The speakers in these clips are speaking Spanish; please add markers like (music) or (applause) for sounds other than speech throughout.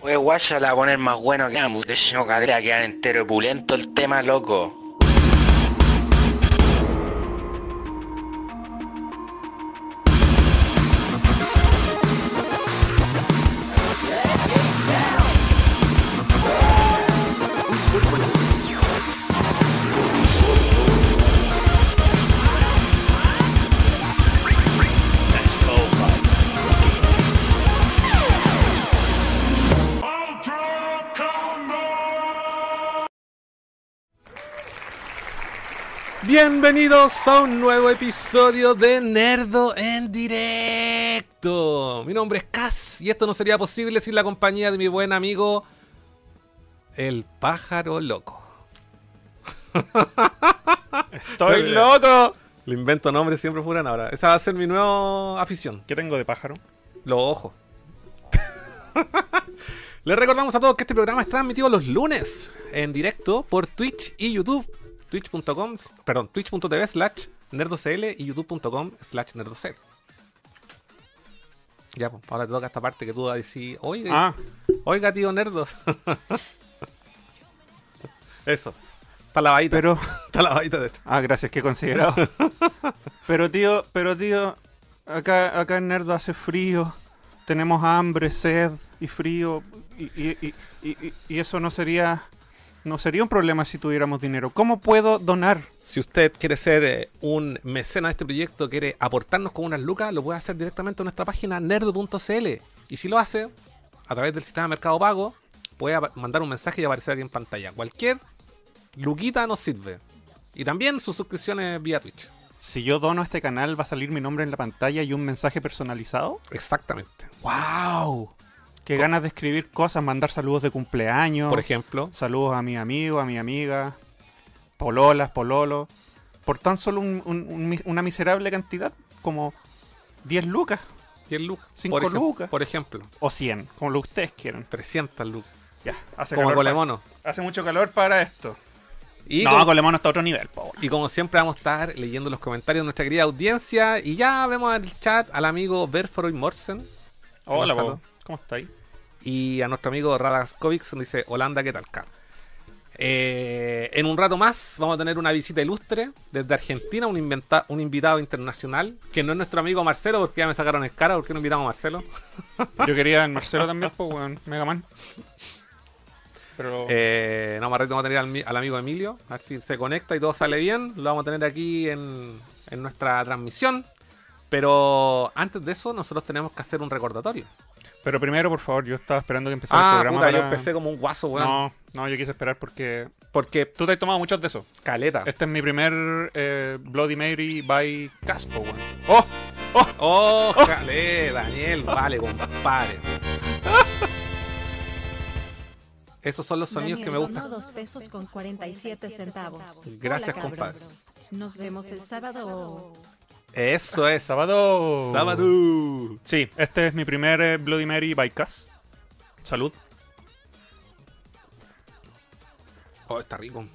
Oye, guacha, la va a poner más bueno que nada. No cadera, quedar entero pulento el tema, loco. Bienvenidos a un nuevo episodio de Nerdo en directo. Mi nombre es Cas y esto no sería posible sin la compañía de mi buen amigo el pájaro loco. ¡Estoy loco! Le invento nombres siempre fueran ahora. Esa va a ser mi nueva afición. ¿Qué tengo de pájaro? Los ojos. (laughs) Les recordamos a todos que este programa es transmitido los lunes en directo por Twitch y YouTube. Twitch.com, perdón, twitch.tv slash nerdocl y youtube.com slash nerdocl. Ya, pues, ahora te toca esta parte que tú vas a decir, oiga, Ah, oiga tío nerdo. (laughs) Eso. Está lavadita. pero. (laughs) Está lavadita, de hecho. Ah, gracias, que considerado. (laughs) pero tío, pero tío, acá, acá en Nerdo hace frío. Tenemos hambre, sed y frío. Y- y- y- y eso no sería. No sería un problema si tuviéramos dinero. ¿Cómo puedo donar? Si usted quiere ser eh, un mecena de este proyecto, quiere aportarnos con unas lucas, lo puede hacer directamente en nuestra página nerdo.cl. Y si lo hace, a través del sistema de Mercado Pago, puede mandar un mensaje y aparecer aquí en pantalla. Cualquier luquita nos sirve. Y también sus suscripciones vía Twitch. Si yo dono a este canal, va a salir mi nombre en la pantalla y un mensaje personalizado. Exactamente. ¡Wow! Qué ganas de escribir cosas, mandar saludos de cumpleaños. Por ejemplo, Saludos a mi amigo, a mi amiga, pololas, pololo. Por tan solo un- un- un mi- una miserable cantidad, como 10 lucas 10 lucas. Cinco por ejem- lucas. Por ejemplo, o 100, como lo que ustedes quieran. 300 lucas. Ya, hace Como calor. Colemono. hace mucho calor para esto. Y no, Colemono está a otro nivel, po. Y como siempre vamos a estar leyendo los comentarios de nuestra querida audiencia. Y ya vemos el chat al amigo Berforoy Morsen. Hola, po. ¿Cómo estáis? Y a nuestro amigo Radaskovics nos dice, Holanda, ¿qué tal, Car? Eh, en un rato más vamos a tener una visita ilustre desde Argentina, un, inventa- un invitado internacional, que no es nuestro amigo Marcelo, porque ya me sacaron en cara, porque no invitamos a Marcelo. (laughs) Yo quería en Marcelo también, pues, weón. Mega Man. Pero. Eh, no, más rato vamos a tener al, al amigo Emilio, a ver si se conecta y todo sale bien. Lo vamos a tener aquí en, en nuestra transmisión. Pero antes de eso, nosotros tenemos que hacer un recordatorio. Pero primero, por favor, yo estaba esperando que empezara el Ah, programa. puta, yo para- empecé como un guaso, weón. No, no, yo quise esperar porque. Porque, Tú te has tomado muchos de esos. caleta. Este es mi primer eh, Bloody Mary by Caspo, weón. ¡Oh! ¡Oh! Oh, jale, Daniel, vale, compadre. Esos son los sonidos que me gustan. dos pesos con 47 centavos. Gracias, Hola, compadre. Nos vemos el sábado. Eso es. ¡Sábado! Sábado. Sí, este es mi primer eh, Bloody Mary by Cas. Salud. Oh, está rico.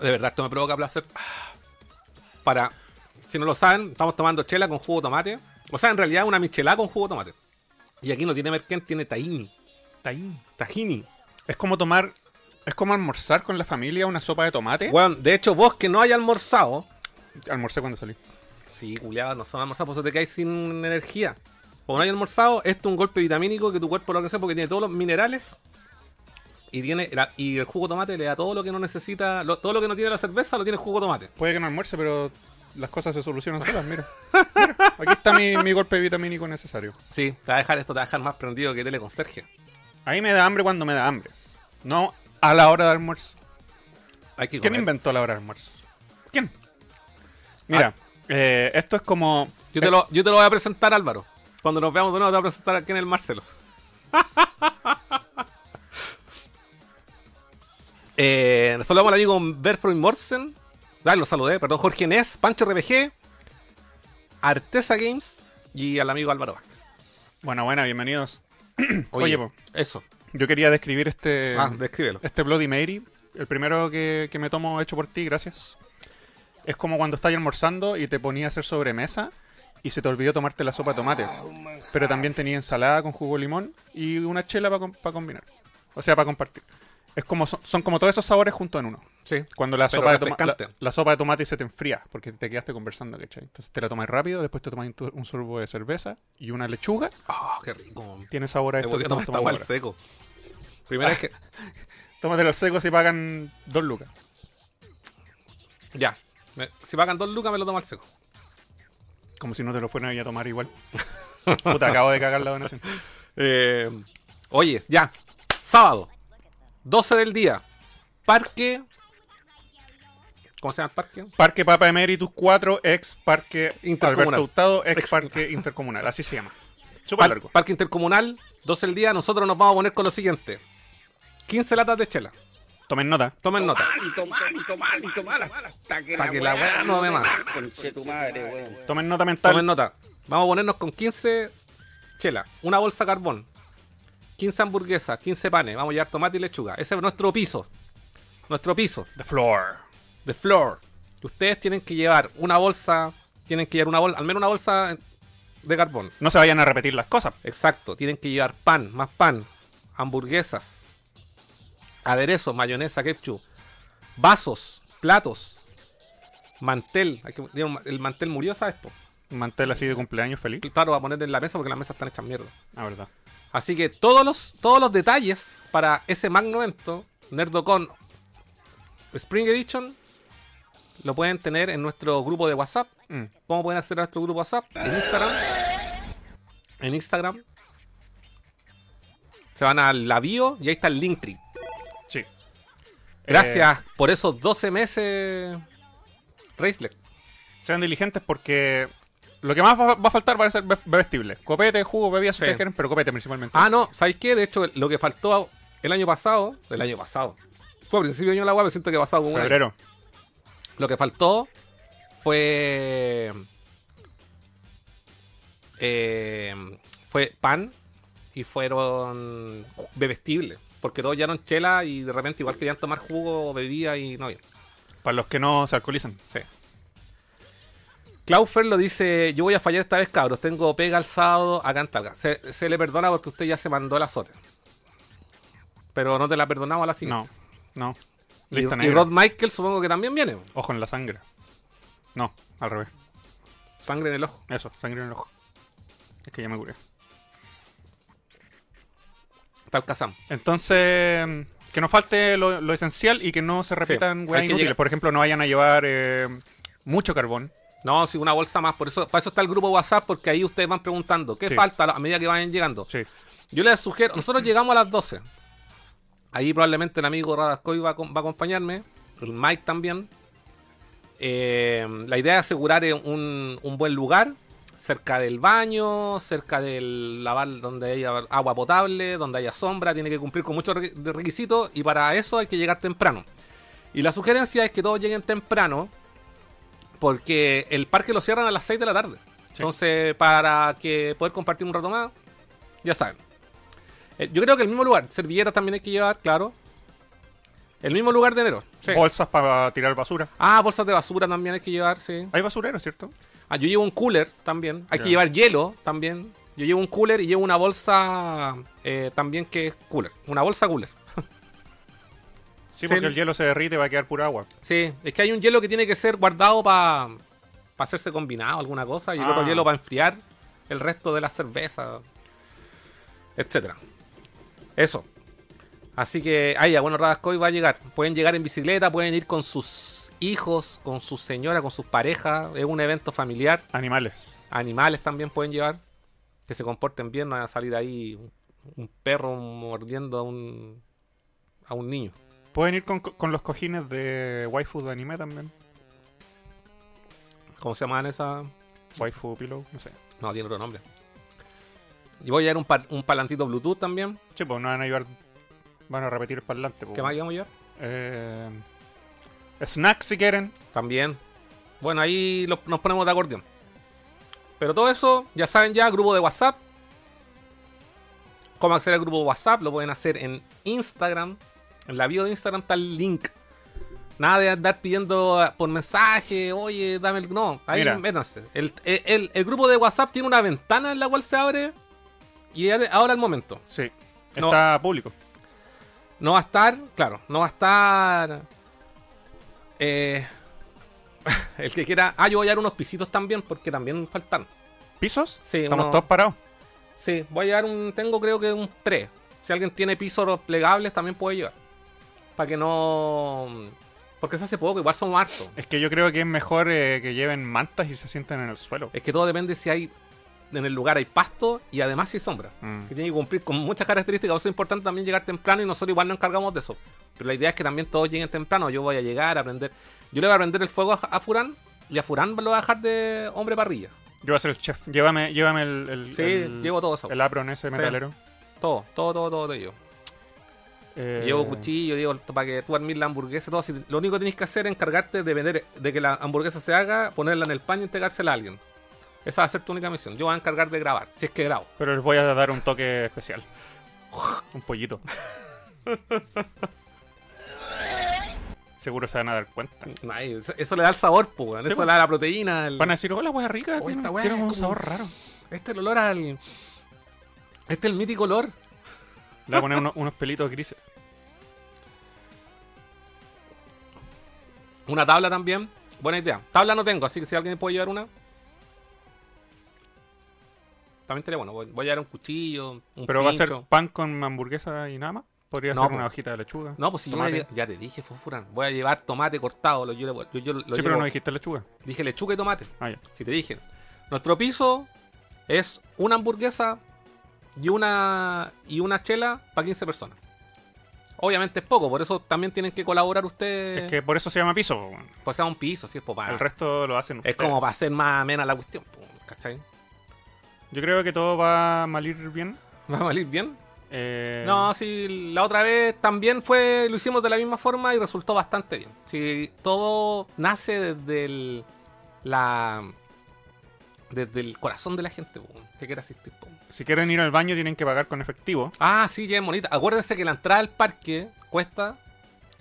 De verdad, esto me provoca placer. Para, si no lo saben, estamos tomando chela con jugo de tomate. O sea, en realidad una michelada con jugo de tomate. Y aquí no tiene merquén, tiene tahini. Tahini. Tahini. Es como tomar. Es como almorzar con la familia una sopa de tomate. Bueno, de hecho, vos que no hayas almorzado, Almorcé cuando salí. Sí, culiado, no son almorzados, pues te caes sin energía. Como no hay almorzado, esto es un golpe vitamínico que tu cuerpo lo hace porque tiene todos los minerales. Y tiene la- y el jugo de tomate le da todo lo que no necesita, lo- todo lo que no tiene la cerveza lo tiene el jugo de tomate. Puede que no almuerce, pero las cosas se solucionan solas, mira. Mira, aquí está mi, mi golpe vitamínico necesario. Sí, te va a dejar esto, te va a dejar más prendido que teleconserje. A mí me da hambre cuando me da hambre. No a la hora de almuerzo. Hay que ¿Quién comer. inventó la hora de almuerzo? ¿Quién? Mira, eh, esto es como. Yo te, lo, yo te lo voy a presentar, Álvaro. Cuando nos veamos de nuevo, te voy a presentar aquí en el Marcelo. (laughs) eh, saludamos al amigo Berfroy Morsen. Ah, lo saludé, perdón, Jorge Nes, Pancho RPG, Artesa Games y al amigo Álvaro Vázquez. Bueno, buena, bienvenidos. (clears throat) Oye, po, eso. Yo quería describir este. Ah, descríbelo. Este Bloody Mary, el primero que, que me tomo hecho por ti, gracias. Es como cuando estás almorzando y te ponías a hacer sobremesa y se te olvidó tomarte la sopa de tomate. Pero también tenía ensalada con jugo de limón y una chela para combinar. O sea, para compartir. Es como son, son como todos esos sabores juntos en uno. Sí. Cuando la sopa, de la, la sopa de tomate se te enfría porque te quedaste conversando, ¿cachai? Entonces te la tomas rápido, después te tomas un sorbo de cerveza y una lechuga. Ah, qué rico. Tiene sabor a esto que a tomar esta agua seco. Primera vez que. (laughs) Tómatelo al seco si pagan dos lucas. Ya. Me- si pagan dos lucas, me lo tomo al seco. Como si no te lo fueran a ir a tomar igual. (laughs) Puta, acabo de cagar la donación. Eh, oye, ya. Sábado. 12 del día. Parque. ¿Cómo se llama el parque? Parque Papa Emeritus 4, ex Parque Intercomunal. Alberto Hurtado, ex Ex- Parque Intercomunal. Así se llama. Súper Par- largo. parque Intercomunal. 12 del día. Nosotros nos vamos a poner con lo siguiente: 15 latas de chela. Tomen nota. Tomen nota. Y tomar, y tomar, y tomar hasta que la weá no mate. Conche tu madre, weón. Tomen nota mental. Tomen nota. Vamos a ponernos con 15 chela, una bolsa de carbón, 15 hamburguesas, 15 panes. Vamos a llevar tomate y lechuga. Ese es nuestro piso. Nuestro piso. The floor. The floor. Ustedes tienen que llevar una bolsa, tienen que llevar una bolsa, al menos una bolsa de carbón. No se vayan a repetir las cosas. Exacto. Tienen que llevar pan, más pan, hamburguesas, aderezos, mayonesa, ketchup, vasos, platos, mantel. El mantel murió, ¿sabes? po? Un mantel así de cumpleaños feliz. Claro, va a poner en la mesa porque las mesas están hechas mierda. Ah, verdad. Así que todos los, todos los detalles para ese magno evento, NerdoCon Spring Edition, lo pueden tener en nuestro grupo de WhatsApp. Mm. ¿Cómo pueden acceder a nuestro grupo WhatsApp? En Instagram. En Instagram. Se van a la bio y ahí está el Linktree. Gracias por esos 12 meses, Raisler. Eh, sean diligentes porque lo que más va, va a faltar va a ser be- bebestible. Copete, jugo, bebidas, si Sí. ustedes quieren, pero copete principalmente. Ah, no, ¿sabéis qué? De hecho, lo que faltó el año pasado, el año pasado, fue a principio de año la web, siento que ha pasado un año. Febrero. Lo que faltó fue. eh, fue pan y fueron bebestibles. Porque todos llevaron chela y de repente igual querían tomar jugo o bebida y no había. Para los que no se alcoholizan. Sí. Claufer lo dice: Yo voy a fallar esta vez, cabros. Tengo pega al sábado acá en Talca. Se, se le perdona porque usted ya se mandó el azote. Pero no te la perdonamos a la siguiente. No, no. Y, Lista y negra. Rod Michael supongo que también viene. Ojo en la sangre. No, al revés. Sangre en el ojo. Eso, sangre en el ojo. Es que ya me curé. Sam. Entonces, que no falte lo, lo esencial y que no se repitan hay weas inútiles. Por ejemplo, no vayan a llevar eh, mucho carbón. No, sí, una bolsa más. Por eso, para eso está el grupo WhatsApp, porque ahí ustedes van preguntando qué Sí. falta a medida que vayan llegando. Sí. Yo les sugiero, nosotros llegamos a las 12. Ahí probablemente el amigo Radascoy va, a acom- va a acompañarme, el Mike también. Eh, la idea es asegurar eh, un, un buen lugar, cerca del baño, cerca del lavar donde haya agua potable, donde haya sombra, tiene que cumplir con muchos requisitos y para eso hay que llegar temprano. Y la sugerencia es que todos lleguen temprano porque el parque lo cierran a las 6 de la tarde. Entonces, para que poder compartir un rato más, ya saben. Eh, yo creo que el mismo lugar, servilletas también hay que llevar, claro. El mismo lugar de enero. sí. Bolsas para tirar basura. Ah, bolsas de basura también hay que llevar, sí. Hay basureros, ¿cierto? Ah, yo llevo un cooler también. Hay que llevar hielo también. Yo llevo un cooler y llevo una bolsa eh, también que es cooler. Una bolsa cooler. Sí, (laughs) Sí. porque el hielo se derrite y va a quedar pura agua. Sí, es que hay un hielo que tiene que ser guardado para hacerse combinado, alguna cosa, y el Ah. otro hielo para enfriar el resto de la cerveza, etcétera. Eso. Así que, ahí ya, bueno, Radascoy va a llegar. Pueden llegar en bicicleta, pueden ir con sus hijos, con su señora, con sus parejas. Es un evento familiar. Animales. Animales también pueden llevar. Que se comporten bien, no va a salir ahí un, un perro mordiendo a un, a un niño. Pueden ir con, con los cojines de waifu de anime también. ¿Cómo se llaman esas? Waifu pillow, no sé. No, tiene otro nombre. Y voy a llevar un, par- un palantito Bluetooth también. Sí, pues no van a llevar. Van a repetir el parlante. pues. ¿Qué más íbamos a llevar? Eh, snacks si quieren. También. Bueno, ahí lo- nos ponemos de acordeón. Pero todo eso, ya saben ya, grupo de WhatsApp. Cómo acceder al grupo de WhatsApp, lo pueden hacer en Instagram. En la bio de Instagram está el link Nada de andar pidiendo eh, por mensaje, oye, dame el. No, ahí Mira. métanse. El, el, el- el grupo de WhatsApp tiene una ventana en la cual se abre. Y ahora ahora el momento. Sí. No. Está público. No va a estar, claro, no va a estar. Eh, (laughs) el que quiera. Ah, yo voy a dar unos pisitos también, porque también faltan. ¿Pisos? Sí, Estamos uno- todos parados. Sí, voy a llevar un. Tengo creo que un 3. Si alguien tiene pisos plegables, también puede llevar. Para que no. Porque se hace poco, igual son hartos. Es que yo creo que es mejor eh, que lleven mantas y se sienten en el suelo. Es que todo depende si hay. En el lugar hay pasto y además hay sombra. Mm. Que tiene que cumplir con muchas características. Por eso es importante también llegar temprano y nosotros igual nos encargamos de eso. Pero la idea es que también todos lleguen temprano. Yo voy a llegar a aprender. Yo le voy a prender el fuego a, a Furán y a Furán lo voy a dejar de hombre parrilla. Yo voy a ser el chef. Llévame, llévame el, el, Sí, el- llevo todo eso. el apron ese Sí. metalero. Todo, todo, todo, todo de ello. Eh, Llevo cuchillo, llevo para que tú armís la hamburguesa, todo. Si- lo único que tienes que hacer es encargarte de vender, de que la hamburguesa se haga, ponerla en el pan y entregársela a alguien. Esa va a ser tu única misión. Yo voy a encargar de grabar, si es que grabo. Pero les voy a dar un toque especial. Un pollito. Seguro se van a dar cuenta. Ay, eso, eso le da el sabor, pues. Sí, eso po. le da la proteína. el- Van a decir, hola, wea rica. Oh, tiene, esta tiene un como- sabor raro. Este es el olor al. Este es el mítico olor. Le voy a poner uno- unos pelitos grises. Una tabla también. Buena idea. Tabla no tengo, así que si alguien puede llevar una. También estaría bueno. Voy, voy a llevar un cuchillo, un Pero va a ser pan con hamburguesa y nada más. Podría No, ser po. una hojita de lechuga. No, pues si yo tomate. ya, te dije, Fufurán. Voy a llevar tomate cortado. Lo, yo, le- yo- yo lo Sí, pero no dijiste lechuga. Dije lechuga y tomate. Ah, ya. Si te dije. Nuestro piso es una hamburguesa y una y una chela para 15 personas. Obviamente es poco, por eso también tienen que colaborar ustedes. Es que por eso se llama piso. po. Pues sea un piso, si es para. El resto lo hacen Es ustedes. como para hacer más amena la cuestión, po, ¿cachai? Yo creo que todo va a malir bien. (laughs) ¿Va a salir bien? Eh, No, sí, la otra vez también fue, lo hicimos de la misma forma y resultó bastante bien. Sí, todo nace desde el, la, desde el corazón de la gente que quiere asistir. Si quieren ir al baño tienen que pagar con efectivo. Ah, sí, ya es bonita. Acuérdense que la entrada al parque cuesta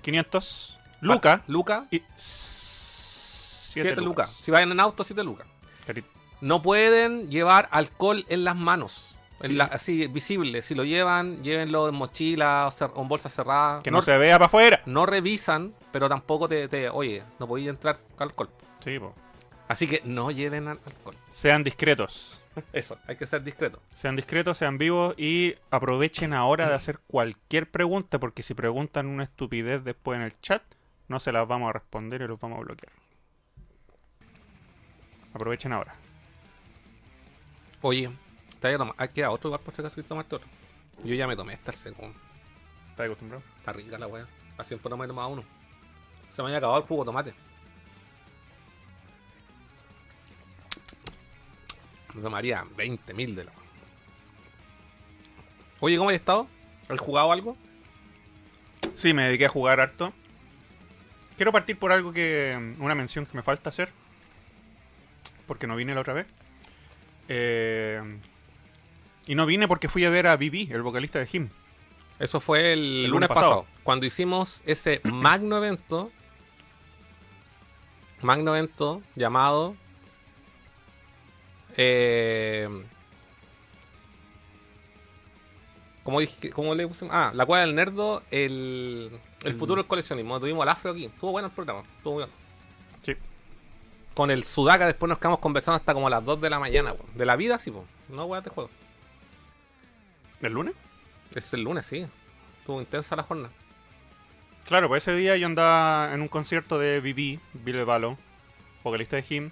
500 lucas. Luca, Y 7 7 lucas. Si vayan en auto, 7 lucas. Carito. No pueden llevar alcohol en las manos. En la- así, visible. Si lo llevan, llévenlo en mochila o, en bolsa cerrada. Que no, se vea para afuera. no revisan, pero tampoco te, te- oye, no podéis entrar con alcohol. Sí, po. Así que no lleven al- alcohol. Sean discretos. (laughs) Eso, hay que ser discreto. Sean discretos, sean vivos y aprovechen ahora de hacer cualquier pregunta, porque si preguntan una estupidez después en el chat, no se las vamos a responder y los vamos a bloquear. Aprovechen ahora. Oye, te voy a tomar. Hay que otro igual por si acaso y tomarte otro. Yo ya me tomé esta el segundo. ¿Estás acostumbrado? Está rica la weá. Así siempre no me he tomado uno. Se me había acabado el jugo de tomate. Me tomaría 20.000 de la Oye, ¿cómo has estado? ¿Has jugado algo? Sí, me dediqué a jugar harto. Quiero partir por algo que. Una mención que me falta hacer. Porque no vine la otra vez. Eh, y no vine porque fui a ver a Vivi, el vocalista de Him. Eso fue el, El lunes, lunes pasado. pasado. Cuando hicimos ese (clears throat) magno evento. Magno evento llamado. Eh, ¿cómo, dije, ¿Cómo le pusimos? Ah, la cueva del nerdo, el, el futuro del coleccionismo. Tuvimos al afro aquí. Estuvo bueno el programa. Estuvo bueno. Con el Sudaka después nos quedamos conversando hasta como las 2 de la mañana. De la vida, sí, po. no weas de juego. ¿El lunes? Es el lunes, sí. Estuvo intensa la jornada. Claro, pues ese día yo andaba en un concierto de Vivi, Bill Balo, vocalista de Him.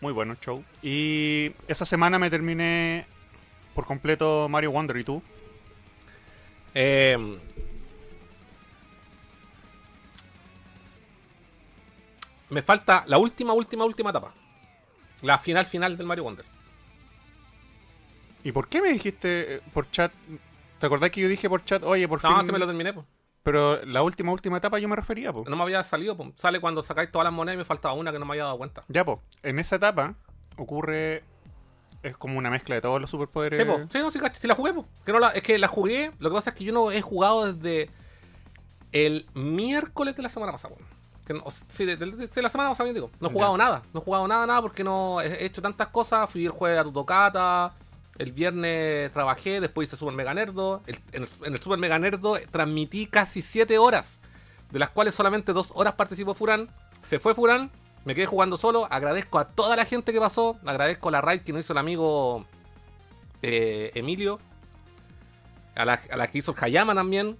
Muy bueno el show. Y esa semana me terminé por completo Mario Wonder. ¿Y tú? Eh, me falta la última, última, última etapa. La final, final del Mario Wonder. ¿Y por qué me dijiste eh, por chat? ¿Te acordás que yo dije por chat, oye, por No, fin? se me lo terminé, po. Pero la última, última etapa yo me refería, po. No me había salido, po. Sale cuando sacáis todas las monedas y me faltaba una que no me había dado cuenta. Ya, po. En esa etapa ocurre. Es como una mezcla de todos los superpoderes. Sí, po. Sí, no, sí, sí la jugué, po. Que no la- es que la jugué. Lo que pasa es que yo no he jugado desde el miércoles de la semana pasada, weón. Que no- sí, de, de- de la semana pasada, digo. No he jugado nada. No he jugado nada, nada, porque no he he hecho tantas cosas. Fui el jueves a Tutocata. El viernes trabajé, después hice Super Mega Nerdo. El- en, el, en el Super Mega Nerdo transmití casi 7 horas, de las cuales solamente 2 horas participó Furán. Se fue Furán, me quedé jugando solo. Agradezco a toda la gente que pasó. Agradezco a la raid que nos hizo el amigo eh, Emilio. A la, a la que hizo el Hayama también.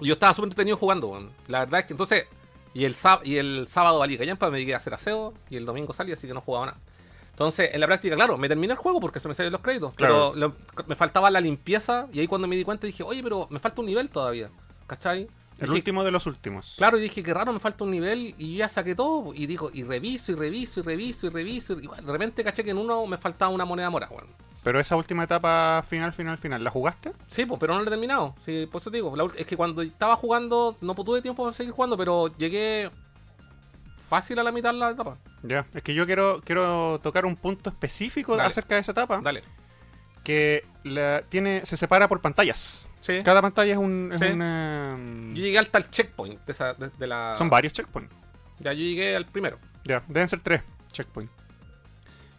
Y yo estaba súper entretenido jugando. La verdad es que entonces. Y el, y el sábado valí callampa, me dediqué a hacer aseo. Y el domingo salí, así que no jugaba nada. Entonces, en la práctica, claro, me terminé el juego porque se me salieron los créditos. Claro. Pero lo- me faltaba la limpieza. Y ahí cuando me di cuenta dije, oye, pero me falta un nivel todavía. ¿Cachai? El Dije, último de los últimos. Claro, y dije, qué raro, me falta un nivel y ya saqué todo. Y digo, y reviso, y reviso, y reviso, y reviso. Y bueno, de repente caché que en uno me faltaba una moneda mora, weón. Pero esa última etapa final, final, final, ¿la jugaste? Sí, pues, pero no lo he terminado. Sí, por eso te digo. la es que cuando estaba jugando, no tuve tiempo para seguir jugando, pero llegué fácil a la mitad de la etapa. Ya. Es que yo quiero, quiero tocar un punto específico Dale. acerca de esa etapa. Dale. Que la, tiene, se separa por pantallas. Sí. Cada pantalla es un. es Sí. eh, Yo llegué hasta el checkpoint de, esa, de, de la. son varios checkpoints. Ya yo llegué al primero. Ya, deben ser tres checkpoints.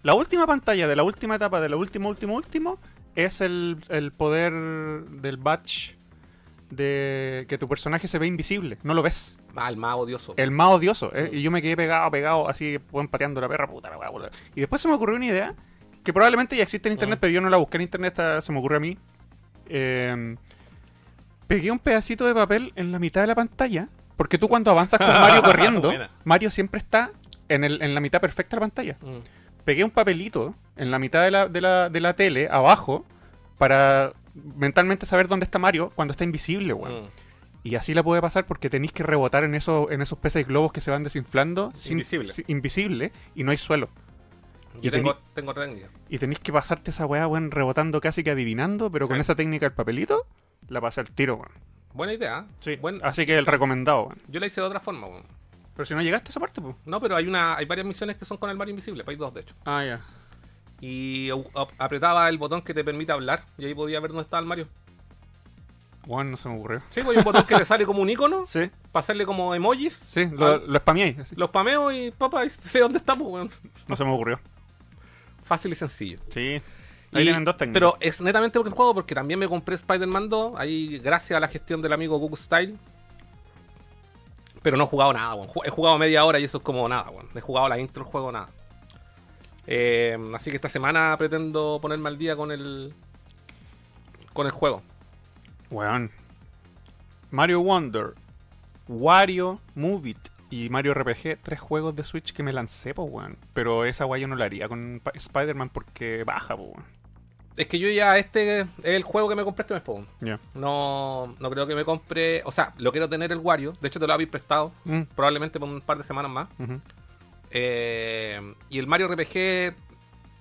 La última pantalla de la última etapa, de lo último, último, último, es el, el poder del batch de que tu personaje se ve invisible, no lo ves. Ah, el más odioso. El más odioso. eh, Y yo me quedé pegado, pegado, así, pateando la perra, puta la weá, puta. Y después se me ocurrió una idea, que probablemente ya existe en internet, Ah. pero yo no la busqué en internet, esta se me ocurrió a mí. Eh, pegué un pedacito de papel en la mitad de la pantalla, porque tú cuando avanzas con (laughs) Mario corriendo. Mario siempre está en, el, en la mitad perfecta de la pantalla. Mm. Pegué un papelito en la mitad de la, de la, de la tele, abajo, para mentalmente saber dónde está Mario cuando está invisible, weón. Mm. Y así la puede pasar porque tenéis que rebotar en, eso, en esos peces globos que se van desinflando. sin- Invisible. sin- invisible y no hay suelo. Y Yo tengo, tengo otra técnica. Y tenéis que pasarte esa weá, weón, rebotando casi que adivinando, pero con Sí. esa técnica del papelito, la pasé al tiro, weón. Buena idea. Buen- Así que el recomendado, weón. Yo la hice de otra forma, weón. Pero si no llegaste a esa parte, pues. No, pero hay una hay varias misiones que son con el Mario Invisible, pues hay dos de hecho. Ah, ya. Y apretaba el botón que te permite hablar y ahí podía ver dónde estaba el Mario. Weón, no se me ocurrió. Sí, pues hay un botón que te sale como un icono, (laughs) Sí, para hacerle como emojis. sí, lo, Ah. lo spameáis, así. Los pameo y papá, ve dónde estamos, weón. No se me ocurrió. Fácil y sencillo. Sí. Ahí Y- tienen dos técnicas. Pero es netamente porque el juego, porque también me compré Spider-Man 2, ahí gracias a la gestión del amigo Goku Style. Pero no he jugado nada, weón. He jugado media hora y eso es como nada, weón. He jugado la intro del juego, nada. Eh, así que esta semana pretendo ponerme al día con el. con el juego. Weón. Mario Wonder, Wario, Move y Mario RPG, tres juegos de Switch que me lancé, pues, weón. Pero esa weá yo no la haría con Spider-Man porque baja, pues, weón. Es que yo ya, este es el juego que me compré este mes. Ya. No, no creo que me compre. O sea, lo quiero tener el Wario. De hecho, te lo habéis prestado. Mm, Probablemente por un par de semanas más. Eh, y el Mario RPG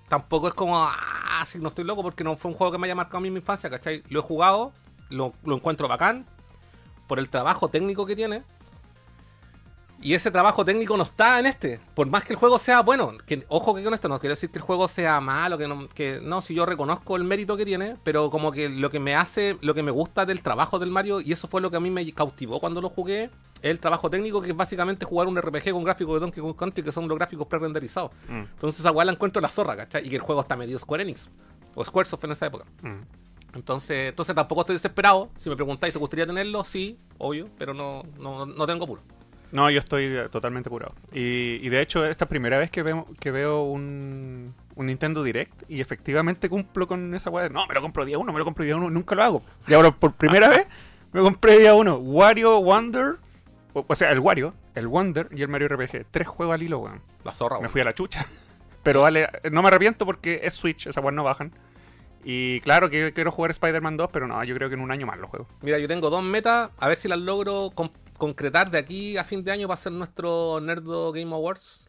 tampoco es como, ah, si no estoy loco porque no fue un juego que me haya marcado a mí en mi infancia, ¿cachai? Lo he jugado, lo, lo encuentro bacán, por el trabajo técnico que tiene. Y ese trabajo técnico no está en este. Por más que el juego sea bueno, que, ojo que con esto no quiero decir que el juego sea malo, que no, que no, si yo reconozco el mérito que tiene, pero como que lo que me hace, lo que me gusta del trabajo del Mario, y eso fue lo que a mí me cautivó cuando lo jugué, es el trabajo técnico, que es básicamente jugar un RPG con gráficos de Donkey Kong Country, que son los gráficos pre-renderizados. Mm, Entonces weá la encuentro la zorra, ¿cachai? Y que el juego está medio Square Enix. O Squaresoft en esa época. mm. Entonces, entonces tampoco estoy desesperado. Si me preguntáis, ¿te gustaría tenerlo? Sí, obvio, pero no, no, no tengo apuro. No, yo estoy eh, totalmente curado. Y, y de hecho, esta es la primera vez que veo, que veo un, un Nintendo Direct y efectivamente cumplo con esa weá. No, me lo compro día uno, me lo compro día uno, nunca lo hago. Y ahora por primera vez me compré día uno Wario Wonder, o, o sea, el Wario, el Wonder y el Mario RPG. Tres juegos al hilo, weón. La zorra, Me fui a la chucha. (laughs) Pero vale, no me arrepiento porque es Switch, esas weas no bajan. Y claro que quiero jugar Spider-Man 2, pero no, yo creo que en un año más lo juego. Mira, yo tengo dos metas. A ver si las logro concretar de aquí a fin de año para hacer nuestro Nerdo Game Awards.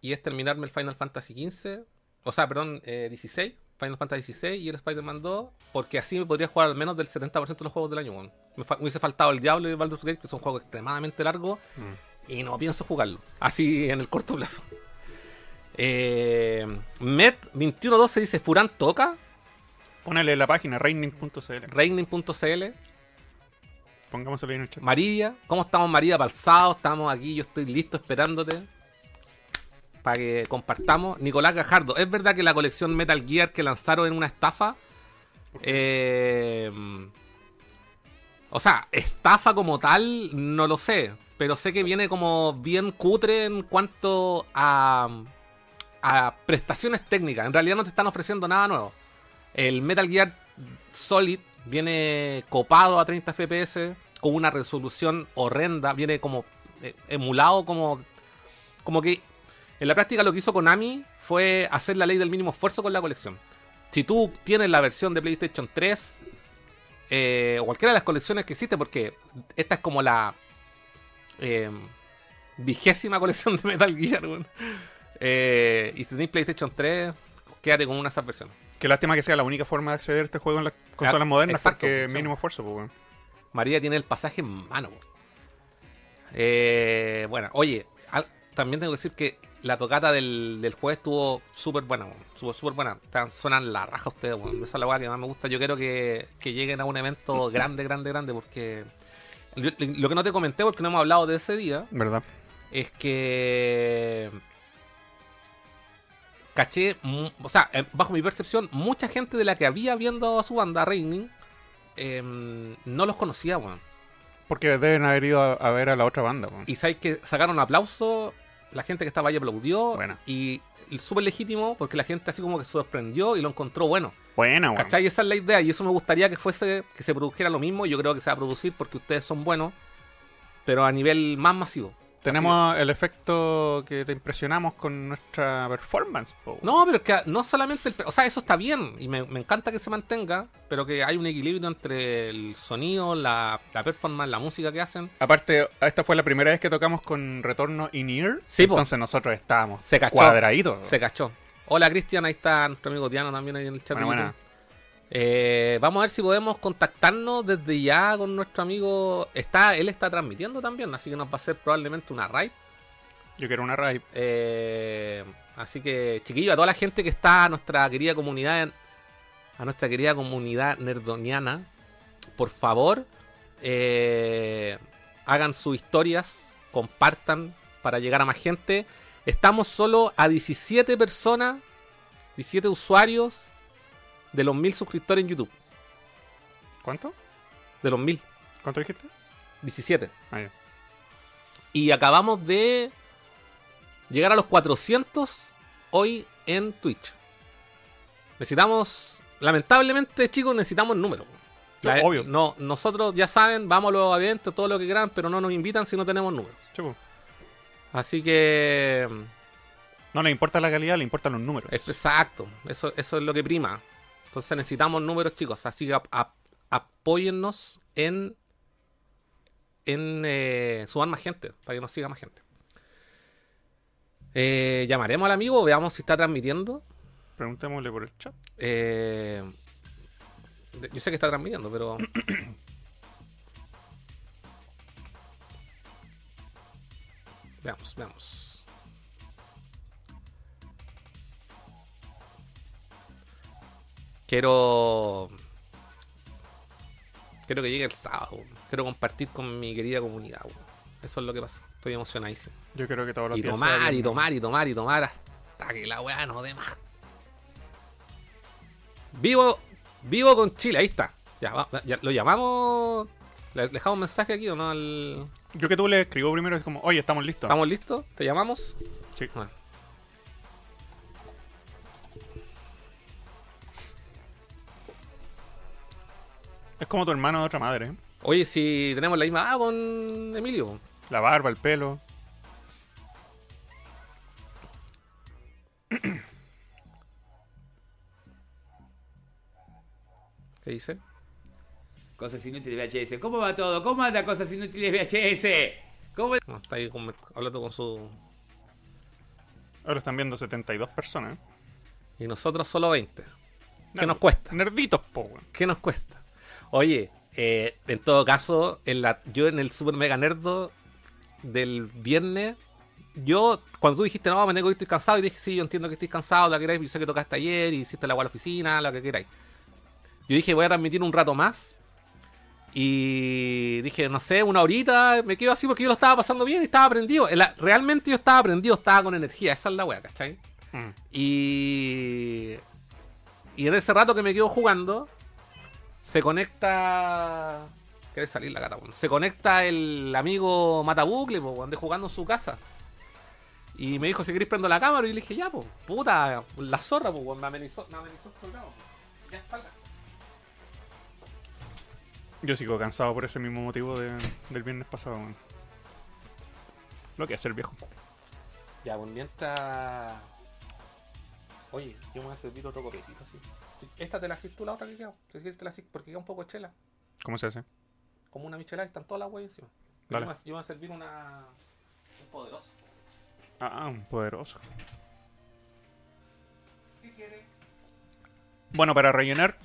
Y es terminarme el Final Fantasy XV. O sea, perdón, eh, 16. Final Fantasy XVI y el Spider-Man 2. Porque así me podría jugar al menos del 70% de los juegos del año. weón. Me, fa- hubiese faltado el Diablo y el Baldur's Gate, que son juegos extremadamente largos. Y no pienso jugarlo. Así en el corto plazo. Eh, Met2112 dice: Furán toca. Ponele la página, raining.cl. Reigning.cl. Pongámoslo ahí en el chat. María, ¿cómo estamos María? Balsado, estamos aquí, yo estoy listo esperándote para que compartamos. Nicolás Gajardo, ¿es verdad que la colección Metal Gear que lanzaron en una estafa? Eh, o sea, estafa como tal, no lo sé, pero sé que viene como bien cutre en cuanto a, a prestaciones técnicas. En realidad no te están ofreciendo nada nuevo. El Metal Gear Solid viene copado a 30 FPS con una resolución horrenda, viene como eh, emulado como como que en la práctica lo que hizo Konami fue hacer la ley del mínimo esfuerzo con la colección. Si tú tienes la versión de PlayStation 3 eh, cualquiera de las colecciones que existe, porque esta es como la eh, vigésima colección de Metal Gear, weón. Eh, y si tenéis PlayStation 3, quédate con una de esas versiones. Qué lástima que sea la única forma de acceder a este juego en las consolas modernas, exacto, porque sí. mínimo esfuerzo, pues. María tiene el pasaje en mano. Eh, bueno, oye, al- también tengo que decir que la tocata del, del jueves estuvo súper buena, weón. estuvo súper buena. Están- Suenan la raja ustedes, weón. Esa es la weá que más me gusta. Yo quiero que, que lleguen a un evento (coughs) grande, grande, grande, porque lo que no te comenté, porque no hemos hablado de ese día, ¿Verdad? es que caché, o sea, eh, bajo mi percepción, mucha gente de la que había viendo a su banda Raining em, no los conocía, weón. Porque deben haber ido a, a ver a la otra banda, weón. Y sabes que sacaron aplauso, la gente que estaba ahí aplaudió, Buena. y, y súper legítimo porque la gente así como que se sorprendió y lo encontró bueno. Buena, weón. ¿Cachai? Esa es la idea y eso me gustaría que fuese, que se produjera lo mismo. y Yo creo que se va a producir porque ustedes son buenos, pero a nivel más masivo. Tenemos el efecto que te impresionamos con nuestra performance, po. No, pero es que no solamente el... O sea, eso está bien y me, me encanta que se mantenga, pero que hay un equilibrio entre el sonido, la, la performance, la música que hacen. Aparte, esta fue la primera vez que tocamos con retorno in-ear. Sí, po. entonces nosotros estábamos Se cachó. cuadraditos. Se cachó. Hola Cristian, ahí está nuestro amigo Diano también ahí en el chat. buena. Eh, vamos a ver si podemos contactarnos desde ya con nuestro amigo. Está, él está transmitiendo también, así que nos va a hacer probablemente una raid. Yo quiero una raid. Eh, así que, chiquillos, a toda la gente que está, a nuestra querida comunidad, a nuestra querida comunidad nerdoniana, por favor, eh, hagan sus historias, compartan para llegar a más gente. Estamos solo a 17 personas, 17 usuarios de los 1000 suscriptores en YouTube. ¿Cuánto? De los 1000, ¿Cuánto dijiste? 17. Ah, ya. Y acabamos de llegar a los 400 hoy en Twitch. Necesitamos, lamentablemente, chicos, necesitamos números. No, obvio. No, nosotros ya saben, vamos a los eventos, todo lo que quieran, pero no nos invitan si no tenemos números. Po. Así que, No le importa la calidad, le importan los números. exacto, eso, eso es lo que prima. Entonces necesitamos números, chicos. Así que ap- ap- apóyennos en, en eh, sumar más gente, para que nos siga más gente. Eh, llamaremos al amigo, veamos si está transmitiendo. Preguntémosle por el chat. Eh, yo sé que está transmitiendo, pero. (clears throat) veamos, veamos. Quiero. Quiero que llegue el sábado. Quiero compartir con mi querida comunidad. Eso es lo que pasa. Estoy emocionadísimo. Yo creo que todos los Y días. tomar, sea y tomar, y tomar, y tomar hasta que la weá no dé más. Vivo, vivo con Chile, ahí está. Ya, ya, lo llamamos. ¿Le dejamos un mensaje aquí o no? Al... Yo que tú le escribo primero es como, oye, estamos listos. ¿Estamos listos? ¿Te llamamos? Sí. Bueno. Es como tu hermano de otra madre. ¿eh? Oye, si tenemos la misma. Ah, con Emilio. La barba, el pelo. ¿Qué dice? Cosas inútiles VHS. ¿Cómo va todo? ¿Cómo anda cosas inútiles VHS? ¿Cómo No, está ahí con- hablando con su. Ahora están viendo 72 personas. ¿eh? Y nosotros solo 20. ¿Qué Nerd- nos cuesta? Nerditos, po, weón. ¿Qué nos cuesta? Oye, eh, en todo caso, en la, yo en el Super Mega Nerdo del viernes, yo, cuando tú dijiste, no, me tengo que estoy cansado, y dije, sí, yo entiendo que estoy cansado, lo que queráis, yo sé que tocaste ayer, y hiciste la agua a la oficina, lo que queráis. Yo dije, voy a transmitir un rato más, Y dije, no sé, una horita, me quedo así porque yo lo estaba pasando bien y estaba prendido. En la- realmente yo estaba prendido, estaba con energía, esa es la wea, ¿cachai? Mm. Y. Y en ese rato que me quedo jugando, se conecta. Quiere salir la gata, weón. Se conecta el amigo Matabucle, po, weón, de jugando en su casa. Y me dijo, si queréis prendo la cámara. Y le dije, ya, pues, puta, la zorra, pues, me amenizó, me amenizó po. Ya, salga. Yo sigo cansado por ese mismo motivo de- del viernes pasado. weón. Lo que hace el viejo. Ya, pues mientras. Oye, yo me voy a servir otro copetito, así. Esta te la haces tú, la otra que queda. ¿Quieres decir te la haces? Porque queda un poco de chela. ¿Cómo se hace? Como una michelada y están todas las huevas encima. Yo Dale. me, yo me voy a servir una. Un poderoso. Ah, un poderoso. ¿Qué quieres? Bueno, para rellenar,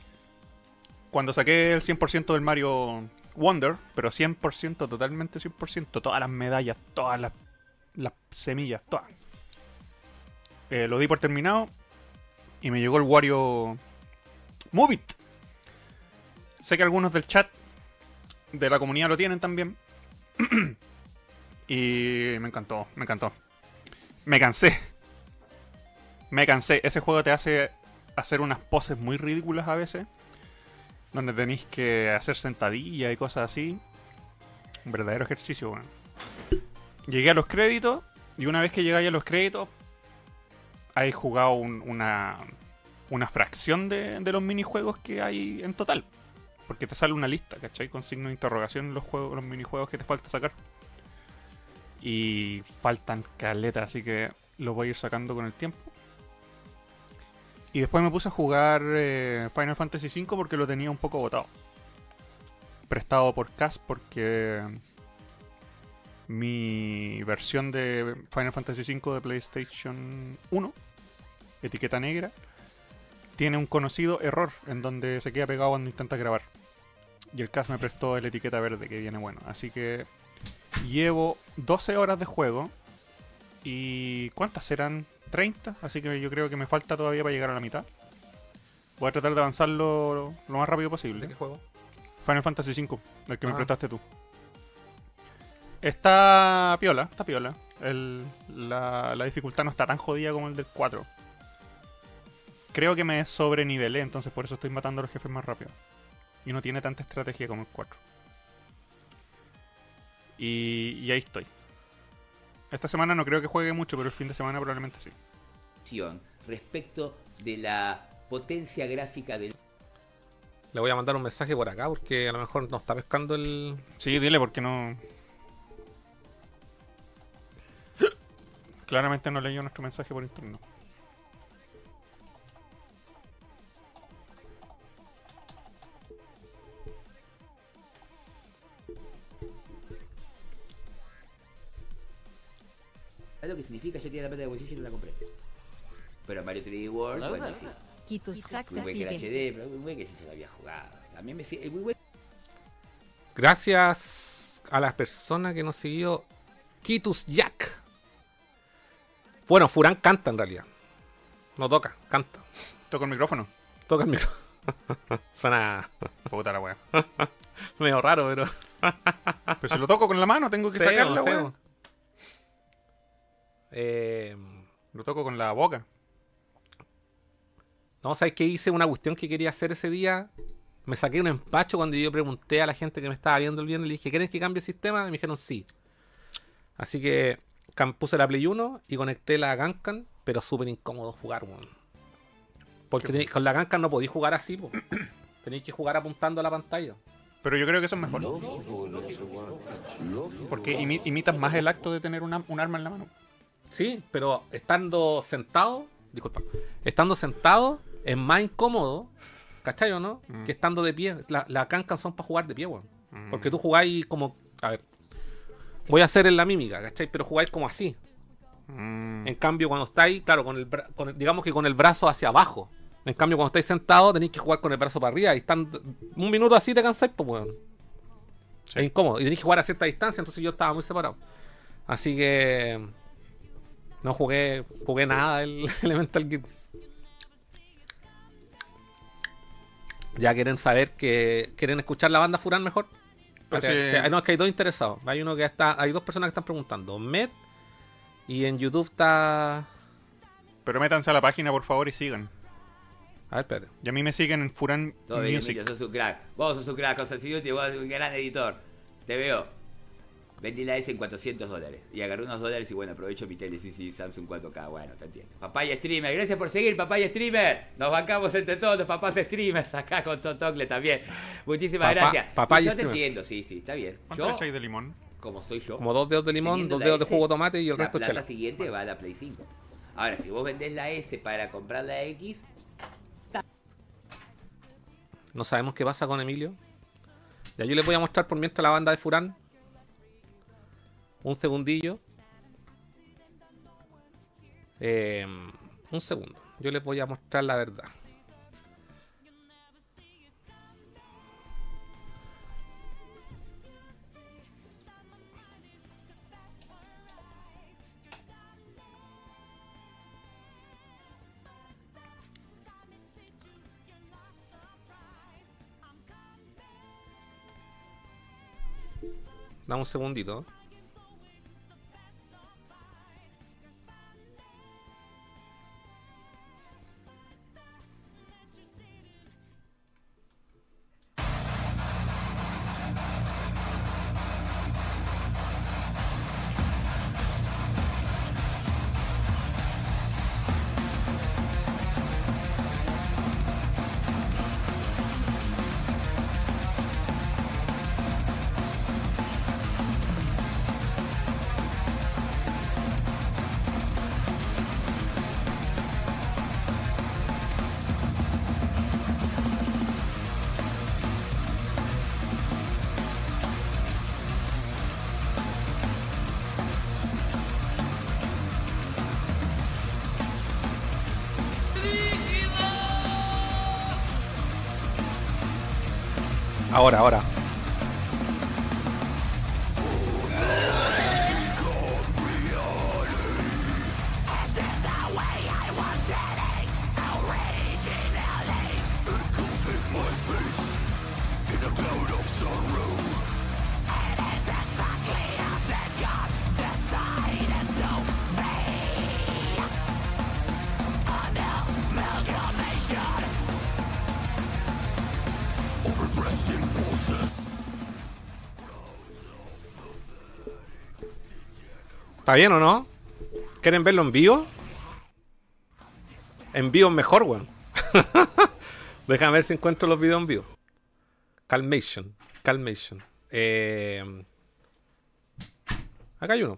cuando saqué el 100% del Mario Wonder, pero 100%, totalmente 100%, todas las medallas, todas las, las semillas, todas. Eh, lo di por terminado y me llegó el Wario Move It. Sé que algunos del chat de la comunidad lo tienen también. (clears throat) y me encantó, me encantó. Me cansé. Me cansé. Ese juego te hace hacer unas poses muy ridículas a veces. Donde tenéis que hacer sentadillas y cosas así. Un verdadero ejercicio, weón. Llegué a los créditos. Y una vez que llegáis a los créditos. Hay jugado un- una, una fracción de, los minijuegos que hay en total. Porque te sale una lista, ¿cachai? Con signo de interrogación los, juegos, los minijuegos que te falta sacar. Y faltan caletas, así que los voy a ir sacando con el tiempo. Y después me puse a jugar eh, Final Fantasy V porque lo tenía un poco botado. Prestado por Cas porque mi versión de Final Fantasy V de PlayStation 1, etiqueta negra, tiene un conocido error en donde se queda pegado cuando intenta grabar. Y el Cas me prestó el etiqueta verde que viene bueno. Así que llevo 12 horas de juego. ¿Y cuántas serán? 30, así que yo creo que me falta todavía para llegar a la mitad. Voy a tratar de avanzarlo lo más rápido ¿De posible. qué juego? Final Fantasy V, el que me Ah. prestaste tú. Está piola, está piola. El- la, la dificultad no está tan jodida como el del 4. Creo que me sobrenivelé, entonces por eso estoy matando a los jefes más rápido. Y no tiene tanta estrategia como el 4. Y, y ahí estoy. Esta semana no creo que juegue mucho, pero el fin de semana probablemente sí. respecto de la potencia gráfica del Le voy a mandar un mensaje por acá porque a lo mejor no está pescando el. Sí, dile porque no. Claramente no leyó nuestro mensaje por interno. ¿Sabes lo que significa? Yo tenía la plata de bolsillo y no la compré. Pero Mario 3D World, bueno, sí. Kitus Hack Muy buen que el. HD, pero muy buen que sí se lo había jugado. Mí me sigue. Muy buen. Gracias a las personas que nos siguió. Kitus Jack. Bueno, Furán canta en realidad. No toca, canta. Toco el micrófono. Toca el micro. (laughs) Suena Puta la wea. (laughs) medio raro, pero. Pero si lo toco con la mano, tengo que Feo, sacarla, feo. Eh, Lo toco con la boca. no, ¿sabes qué? Hice una cuestión que quería hacer ese día. Me saqué un empacho cuando yo pregunté a la gente que me estaba viendo el viernes. Le dije, ¿quieren que cambie el sistema? Y me dijeron sí. Así que puse la Play 1 y conecté la Gankan, pero súper incómodo jugar, weón. Porque con la Gankan no podéis jugar así, po. (clears throat) Tenéis que jugar apuntando a la pantalla. Pero yo creo que eso es mejor. Porque imi- imitas más el acto de tener una- un arma en la mano. Sí, pero estando sentado, disculpa, estando sentado es más incómodo, ¿cachai o no? Mm. Que estando de pie. La- Las cancas son para jugar de pie, weón. Mm. Porque tú jugáis como. A ver. Voy a hacer en la mímica, ¿cachai? Pero jugáis como así. Mm. En cambio, cuando estáis, claro, con el con el- digamos que con el brazo hacia abajo. En cambio, cuando estáis sentados, tenéis que jugar con el brazo para arriba. Y están un minuto así te cansáis, pues, weón. Sí. Es incómodo. Y tenéis que jugar a cierta distancia, entonces yo estaba muy separado. Así que. No jugué, jugué nada el (laughs) Elemental Gear. Ya quieren saber que quieren escuchar la banda Furán mejor. Pero que- no, es que hay dos interesados. Hay uno que está, hay dos personas que están preguntando. Med y en YouTube está. Pero métanse a la página, por favor, y sigan. A ver, espérate. Y a mí me siguen en Furan Todo bien, Music. Emilio, sos un crack. Vos sos un crack, Cosas Inútiles, vos sos un gran editor. Te veo. Vendí la S en 400 dólares. Y agarré unos dólares y bueno, aprovecho mi tele, sí, sí, Samsung 4K. Bueno, te entiendo. Papaya Streamer, gracias por seguir, Papaya Streamer. Nos bancamos entre todos los papás streamers (laughs) acá con Totocle también. Muchísimas Papá- gracias. Papaya Y yo te Streamer. entiendo, sí, sí, está bien. ¿Cuánto Yo, de limón? como soy yo, Como dos dedos de limón, dos la dedos de jugo de tomate y el la resto plata chela. siguiente va a la Play 5. Ahora, si vos vendés la S para comprar la X, No sabemos qué pasa con Emilio. Ya yo les voy a mostrar por mientras la banda de Furán. Un segundillo. Eh, un segundo. Yo les voy a mostrar la verdad. Dame un segundito. Ahora, ahora. ¿Está bien o no? ¿Quieren verlo en vivo? En vivo es mejor, weón. (laughs) Déjame ver si encuentro los videos en vivo. Calmation. Calmation. Eh, acá hay uno.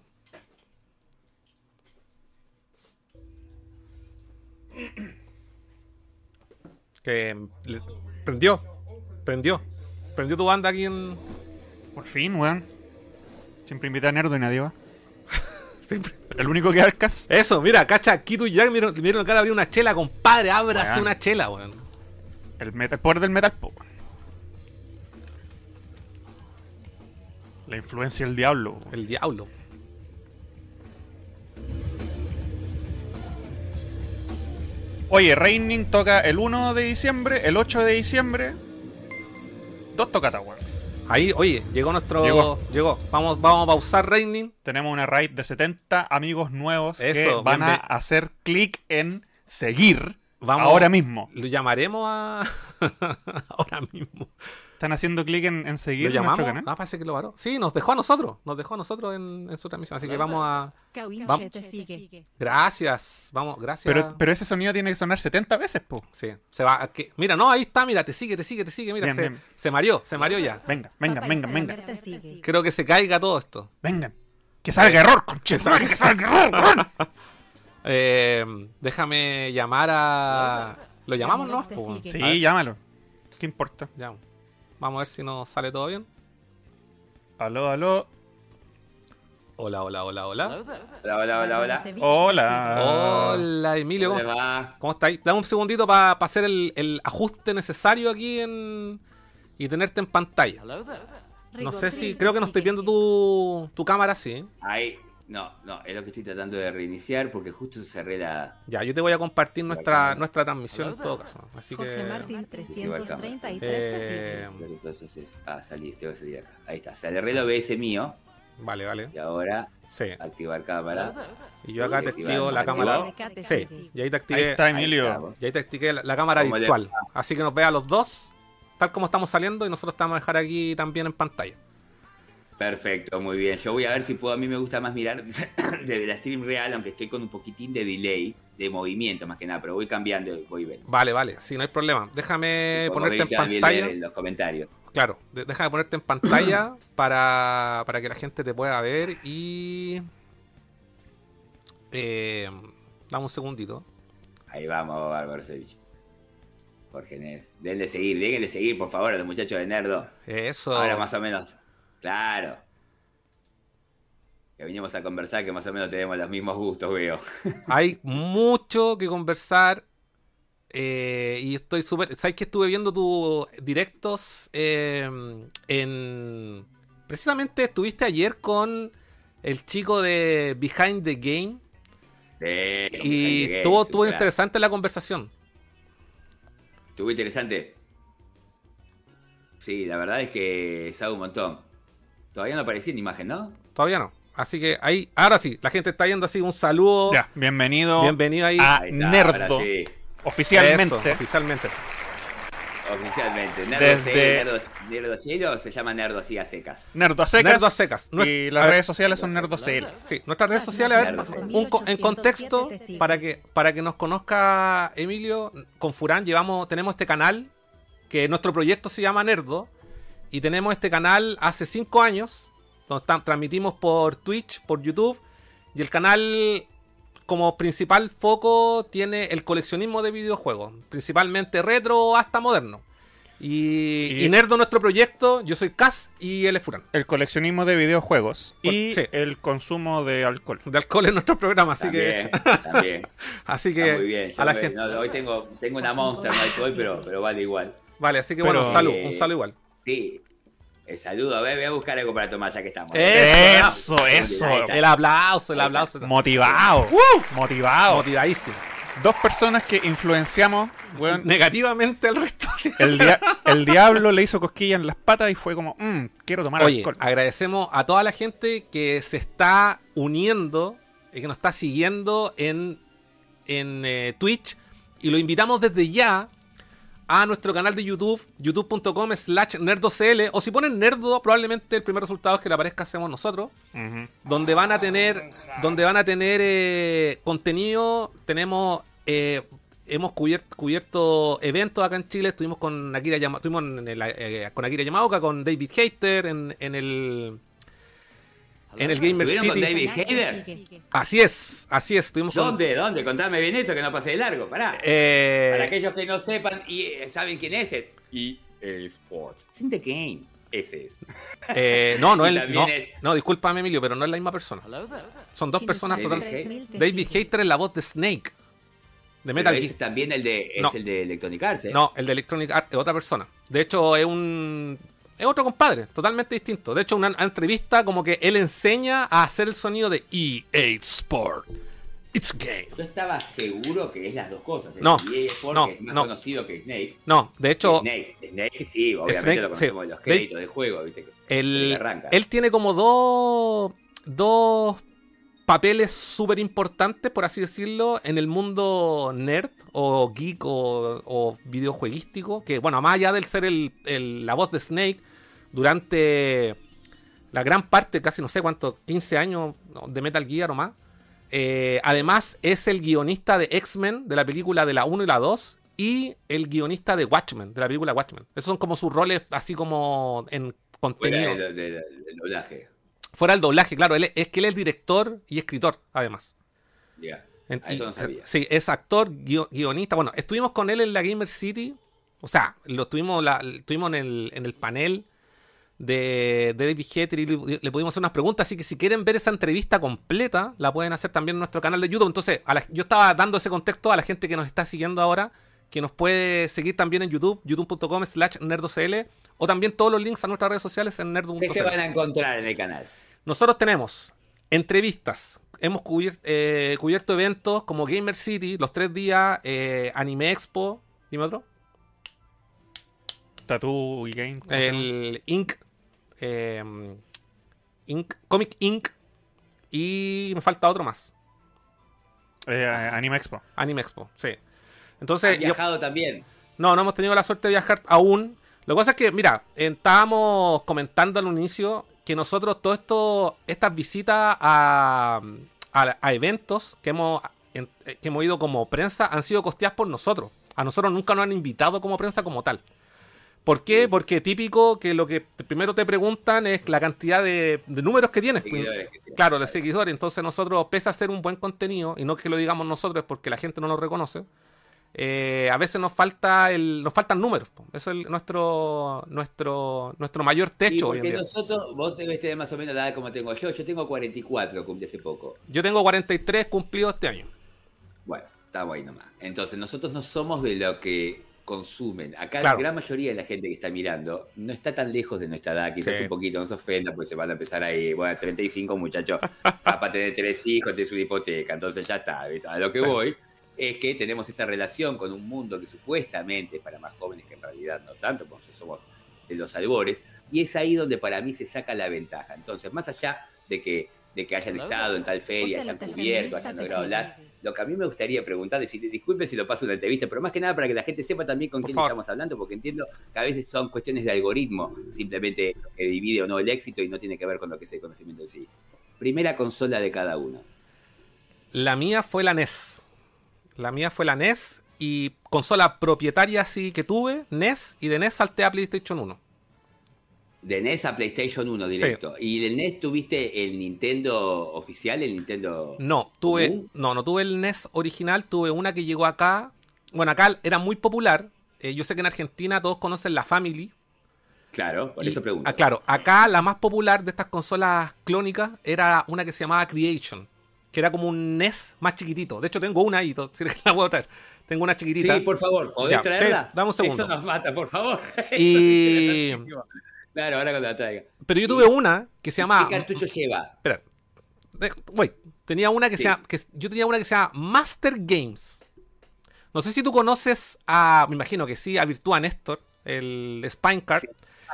Que prendió. Prendió. Prendió tu banda aquí en. Por fin, weón. Siempre invité a Nerdo y nadie va. Siempre. (laughs) El único que arcas. Eso, mira, cacha, Kitu y Jack miren, miren acá abrir una chela, compadre, ábrase Weón. una chela, weón. El, metal, el poder del metal, po, weón. La influencia del diablo. weón. El diablo. Oye, Raining toca el 1 de diciembre, el 8 de diciembre. Dos tocatas, weón. Ahí, oye, llegó nuestro. Llegó. Llegó. Vamos, vamos a pausar Raining. Tenemos una raid de 70 amigos nuevos que Eso, van a hacer clic en seguir Vamos, ahora mismo. Lo llamaremos a. (laughs) ahora mismo. Están haciendo clic en, en seguir ¿Lo nuestro llamamos? canal. Ah, parece que lo varó. Sí, nos dejó a nosotros. Nos dejó a nosotros en, en su transmisión. Así que vamos a. Vamos. te sigue. Gracias. Vamos, gracias. Pero, pero ese sonido tiene que sonar 70 veces, po. Sí, se va. a que- Mira, no, ahí está, mira, te sigue, te sigue, te sigue. Mira, Bien, se, bien. se mareó, se mareó ya. Venga, venga, venga, venga. Creo que se caiga todo esto. Vengan. Que salga error, conche, que salga error. Eh, déjame llamar a. ¿Lo llamamos, no? Pues. Sí, llámalo. ¿Qué importa? ya. Vamos a ver si nos sale todo bien. Aló, aló. Hola, hola, hola, hola. Hola, hola, hola, hola. Hola. Hola, Emilio, ¿Cómo ¿cómo, le va? cómo estáis? Dame un segundito para hacer el, el ajuste necesario aquí en y tenerte en pantalla. No sé si, creo que no estoy viendo tu, tu cámara así. Ahí. No, no, es lo que estoy tratando de reiniciar porque justo cerré la. Ya, yo te voy a compartir nuestra, nuestra transmisión en todo caso. Así Jorge que. Martín Eh, 333 te Pero entonces es. Ah, salí, tengo que salir acá. Ahí está. Cerré el OBS mío Vale, vale. y ahora Sí. activar cámara. Y yo acá te activo la cámara. Sí, y ahí te Ahí activé, está Ahí Emilio. estamos. y ahí te activé la, la cámara ¿Cómo le virtual. Así que nos vea a los dos, tal como estamos saliendo, y nosotros te vamos a dejar aquí también en pantalla. Perfecto, muy bien. Yo voy a ver si puedo. A mí me gusta más mirar (coughs) desde la stream real, aunque estoy con un poquitín de delay, de movimiento más que nada, pero voy cambiando, voy viendo. Vale, vale, sí, no hay problema. Déjame ponerte en pantalla. en los comentarios. Claro, déjame ponerte en pantalla (coughs) para, para que la gente te pueda ver y... Eh, dame un segundito. Ahí vamos, Bárbaro Sevilla. Jorge Ned. Denle seguir, déjenle seguir, por favor, a los muchachos de Nerdo. Eso. Ahora más o menos. Claro. Que vinimos a conversar, que más o menos tenemos los mismos gustos, veo. (laughs) Hay mucho que conversar. eh, y estoy súper. ¿Sabes que estuve viendo tus directos? eh, en. Precisamente estuviste ayer con el chico de Behind the Game. Sí, Y the estuvo, Game, estuvo interesante la conversación. Estuvo interesante. Sí, la verdad es que sabe un montón. Todavía no aparecía en imagen, ¿no? Todavía no. Así que ahí, ahora sí, la gente está yendo así un saludo. Ya, bienvenido Bienvenido ahí. a Ahí está, Nerdo. sí, Oficialmente. Eso, oficialmente. oficialmente. Nerdo, Desde- Nerdo, Nerdo Cielo o se llama Nerdo así a secas. Nerdo a secas. Nerdo a secas. Y las redes sociales son Nerdo CL. Sí, nuestras redes sociales, a ver, un co- en contexto, para que, para que nos conozca Emilio, con Furán llevamos, tenemos este canal, que nuestro proyecto se llama Nerdo, y tenemos este canal hace cinco años, donde transmitimos por Twitch, por YouTube, y el canal como principal foco tiene el coleccionismo de videojuegos, principalmente retro hasta moderno. Y, Y- y Nerdo, nuestro proyecto, yo soy Cas y él es Furán. El coleccionismo de videojuegos y Sí. el consumo de alcohol. De alcohol en nuestro programa, así También, que... también. (laughs) Así Está que muy bien. A la me- gente. no, hoy tengo, tengo una Monster, no alcohol, pero, pero vale igual. Vale, así que Pero- bueno, un saludo, Eh, un saludo igual. Sí. El saludo, a ver, voy a buscar algo para tomar ya que estamos. Eso, eso. El aplauso, el aplauso. Motivado. Motivado. Motivadísimo. Dos personas que influenciamos. Negativamente el resto. El, dia- el diablo le hizo cosquilla en las patas y fue como, "Mm, quiero tomar Oye, alcohol. agradecemos a toda la gente que se está uniendo y que nos está siguiendo en, en eh, Twitch. Y lo invitamos desde ya a nuestro canal de YouTube, youtube.com slash nerdocl. O si ponen nerdo, probablemente el primer resultado que le aparezca hacemos nosotros. Donde van a tener donde van a tener eh, contenido tenemos eh, hemos cubierto, cubierto eventos acá en Chile estuvimos con Akira Yama- estuvimos en el, eh, con Akira Yamaoka con David Hater en, en el en el Gamer ¿Estuvieron con City David Haber? así es así es estuvimos con ¿Dónde? ¿Dónde? Contame bien eso, que no pase de largo. Pará. eh, Para aquellos que no sepan y eh, saben quién es, EA Sports. It's in the game. Ese es. eh, no no (laughs) Y él no, es- no discúlpame Emilio pero no es la misma persona son dos personas totalmente. David Hater es la voz de Snake de Metal Gear es también el de, es No. el de Electronic Arts, ¿eh? No, el de Electronic Arts es otra persona. De hecho, es un. Es otro compadre, totalmente distinto. De hecho, una, una entrevista como que él enseña a hacer el sonido de EA Sport. It's game. Yo estaba seguro que es las dos cosas. El No, EA Sports, no, que es más no. conocido que Snake. No, de hecho, Snake, Snake sí, obviamente Snake, lo conocemos sí. los créditos de juego, ¿viste? que arranca. él tiene como dos. Dos papeles súper importantes, por así decirlo, en el mundo nerd o geek o, o videojueguístico. Que, bueno, más allá del ser el, el- la voz de Snake, durante la gran parte, casi no sé cuánto, 15 años de Metal Gear o más. eh, además, es el guionista de X-Men, de la película de la 1 y la 2, y el guionista de Watchmen, de la película Watchmen. Esos son como sus roles, así como en Fuera contenido. del- del doblaje. Fuera el doblaje, claro. Él es, es que él es director y escritor, además. Ya. Eso no sabía. Sí, es actor, guio- guionista. Bueno, estuvimos con él en la Gamer City. O sea, lo estuvimos, la, estuvimos en, el, en el panel de, de David Hater y le, le pudimos hacer unas preguntas. Así que si quieren ver esa entrevista completa, la pueden hacer también en nuestro canal de YouTube. Entonces, a la- yo estaba dando ese contexto a la gente que nos está siguiendo ahora, que nos puede seguir también en YouTube, youtube.com slash nerdocl, o también todos los links a nuestras redes sociales en ¿Qué nerdo.cl. se van a encontrar en el canal? Nosotros tenemos entrevistas. Hemos cubier- eh, cubierto eventos como Gamer City, los tres días, eh, Anime Expo, dime otro, Tattoo y Game. el Inc, eh, Inc, Comic Inc, y me falta otro más, Eh, Anime Expo. Anime Expo, sí. ¿Has Entonces, yo- viajado también? no, no hemos tenido la suerte de viajar aún. Lo que pasa es que, mira, eh, estábamos comentando al inicio que nosotros todo esto, estas visitas a, a- a eventos que hemos, en- eh, que hemos ido como prensa han sido costeadas por nosotros. A nosotros nunca nos han invitado como prensa como tal. ¿Por qué? Porque típico que lo que primero te preguntan es la cantidad de, de números que tienes. pues. Seguidores que tienes. Claro, de seguidores. Entonces nosotros, pese a hacer un buen contenido, y no que lo digamos nosotros, es porque la gente no lo reconoce, eh, a veces nos falta el, nos faltan números. po. Eso es el- nuestro, nuestro, nuestro mayor Sí, techo hoy en porque día. nosotros, vos tener más o menos la edad como tengo yo. Yo tengo 44, cumplí hace poco. Yo tengo 43 cumplidos este año. Bueno, estamos ahí nomás. Entonces, nosotros no somos de lo que consumen. Acá Claro. la gran mayoría de la gente que está mirando no está tan lejos de nuestra edad, quizás Sí. un poquito, no se ofenda, pues se van a empezar ahí, bueno, 35 muchachos, (laughs) para tener tres hijos, tienes una hipoteca, entonces ya está. A lo que Sí. voy es que tenemos esta relación con un mundo que supuestamente es para más jóvenes, que en realidad no tanto, porque somos de los albores, y es ahí donde para mí se saca la ventaja. Entonces, más allá de que, de que hayan estado en tal feria, hayan cubierto, hayan logrado hablar, sí, sí. Lo que a mí me gustaría preguntarles, y disculpen si lo paso en una entrevista, pero más que nada para que la gente sepa también con Por quién favor. estamos hablando, porque entiendo que a veces son cuestiones de algoritmo, simplemente lo que divide o no el éxito y no tiene que ver con lo que es el conocimiento en sí. Primera consola de cada uno. La mía fue la NES. La mía fue la NES y consola propietaria así que tuve, NES, y de NES salté a PlayStation 1. De NES a PlayStation 1 directo. ¿Y el NES tuviste el Nintendo oficial, el Nintendo... No, tuve, común? no, no tuve el NES original, tuve una que llegó acá. Bueno, acá era muy popular. Eh, yo sé que en Argentina todos conocen la Family. Claro, por Y- eso pregunto. ah, claro, acá la más popular de estas consolas clónicas era una que se llamaba Creation, que era como un NES más chiquitito. De hecho, tengo una ahí, (laughs) si la puedo traer. Tengo una chiquitita. Sí, por favor, ¿podés Ya, traerla? sí, dame un segundo. Eso nos mata, por favor. (laughs) Y- Claro, ahora cuando la traiga. Pero yo tuve una que se llama. ¿Qué cartucho lleva? Espera. Eh, Wait, tenía una que Sí. se llama. Que, yo tenía una que se llama Master Games. No sé si tú conoces a. Me imagino que sí, a Virtua Néstor, el Spinecart.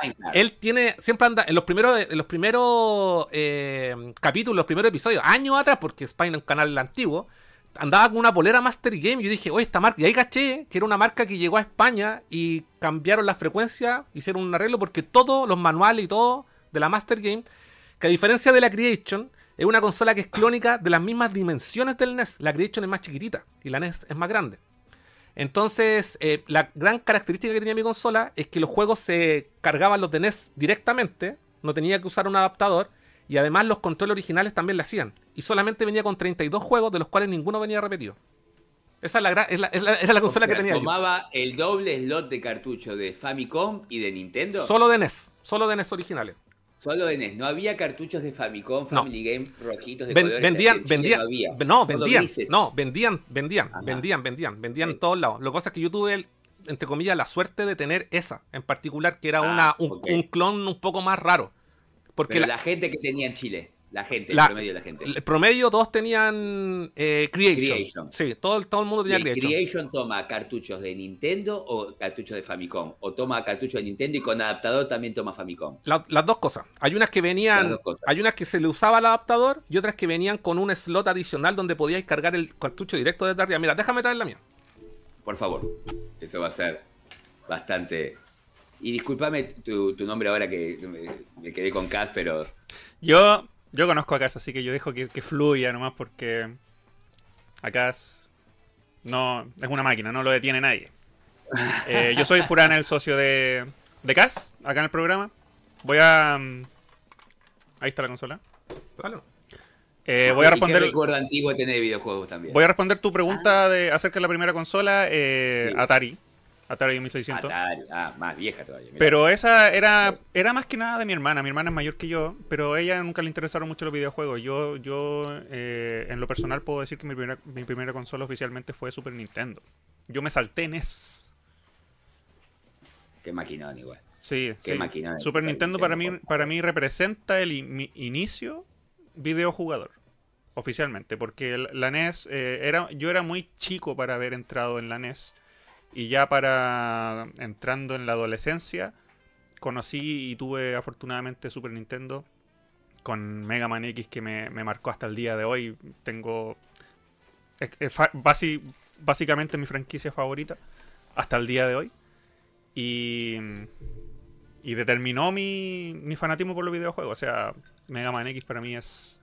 Minecraft. Él tiene, siempre anda en los primeros, en los primeros eh, capítulos, los primeros episodios, años atrás, porque Spine es un canal antiguo, andaba con una polera Master Game. Y yo dije, oye, esta marca, y ahí caché que era una marca que llegó a España y cambiaron la frecuencia, hicieron un arreglo, porque todos los manuales y todo de la Master Game, que a diferencia de la Creation, es una consola que es clónica de las mismas dimensiones del NES. La Creation es más chiquitita y la NES es más grande. Entonces, eh, la gran característica que tenía mi consola es que los juegos se cargaban los de NES directamente, no tenía que usar un adaptador, y además los controles originales también lo hacían. Y solamente venía con 32 juegos, de los cuales ninguno venía repetido. Esa es la, es la- es la- consola O sea, que tenía yo. Tomaba el doble slot de cartucho de Famicom y de Nintendo. Solo de NES, solo de NES originales. Solo de NES. No había cartuchos de Famicom, No. Family Game rojitos de Ven- colores. vendían, vendían, No, había. no, vendían, no, vendían, vendían, Ajá. vendían, vendían, vendían en todos lados. Lo que pasa es que yo tuve, el- entre comillas, la suerte de tener esa en particular, que era Ah, una, un, un clon un poco más raro. Porque Pero la... gente que tenía en Chile. La gente, La- el promedio de la gente. el promedio todos tenían eh, Creation. Creation. Sí, todo, el- todo el mundo ¿Y tenía el Creation. Creation toma cartuchos de Nintendo o cartuchos de Famicom? ¿O toma cartuchos de Nintendo y con adaptador también toma Famicom? La- las dos cosas. Hay unas que venían, hay unas que se le usaba el adaptador y otras que venían con un slot adicional donde podíais cargar el cartucho directo desde arriba. Mira, déjame traer la mía. Por favor. Eso va a ser bastante... Y discúlpame tu, tu nombre ahora que me, me quedé con Kat, pero... Yo, yo conozco a Cas, así que yo dejo que, que fluya nomás porque acá es, no, es una máquina, no lo detiene nadie. Eh, yo soy Furán, el socio de, de Cas, acá en el programa. Voy a... mm, Ahí está la consola. Eh, voy a ¿Y qué responder... recuerdo antiguo de videojuegos también? Voy a responder tu pregunta de acerca de la primera consola, eh, Sí. Atari. Atari 1600. Atari. Ah, más vieja todavía. Pero esa era, era más que nada de mi hermana. Mi hermana es mayor que yo, pero a ella nunca le interesaron mucho los videojuegos. Yo, yo eh, en lo personal puedo decir que mi primera, mi primera consola oficialmente fue Super Nintendo. Yo me salté NES. Qué maquinón igual. Sí, Qué sí. máquina de Super Nintendo para mí, para mí representa el in- inicio videojugador, oficialmente, porque la NES, eh, era, yo era muy chico para haber entrado en la NES, y ya para entrando en la adolescencia, conocí y tuve afortunadamente Super Nintendo con Mega Man X que me, me marcó hasta el día de hoy. Tengo es- es fa- basi- básicamente mi franquicia favorita hasta el día de hoy. Y, y determinó mi, mi fanatismo por los videojuegos. O sea, Mega Man X para mí es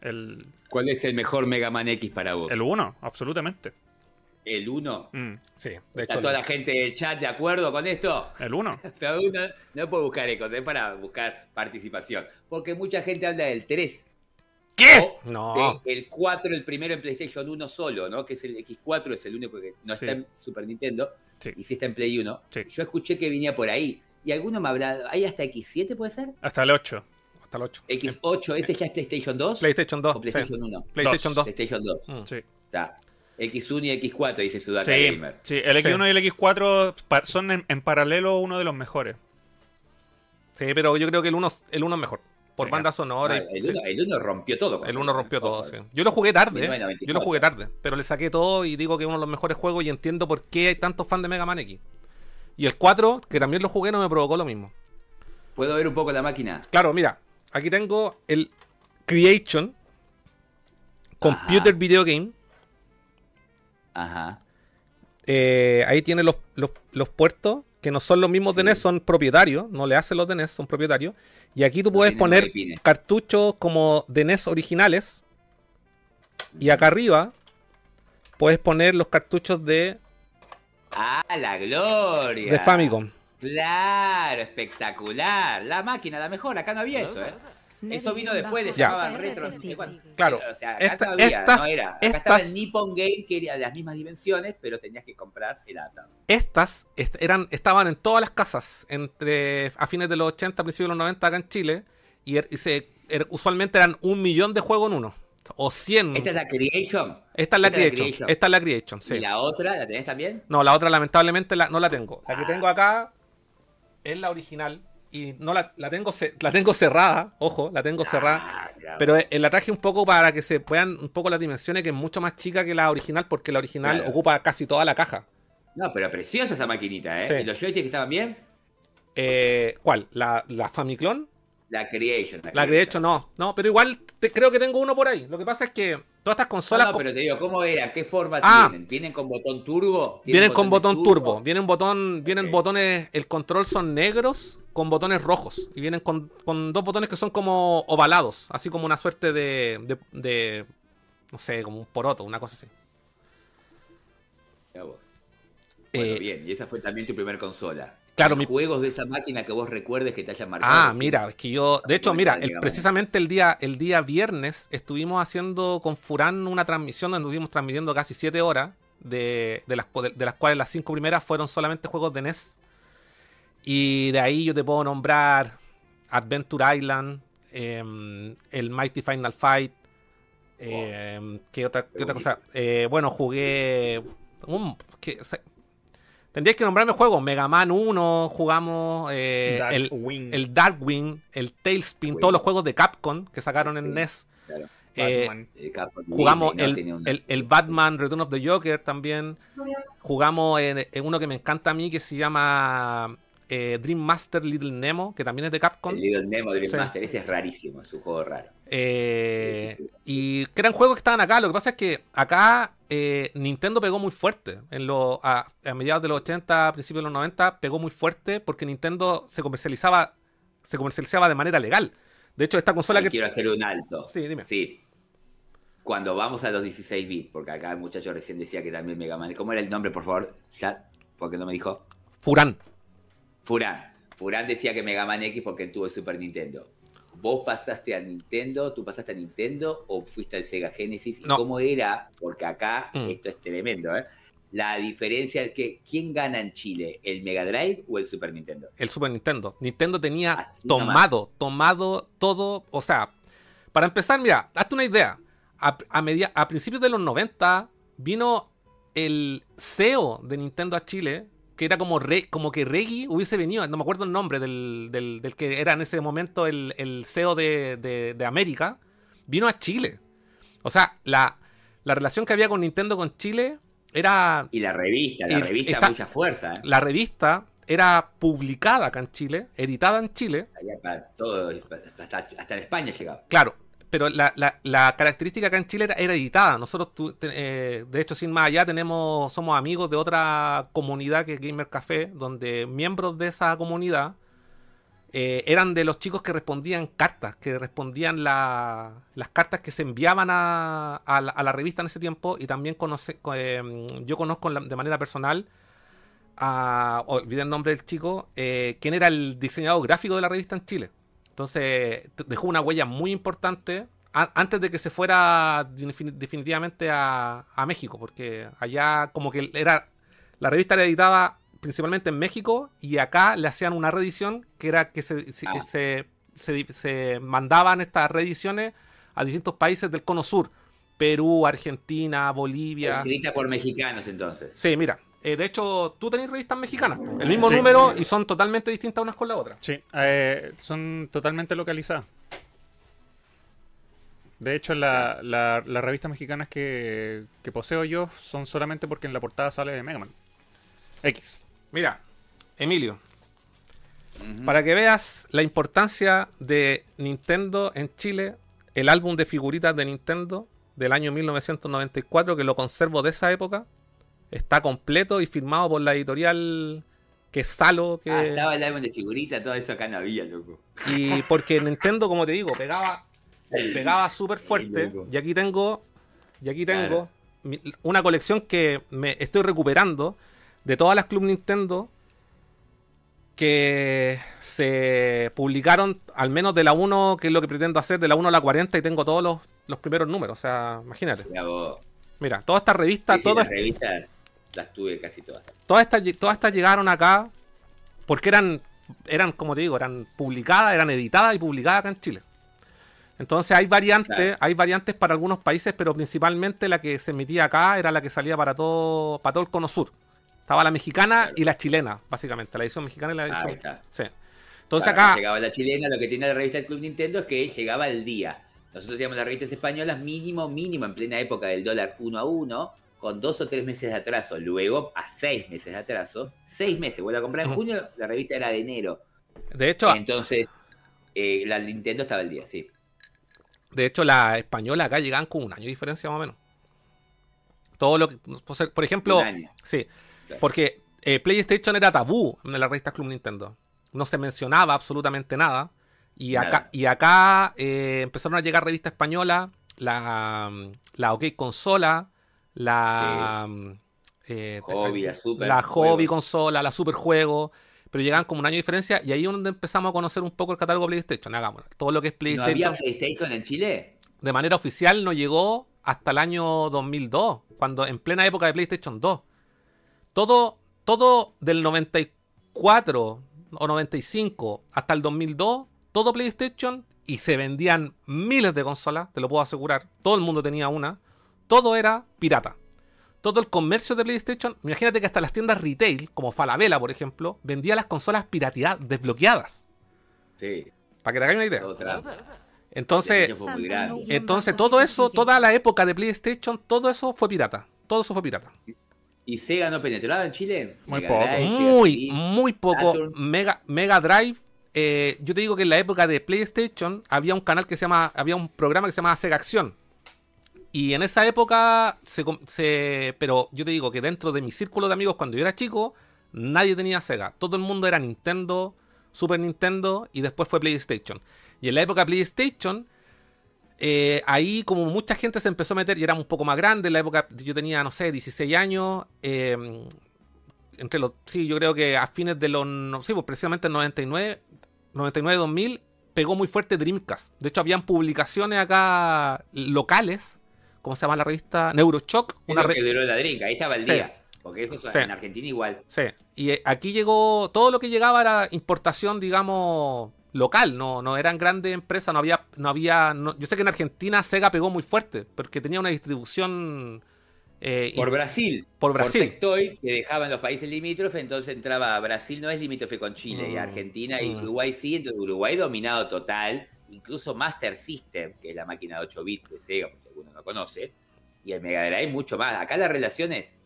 el, ¿Cuál es el mejor Mega Man X para vos? el uno, absolutamente. ¿El 1? Mm, Sí, de ¿Está toda la gente del chat de acuerdo con esto? el uno. (laughs) Pero uno no puede buscar ecos, es para buscar participación. Porque mucha gente habla del 3. ¿Qué? O No. de el 4, el primero en PlayStation 1 solo, ¿no? Que es el X4, es el único que no Sí. está en Super Nintendo. Sí. Y sí está en Play 1. Sí. Yo escuché que venía por ahí. Y alguno me hablado. ¿Hay hasta X7 puede ser? Hasta el 8. Hasta el 8. X8, ¿ese ya es PlayStation 2? PlayStation 2. ¿O PlayStation 1? sí. PlayStation 2. PlayStation 2. Mm. Sí. Está. X1 y X4, dice Sudaka Sí, Gamer. sí, el Sí. X1 y el X4 pa- son en, en paralelo uno de los mejores. Sí, pero yo creo que el 1 el uno es mejor. Por Sí. banda sonora. y- el, sí. 1, el uno rompió todo. El Sonic, 1 rompió todo, sí. Yo lo jugué tarde. 1994. Yo lo jugué tarde. Pero le saqué todo y digo que es uno de los mejores juegos y entiendo por qué hay tantos fans de Mega Man X. Y el 4, que también lo jugué, no me provocó lo mismo. ¿Puedo ver un poco la máquina? Claro, mira, aquí tengo el Creation Computer Ajá. Video Game. Ajá. Eh, ahí tiene los, los, los puertos, que no son los mismos de. NES, son propietarios, no le hacen los de NES, son propietarios. Y aquí tú puedes poner cartuchos como de NES originales. Y acá arriba puedes poner los cartuchos de, ¡Ah, la gloria! de Famicom. Claro, espectacular. La máquina, la mejor. Acá no había eso, ¿eh? Eso vino después, le llamaban retro. no sé cuánto. Claro, O sea, acá esta- no había, estas- no era. Acá estaba el Nippon Game, que era de las mismas dimensiones, pero tenías que comprar el adaptador. Estas est- eran, estaban en todas las casas entre a fines de los 80, principios de los 90 acá en Chile. Y, er- y se, er- usualmente eran un millón de juegos en uno. O 100. ¿Esta es la Creation? Esta es la esta la Creation. Creation. Esta es la Creation, sí. ¿Y la otra la tenés también? No, la otra lamentablemente la- no la tengo. La que Ah. tengo acá es la original. Y no la, la tengo la tengo cerrada, ojo, la tengo cerrada. Ah. Pero la traje un poco para que se vean un poco las dimensiones, que es mucho más chica que la original, porque la original Claro. ocupa casi toda la caja. No, pero preciosa esa maquinita, ¿eh? Sí. ¿Y los joysticks estaban bien? Eh, ¿Cuál? ¿La, la Famiclone? La Creation. La de hecho no. No, pero igual te- creo que tengo uno por ahí. Lo que pasa es que todas estas consolas no, pero te digo, ¿cómo era? ¿Qué forma Ah. tienen? ¿Vienen con botón turbo? ¿Tienen vienen con botón turbo. Vienen botón, vienen botones, el control son negros con botones rojos. Y vienen con, con dos botones que son como ovalados. Así como una suerte de, de, de- no sé, como un poroto, una cosa así. Mirá vos. Bueno, Eh, bien, y esa fue también tu primer consola. Claro, ¿Hay mi- juegos de esa máquina que vos recuerdes que te hayan marcado. Ah, mira, es que yo, de hecho, mira, el- precisamente el día, el día viernes estuvimos haciendo con Furán una transmisión donde estuvimos transmitiendo casi 7 horas, de, de las, de, de las cuales las 5 primeras fueron solamente juegos de NES. Y de ahí yo te puedo nombrar Adventure Island, em, el Mighty Final Fight, em, ¿qué otra, qué otra cosa? Eh, bueno, jugué... un- que- Tendríais que nombrarme juegos. Mega Man 1, jugamos eh, Dark el, Wing. el Darkwing, el Tailspin, Wing. todos los juegos de Capcom que sacaron en Sí. NES. Claro. Eh, Batman. Eh, jugamos el, una- el- el Batman Return of the Joker también. Jugamos en, en uno que me encanta a mí que se llama eh, Dream Master Little Nemo, que también es de Capcom. El Little Nemo Dream Sí. Master, ese es rarísimo, es un juego raro. Eh, y que eran juegos que estaban acá. Lo que pasa es que acá eh, Nintendo pegó muy fuerte. En lo, a, a mediados de los 80, principios de los 90, pegó muy fuerte porque Nintendo se comercializaba, se comercializaba de manera legal. De hecho, esta consola Ahí que. Quiero hacer un alto. Sí, dime. Sí. Cuando vamos a los 16 bits, porque acá el muchacho recién decía que también Mega Man. ¿Cómo era el nombre, por favor? Ya, porque no me dijo. Furán. Furán. Furán decía que Mega Man X porque él tuvo el Super Nintendo. ¿Vos pasaste a Nintendo? ¿Tú pasaste a Nintendo o fuiste al Sega Genesis? ¿Y No. cómo era? Porque acá, Mm. esto es tremendo, ¿eh? La diferencia, que, ¿quién gana en Chile? ¿El Mega Drive o el Super Nintendo? el Super Nintendo. Nintendo tenía Así tomado, tomado todo. O sea, para empezar, mira, hazte una idea. A, a, media- a principios de los 90 vino el CEO de Nintendo a Chile, que era como, re- como que Reggie hubiese venido, no me acuerdo el nombre del, del- del que era en ese momento el, el CEO de, de- de América. vino a Chile. O sea, la, la relación que había con Nintendo con Chile era. Y la revista, la Y- revista mucha fuerza. ¿eh? La revista era publicada acá en Chile, editada en Chile. Allá para todo, hasta, hasta en España llegaba. Claro, pero la, la- la característica acá en Chile era, era editada. Nosotros, tu- eh, de hecho, sin más allá, tenemos, somos amigos de otra comunidad que es Gamer Café, donde miembros de esa comunidad eh, eran de los chicos que respondían cartas, que respondían la- las cartas que se enviaban a, a la, a la revista en ese tiempo. Y también conoce, co- eh, yo conozco de manera personal a, olvidé el nombre del chico, eh, quien era el diseñador gráfico de la revista en Chile. Entonces dejó una huella muy importante antes de que se fuera defini- definitivamente a, a México, porque allá como que era la revista era editada principalmente en México y acá le hacían una reedición que era que se, se- que Ah. se, se- se mandaban estas reediciones a distintos países del cono sur, Perú, Argentina, Bolivia. Escrita por mexicanos entonces. Sí, mira. Eh, de hecho, tú tenés revistas mexicanas. El mismo Sí. número y son totalmente distintas unas con la otra. Sí, eh, son totalmente localizadas. De hecho, la- la- las revistas mexicanas que, que poseo yo son solamente porque en la portada sale Mega Man. X. Mira, Emilio, para que veas la importancia de Nintendo en Chile, el álbum de figuritas de Nintendo del año 1994, que lo conservo de esa época, está completo y firmado por la editorial que es Salo, que... Ah, estaba el álbum de figurita, todo eso acá no había, loco. Y porque Nintendo, como te digo, pegaba, pegaba súper fuerte. Y aquí tengo, y aquí tengo mi- una colección que me estoy recuperando de todas las Club Nintendo que se publicaron, al menos de la 1, que es lo que pretendo hacer, de la 1 a la 40, y tengo todos los, los primeros números. O sea, imagínate. Mira todas estas revistas, Sí, las tuve casi todas. todas estas, todas estas llegaron acá porque eran, eran, como te digo, eran publicadas, eran editadas y publicadas acá en Chile. Entonces hay variantes, Claro. hay variantes para algunos países, pero principalmente la que se emitía acá era la que salía para todo, para todo el cono sur. Estaba la mexicana Claro. y la chilena, básicamente, la edición mexicana y la Ahí edición. está. Sí. Entonces Claro, acá, Llegaba la chilena, lo que tiene la revista del Club Nintendo es que llegaba al día. Nosotros teníamos las revistas españolas mínimo, mínimo, en plena época del dólar uno a uno, con dos o tres meses de atraso. Luego, a seis meses de atraso, seis meses, vuelvo a comprar en junio, la revista era de enero. de hecho, Entonces, eh, la Nintendo estaba al día, sí. De hecho, la española acá llegaban con un año de diferencia más o menos. Todo lo que. Por ejemplo. Un año. Sí. Claro. Porque eh, PlayStation era tabú en la revista Club Nintendo. No se mencionaba absolutamente nada. Y Nada. acá, y acá eh, empezaron a llegar revistas españolas. La, la OK Consola. La. mm, eh, Hobby, la Super. la Hobby. Consola, la Super Juego. Pero llegaban como un año de diferencia. Y ahí es donde empezamos a conocer un poco el catálogo PlayStation. Hagámoslo. Todo lo que es ¿No PlayStation había PlayStation en Chile? de manera oficial no llegó hasta el año 2002, cuando en plena época de PlayStation 2. Todo, todo del 94 o 95 hasta el 2002, todo PlayStation y se vendían miles de consolas, te lo puedo asegurar. Todo el mundo tenía una. Todo era pirata. Todo el comercio de PlayStation, imagínate que hasta las tiendas retail, como Falabella, por ejemplo, vendía las consolas pirateadas, desbloqueadas. Sí. Para que te hagáis una idea. Otra. Entonces, entonces todo eso, toda la época de PlayStation, todo eso fue pirata. Todo eso fue pirata. ¿Y Sega no penetraba en Chile? Muy Mega poco. Drive, Muy, muy poco. Mega, Mega Drive. eh, yo te digo que en la época de PlayStation había un canal que se llama, había un programa que se llamaba Sega Acción. Y en esa época se, pero yo te digo que dentro de mi círculo de amigos cuando yo era chico, nadie tenía Sega. Todo el mundo era Nintendo, Super Nintendo y después fue PlayStation. Y en la época PlayStation, eh, ahí como mucha gente se empezó a meter y era un poco más grande, en la época yo tenía, no sé, 16 años, eh, entre los, sí, yo creo que a fines de los, sí, pues precisamente en 99, 99, 2000, pegó muy fuerte Dreamcast. De hecho, habían publicaciones acá locales, ¿cómo se llama la revista? Neurochoc, una lo que duró la drink, ahí estaba el Sí. día. Porque eso es Sí. en Argentina igual. Sí, y eh, aquí llegó, todo lo que llegaba era importación, digamos, local, no, no eran grandes empresas, no había, no había, no- yo sé que en Argentina Sega pegó muy fuerte, porque tenía una distribución eh, Por Brasil. por Brasil. Tectoy, que dejaban los países limítrofes, entonces entraba Brasil no es limítrofe con Chile y Mm, Argentina y mm. Uruguay sí, entonces Uruguay dominado total incluso Master System, que es la máquina de 8 bits de Sega, por si alguno no conoce, y el Mega Drive mucho más. Acá la relación es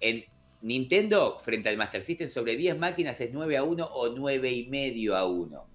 en Nintendo frente al Master System sobre 10 máquinas es 9 a 1 o 9 y medio a 1.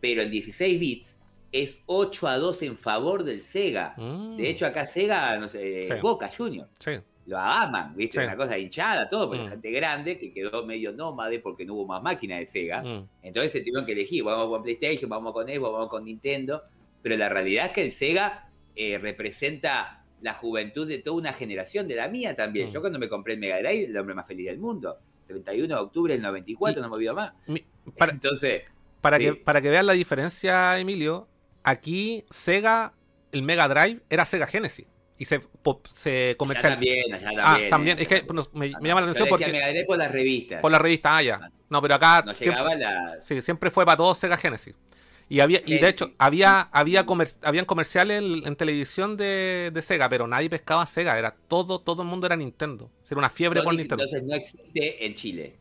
Pero en 16 bits es 8 a 2 en favor del Sega. Mm. De hecho, acá Sega, no sé, Sí. Boca Junior, Sí. Lo aman, ¿viste? Sí. Una cosa hinchada, todo, porque Mm. la gente grande que quedó medio nómade porque no hubo más máquinas de Sega. Mm. Entonces se tuvieron que elegir, vamos con PlayStation, vamos con Xbox, vamos con Nintendo, pero la realidad es que el Sega eh, representa la juventud de toda una generación, de la mía también. Mm. Yo cuando me compré el Mega Drive, el hombre más feliz del mundo. 31 de octubre del 94, Y- no me olvido más. Mi- para, Entonces, para sí. que, para que vean la diferencia, Emilio, aquí Sega, el Mega Drive, era Sega Genesis. Y se, po- se comercial. también, allá también. Ah, eh. también. Es que me, me llama la atención porque. Mega por las revistas. Por la revista, ah, ya. No, pero acá no siempre, llegaba la... sí, siempre fue para todos Sega Genesis. Y había, y de hecho, había, había comer- habían comerciales en, en televisión de, de Sega, pero nadie pescaba Sega, era todo, todo el mundo era Nintendo. Era una fiebre por Nintendo. entonces no existe en Chile.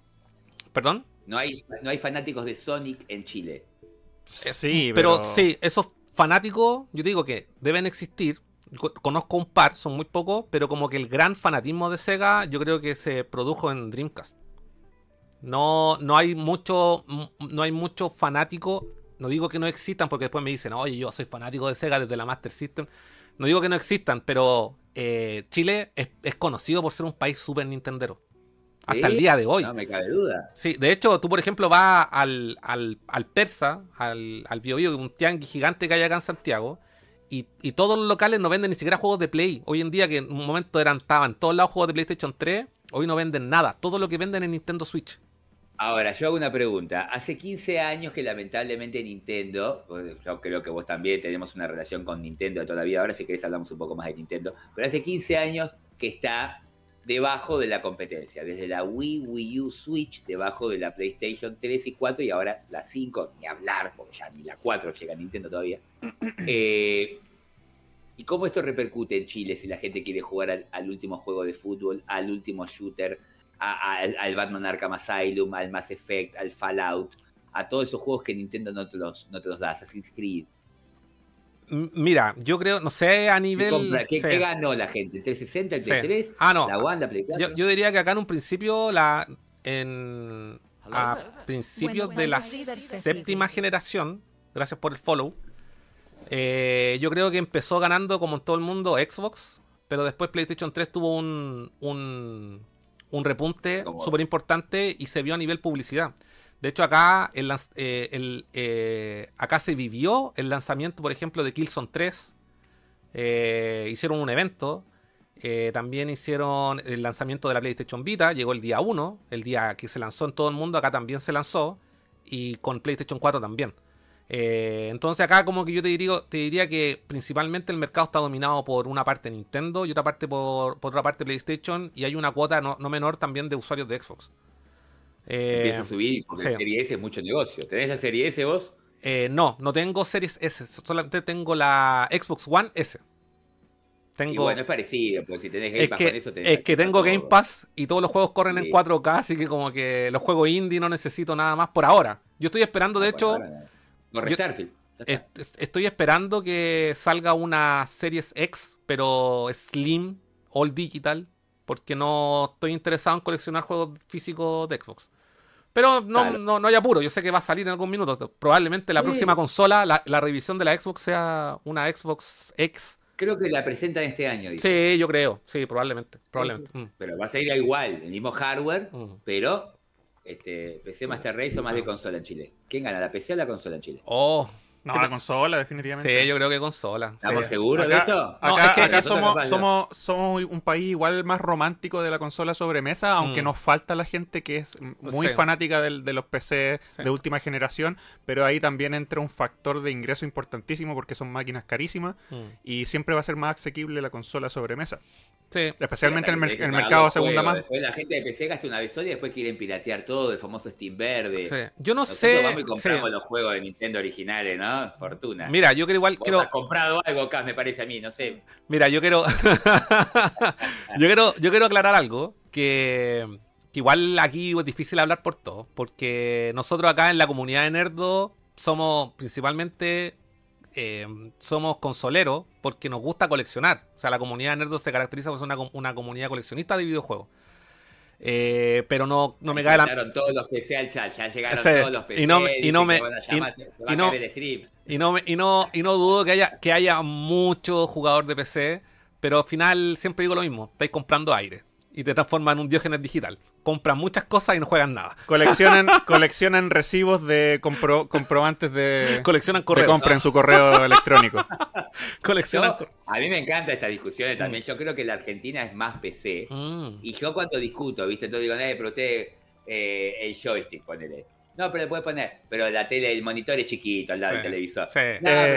¿Perdón? No hay, no hay fanáticos de Sonic en Chile. Sí, pero, sí, esos fanáticos, yo digo que deben existir. Co- Conozco un par, son muy pocos, pero como que el gran fanatismo de Sega, yo creo que se produjo en Dreamcast. No, no hay mucho, m- no hay mucho fanático. No digo que no existan, porque después me dicen, oye, yo soy fanático de Sega desde la Master System. No digo que no existan, pero eh, Chile es, es conocido por ser un país súper nintendero. Hasta ¿Sí? el día de hoy. No me cabe duda. Sí, de hecho, tú, por ejemplo, vas al, al, al Persa, al, al Bio Bio, un tianguis gigante que hay acá en Santiago, y, todos los locales no venden ni siquiera juegos de Play. Hoy en día, que en un momento eran, estaban todos lados juegos de PlayStation 3, hoy no venden nada. Todo lo que venden es Nintendo Switch. Ahora, yo hago una pregunta. Hace 15 años que lamentablemente Nintendo, pues, yo creo que vos también tenemos una relación con Nintendo de toda la vida, ahora si querés hablamos un poco más de Nintendo, pero hace 15 años que está debajo de la competencia, desde la Wii, Wii U, Switch, debajo de la PlayStation 3 y 4 y ahora la 5, ni hablar, porque ya ni la 4 llega a Nintendo todavía. (clears throat) Eh, ¿Y cómo esto repercute en Chile si la gente quiere jugar al, al último juego de fútbol, al último shooter, a- a- al, al Batman Arkham Asylum, al Mass Effect, al Fallout, a todos esos juegos que Nintendo no te los, no te los da, Assassin's Creed? Mira, yo creo, no sé a ¿Qué, nivel. ¿Qué- sí. qué ganó la gente? ¿El 360, el Sí. Play 3? Ah, no. ¿La 4? Yo, yo diría que acá en un principio, la, en, a principios de la séptima generación, gracias por el follow, eh, yo creo que empezó ganando como en todo el mundo Xbox, pero después PlayStation 3 tuvo un, un, un repunte súper importante y se vio a nivel publicidad. De hecho, acá, el, eh, eh, acá se vivió el lanzamiento, por ejemplo, de Killzone 3. Eh, hicieron un evento. también hicieron el lanzamiento de la PlayStation Vita. Llegó el día 1. El día que se lanzó en todo el mundo. Acá también se lanzó. Y con PlayStation 4 también. Entonces acá como que yo te diría, te diría que principalmente el mercado está dominado por una parte Nintendo y otra parte por, otra parte PlayStation. Y hay una cuota no menor también de usuarios de Xbox. Eh, Empieza a subir, porque sí. Serie S es mucho negocio. ¿Tenés la Serie S vos? Eh, no, no tengo Series S, solamente tengo la Xbox One S. Y Tengo, bueno, es parecido, porque si tenés Game es Pass que, con eso tenés es que tengo Game. Pass y todos los juegos corren en Sí. 4K, así que como que los juegos indie no necesito nada más por ahora. Yo estoy esperando, de Ah, hecho, yo-. Ya está. est- est- estoy esperando que salga una Series X, pero Slim, All Digital, porque no estoy interesado en coleccionar juegos físicos de Xbox. Pero no, Claro. no, no hay apuro, yo sé que va a salir en algún minuto. Probablemente la Sí. próxima consola, la, la revisión de la Xbox sea una Xbox X. Creo que la presentan este año, dice. Sí, yo creo, sí, probablemente. probablemente. Mm, Pero va a ser igual, el mismo hardware, mm. pero este, PC Master Race o más de consola en Chile. ¿Quién gana, la PC o la consola en Chile? Oh, No, la consola, definitivamente. sí, yo creo que consola. ¿Estamos sí. seguros de Acá, esto? No, acá- es que acá somos, somos, somos un país igual más romántico de la consola sobremesa, aunque Mm. nos falta la gente que es muy Sí. fanática del- de los PC Sí. de última generación, pero ahí también entra un factor de ingreso importantísimo porque son máquinas carísimas Mm. y siempre va a ser más asequible la consola sobremesa, Sí. especialmente en el, mercado a segunda mano. Después la gente de PC gasta una vez sola y después quieren piratear todo, el famoso Steam verde. sí. Yo no Nosotros sé. vamos y compramos sí. los juegos de Nintendo originales, ¿no? Fortuna. Mira, yo quiero igual. Vos Quiero, has comprado algo me parece a mí, no sé. Mira, yo quiero. (laughs) yo quiero. Yo quiero aclarar algo. Que, que igual aquí es difícil hablar por todos. Porque nosotros acá en la comunidad de Nerdo somos principalmente eh, somos consoleros porque nos gusta coleccionar. O sea, la comunidad de Nerdos se caracteriza por ser una, una comunidad coleccionista de videojuegos. Eh, pero no, no me cae la... Llegaron todos los PC al chat, ya llegaron Sí, todos los PC. y no y no me- y- no-. Y no, y no, y no dudo que haya, que haya mucho jugador de PC, pero al final siempre digo lo mismo, estáis comprando aire y te transforman en un diógenes digital. Compran muchas cosas y no juegan nada. Coleccionan, (laughs) coleccionan recibos de compro- comprobantes de, Coleccionan de correos. compra en su correo (laughs) electrónico. Coleccionan Yo- a mí me encanta estas discusiones también. Yo creo que la Argentina es más PC. Mm. Y yo cuando discuto, ¿viste? Entonces digo, eh, pero usted, eh, el joystick, ponele. No, pero le puede poner. Pero la tele, el monitor es chiquito al lado Sí, del televisor. sí. No, Eh.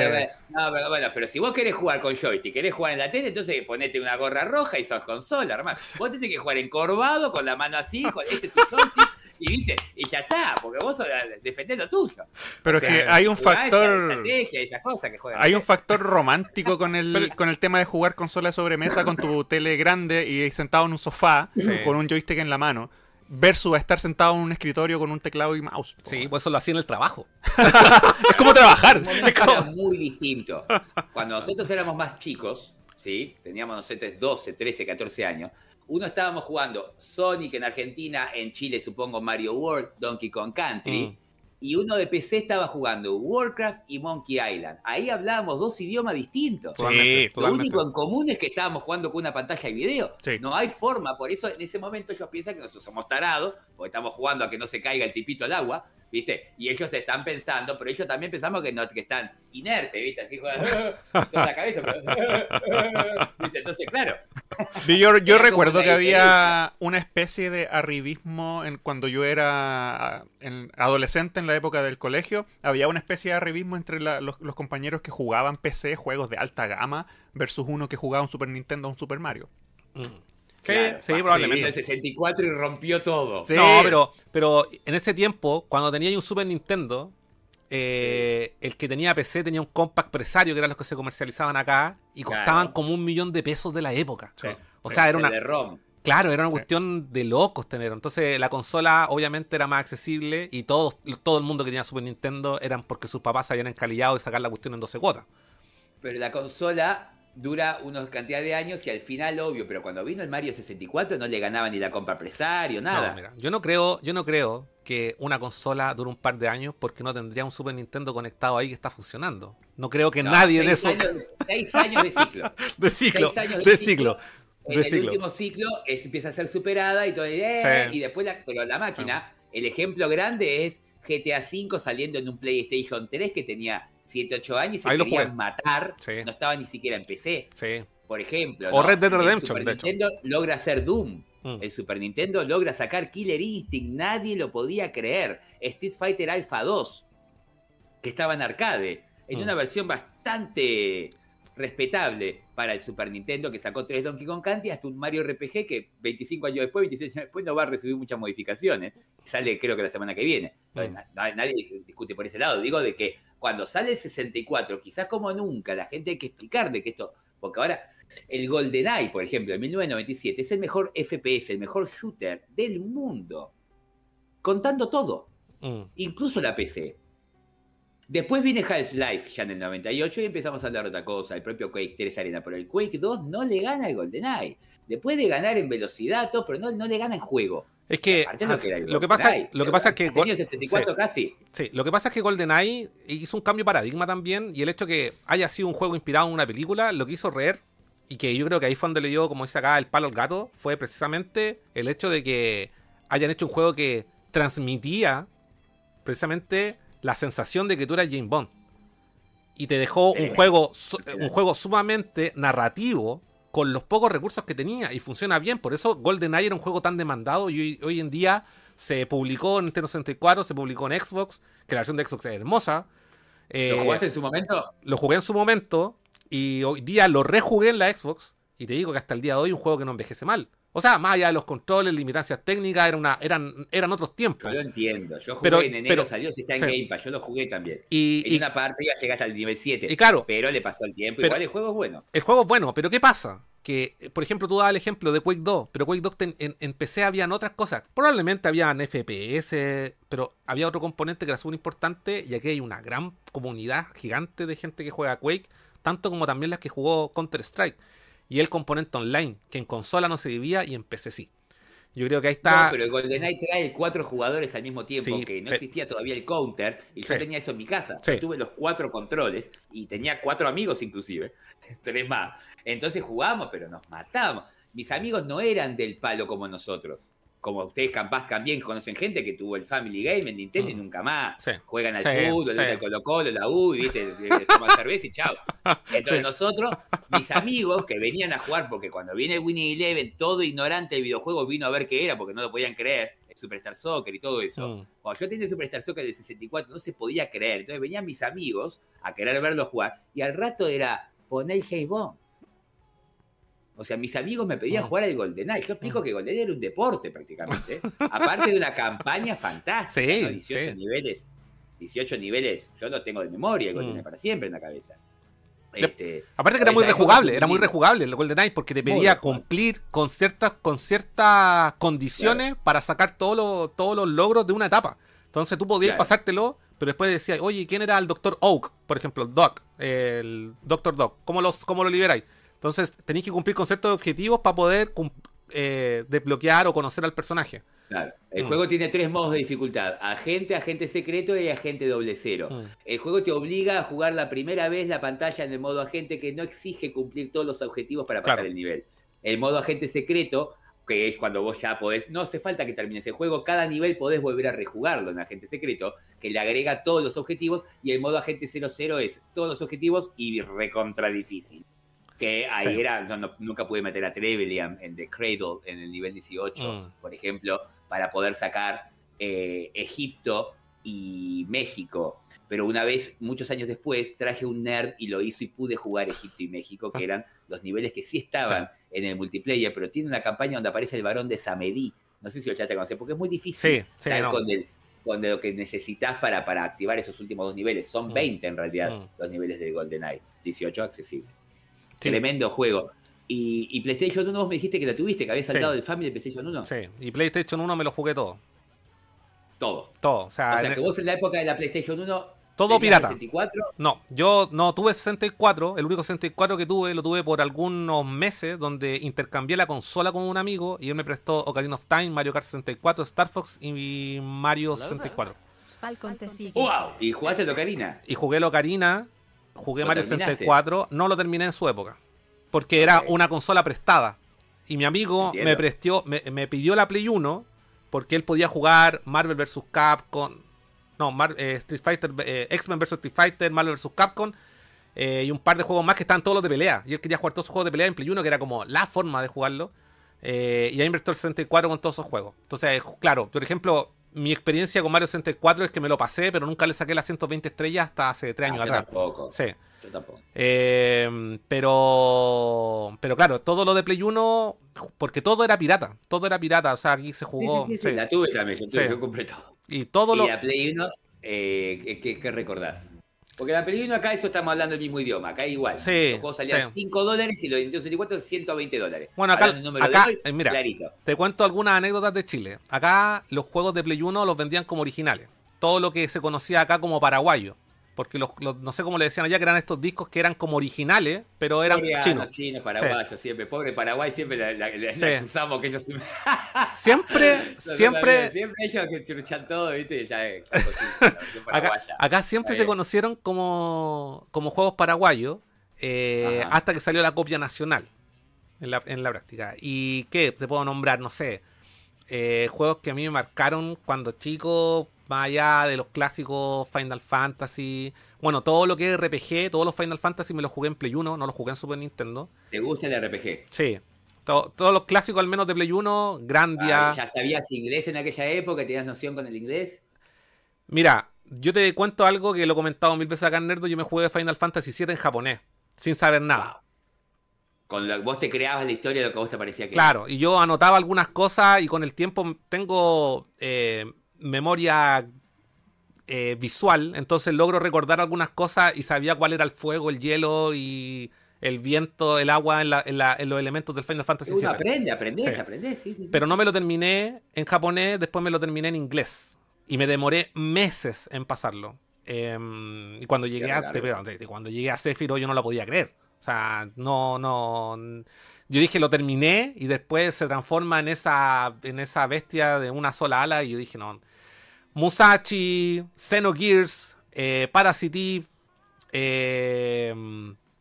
pero, no, pero bueno, pero si vos querés jugar con joystick, querés jugar en la tele, entonces ponete una gorra roja y sos consola, hermano. Vos tenés que jugar encorvado, con la mano así, con este es tu joystick, y viste, y ya está, porque vos defendés lo tuyo. Pero O es sea, que hay un esa factor. estrategia, esas cosas que juegan. Hay un factor romántico con el, Pero- con el tema de jugar consola de sobremesa con tu tele grande y sentado en un sofá Sí. con un joystick en la mano. Versus estar sentado en un escritorio con un teclado y mouse. Sí, pues eso lo hacía en el trabajo. (laughs) Es como trabajar. Momento era muy distinto. Cuando nosotros éramos más chicos, ¿sí? Teníamos nosotros 12, 13, 14 años. Uno estábamos jugando Sonic en Argentina, en Chile supongo Mario World, Donkey Kong Country. Mm. Y uno de PC estaba jugando Warcraft y Monkey Island. Ahí hablábamos dos idiomas distintos. Sí, Lo totalmente. único en común es que estábamos jugando con una pantalla y video. Sí. No hay forma, por eso en ese momento ellos piensan que nosotros somos tarados, porque estamos jugando a que no se caiga el tipito al agua, ¿viste? Y ellos están pensando, pero ellos también pensamos que, no, que están inertes, ¿viste? Así juegan (laughs) toda la cabeza. pero- (laughs) ¿viste? Entonces, claro. Yo, yo recuerdo que había una especie de arribismo en, cuando yo era en- adolescente en la época del colegio. Había una especie de arribismo entre la- los, los compañeros que jugaban PC, juegos de alta gama, versus uno que jugaba un Super Nintendo o un Super Mario. Mm. Sí, Claro, sí, probablemente. el 64 y rompió todo. Sí. No, pero, pero en ese tiempo, cuando tenía un Super Nintendo, eh, el que tenía PC tenía un compact presario, que eran los que se comercializaban acá, y Claro. costaban como un millón de pesos de la época. Sí. O sea, era una, de ROM. claro, era una Sí. cuestión de locos tener. Entonces, la consola obviamente era más accesible y todos, todo el mundo que tenía Super Nintendo eran porque sus papás se habían encalillado y sacar la cuestión en 12 cuotas. Pero la consola dura unos cantidad de años y al final, obvio, pero cuando vino el Mario 64 no le ganaba ni la compra presario, nada. No, mira, yo no creo, yo no creo que una consola dure un par de años porque no tendría un Super Nintendo conectado ahí que está funcionando. No creo que No, nadie de seis eso Años, (laughs) seis años de ciclo. (laughs) de ciclo, seis años de ciclo, En de el ciclo. último ciclo es- empieza a ser superada y todo, eh, Sí. y después la, pero la máquina, el ejemplo grande es GTA V saliendo en un PlayStation 3 que tenía 7, 8 años y se Ahí querían matar, Sí. no estaba ni siquiera en PC, Sí. por ejemplo. O ¿no? Red Dead El Redemption, Super de hecho. Nintendo logra hacer Doom. Mm. El Super Nintendo logra sacar Killer Instinct, nadie lo podía creer. Street Fighter Alpha 2, que estaba en arcade, en Mm. una versión bastante respetable para el Super Nintendo, que sacó tres Donkey Kong Country, hasta un Mario RPG que 25 años después, 26 años después, no va a recibir muchas modificaciones. Sale creo que la semana que viene. Mm. Na- na- Nadie discute por ese lado. Digo de que cuando sale el 64, quizás como nunca, la gente hay que explicar de que esto, porque ahora el GoldenEye, por ejemplo, en 1997, es el mejor FPS, el mejor shooter del mundo. Contando todo, Mm. incluso la PC. Después viene Half-Life ya en el 98 y empezamos a hablar de otra cosa, el propio Quake 3 Arena, pero el Quake 2 no le gana al GoldenEye. Después de ganar en velocidad, todo, pero no, no le gana en juego. Es que, lo que lo pasa, lo que pasa es que ha tenido 64 casi. Sí, lo que pasa es que GoldenEye hizo un cambio de paradigma también y el hecho que haya sido un juego inspirado en una película, lo que hizo Rare y que yo creo que ahí fue donde le dio, como dice acá, el palo al gato, fue precisamente el hecho de que hayan hecho un juego que transmitía precisamente la sensación de que tú eras James Bond. Y te dejó un juego, un juego sumamente narrativo con los pocos recursos que tenía y funciona bien. Por eso GoldenEye era un juego tan demandado y hoy, hoy en día se publicó en Nintendo 64, se publicó en Xbox, que la versión de Xbox es hermosa. Eh, ¿Lo jugaste en su momento? lo jugué en su momento y hoy día lo rejugué en la Xbox y te digo que hasta el día de hoy es un juego que no envejece mal. O sea, más allá de los controles, limitancias técnicas, era una, eran, eran otros tiempos. Yo lo entiendo. Yo jugué Pero- en enero, pero- salió, si está en sí. Game Pass. Yo lo jugué también. Y, En y- una parte ya llegaste al nivel 7. y claro, Pero le pasó el tiempo. Pero- Igual el juego es bueno. el juego es bueno, pero ¿qué pasa? Que, por ejemplo, tú dabas el ejemplo de Quake 2, pero Quake 2 ten- en, en PC habían otras cosas. Probablemente habían FPS, pero había otro componente que era súper importante y aquí hay una gran comunidad gigante de gente que juega Quake, tanto como también las que jugó Counter-Strike. Y el componente online, que en consola no se vivía y en PC sí. Yo creo que ahí está... No, pero el GoldenEye trae cuatro jugadores al mismo tiempo, Sí, que no existía todavía el counter, y yo Sí. tenía eso en mi casa. Sí. Yo tuve los cuatro controles y tenía cuatro amigos inclusive, (laughs) tres más. Entonces jugábamos, pero nos matábamos. Mis amigos no eran del palo como nosotros. Como ustedes capaz también conocen gente que tuvo el Family Game en Nintendo y Mm. nunca más. Sí. Juegan al Sí, fútbol, sí. al Colo Colo, la U, y ¿viste? Toman (laughs) cerveza y chao. Entonces nosotros, mis amigos que venían a jugar, porque cuando viene Winnie Eleven, todo ignorante del videojuego vino a ver qué era, porque no lo podían creer, el Superstar Soccer y todo eso. Mm. Cuando yo tenía el Superstar Soccer del 64, no se podía creer. Entonces venían mis amigos a querer verlo jugar, y al rato era poner James Bond. O sea, mis amigos me pedían Mm. jugar al GoldenEye. Yo explico Mm. que GoldenEye era un deporte prácticamente. Aparte de una campaña fantástica. Sí, ¿no? 18 sí. niveles. 18 niveles. Yo lo tengo de memoria, el GoldenEye Mm. para siempre en la cabeza. Este, Aparte que era muy rejugable, era muy rejugable el GoldenEye porque te pedía cumplir con ciertas, con ciertas condiciones para sacar todos los, todos los logros de una etapa. Entonces tú podías Claro. pasártelo, pero después decías, oye, ¿quién era el Dr. Oak? Por ejemplo, Doc, el Dr. Doc. ¿Cómo, los, cómo lo liberáis? Entonces tenéis que cumplir con ciertos objetivos para poder eh, desbloquear o conocer al personaje. Claro. El Mm. juego tiene tres modos de dificultad: agente, agente secreto y agente doble cero. Mm. El juego te obliga a jugar la primera vez la pantalla en el modo agente que no exige cumplir todos los objetivos para pasar Claro. el nivel. El modo agente secreto, que es cuando vos ya podés, no hace falta que termines el juego, cada nivel podés volver a rejugarlo en agente secreto, que le agrega todos los objetivos, y el modo agente 00 es todos los objetivos y recontra difícil. Que ahí Sí. era, no, no- nunca pude meter a Trevelyan en The Cradle en el nivel 18, Mm. por ejemplo, para poder sacar eh, Egipto y México. Pero una vez, muchos años después, traje un nerd y lo hizo y pude jugar Egipto y México, que eran los niveles que sí estaban en el multiplayer, pero tiene una campaña donde aparece el varón de Samedí. No sé si lo ya te conoces, porque es muy difícil Sí, sí, estar no. con, el- con lo que necesitas para, para activar esos últimos dos niveles. Son Mm. 20 en realidad Mm. los niveles del GoldenEye, 18 accesibles. Sí. Tremendo juego. Y, y PlayStation 1 vos me dijiste que la tuviste, que habías Sí. saltado del Family de PlayStation 1. Sí, y PlayStation 1 me lo jugué todo. Todo. Todo. O sea, O sea en- que vos en la época de la PlayStation 1. todo pirata. 64, No, yo no tuve 64. El único 64 que tuve lo tuve por algunos meses donde intercambié la consola con un amigo y él me prestó Ocarina of Time, Mario Kart 64, Star Fox y Mario 64. Falcon te sigue. ¡Wow! ¿Y jugaste a Ocarina? Y jugué el Ocarina, jugué ¿Lo Mario terminaste? 64, no lo terminé en su época. Porque era una consola prestada. Y mi amigo Entiendo. me prestió, me, me pidió la Play 1 porque él podía jugar Marvel vs. Capcom. No, Mar- eh, Street Fighter, eh, X-Men vs. Street Fighter, Marvel vs. Capcom. eh, y un par de juegos más que estaban todos los de pelea. Y él quería jugar todos esos juegos de pelea en Play 1, que era como la forma de jugarlo. Y ahí prestó el 64 con todos esos juegos. Entonces, claro, por ejemplo, mi experiencia con Mario 64 es que me lo pasé, pero nunca le saqué las 120 estrellas hasta hace 3 Ah, años yo atrás. tampoco. Sí. Yo tampoco. Eh, pero pero claro, todo lo de Play 1, porque todo era pirata, todo era pirata, o sea, aquí se jugó, sí, sí, sí, sí. la tuve también. Yo, tuve, Sí. yo compré todo. y todo y lo la Play 1, eh, ¿qué, qué recordás? Porque la Play 1 acá eso estamos hablando el mismo idioma, acá igual. Sí, Los juegos salían sí. 5 dólares y los de Nintendo 64 120 dólares. Bueno, acá- acá, hoy, eh, mira. clarito. te cuento algunas anécdotas de Chile. Acá los juegos de Play 1 los vendían como originales. Todo lo que se conocía acá como paraguayo. Porque los, los- no sé cómo le decían allá, que eran estos discos que eran como originales, pero eran Coreanos, chinos. chinos, paraguayos, siempre. Pobre Paraguay, siempre la, la- la- Sí. la acusamos que ellos (laughs) siempre. (laughs) Siempre, siempre, ellos que churuchan todo, ¿viste? Ya (laughs) acá, acá siempre se conocieron como, como juegos paraguayos eh, hasta que salió la copia nacional en la, en la práctica. ¿Y qué? Te puedo nombrar, no sé, eh, juegos que a mí me marcaron cuando chico, más allá de los clásicos Final Fantasy. Bueno, todo lo que es RPG, todos los Final Fantasy me los jugué en Play 1, no los jugué en Super Nintendo. ¿Te gusta el RPG? Sí, to- todos los clásicos al menos de Play 1, Grandia. Ah, ¿Ya sabías inglés en aquella época? ¿Tenías noción con el inglés? Mira, yo te cuento algo que lo he comentado mil veces acá en Nerdo. Yo me jugué Final Fantasy VII en japonés, sin saber nada. Con lo, vos te creabas la historia de lo que a vos te parecía que Claro, y yo anotaba algunas cosas y con el tiempo tengo eh, memoria eh, visual, entonces logro recordar algunas cosas y sabía cuál era el fuego, el hielo y el viento, el agua en, la- en la- en los elementos del Final Fantasy VII. aprende, aprendés, Sí. aprendés, sí, sí, sí. Pero no me lo terminé en japonés, después me lo terminé en inglés. Y me demoré meses en pasarlo. Em, y cuando llegué, a, te- cuando llegué a Sephiroth yo no lo podía creer. O sea, no, no. Yo dije lo terminé y después se transforma en esa, en esa bestia de una sola ala. Y yo dije, no. Musashi, Xenogears, eh, Parasite Eve, eh,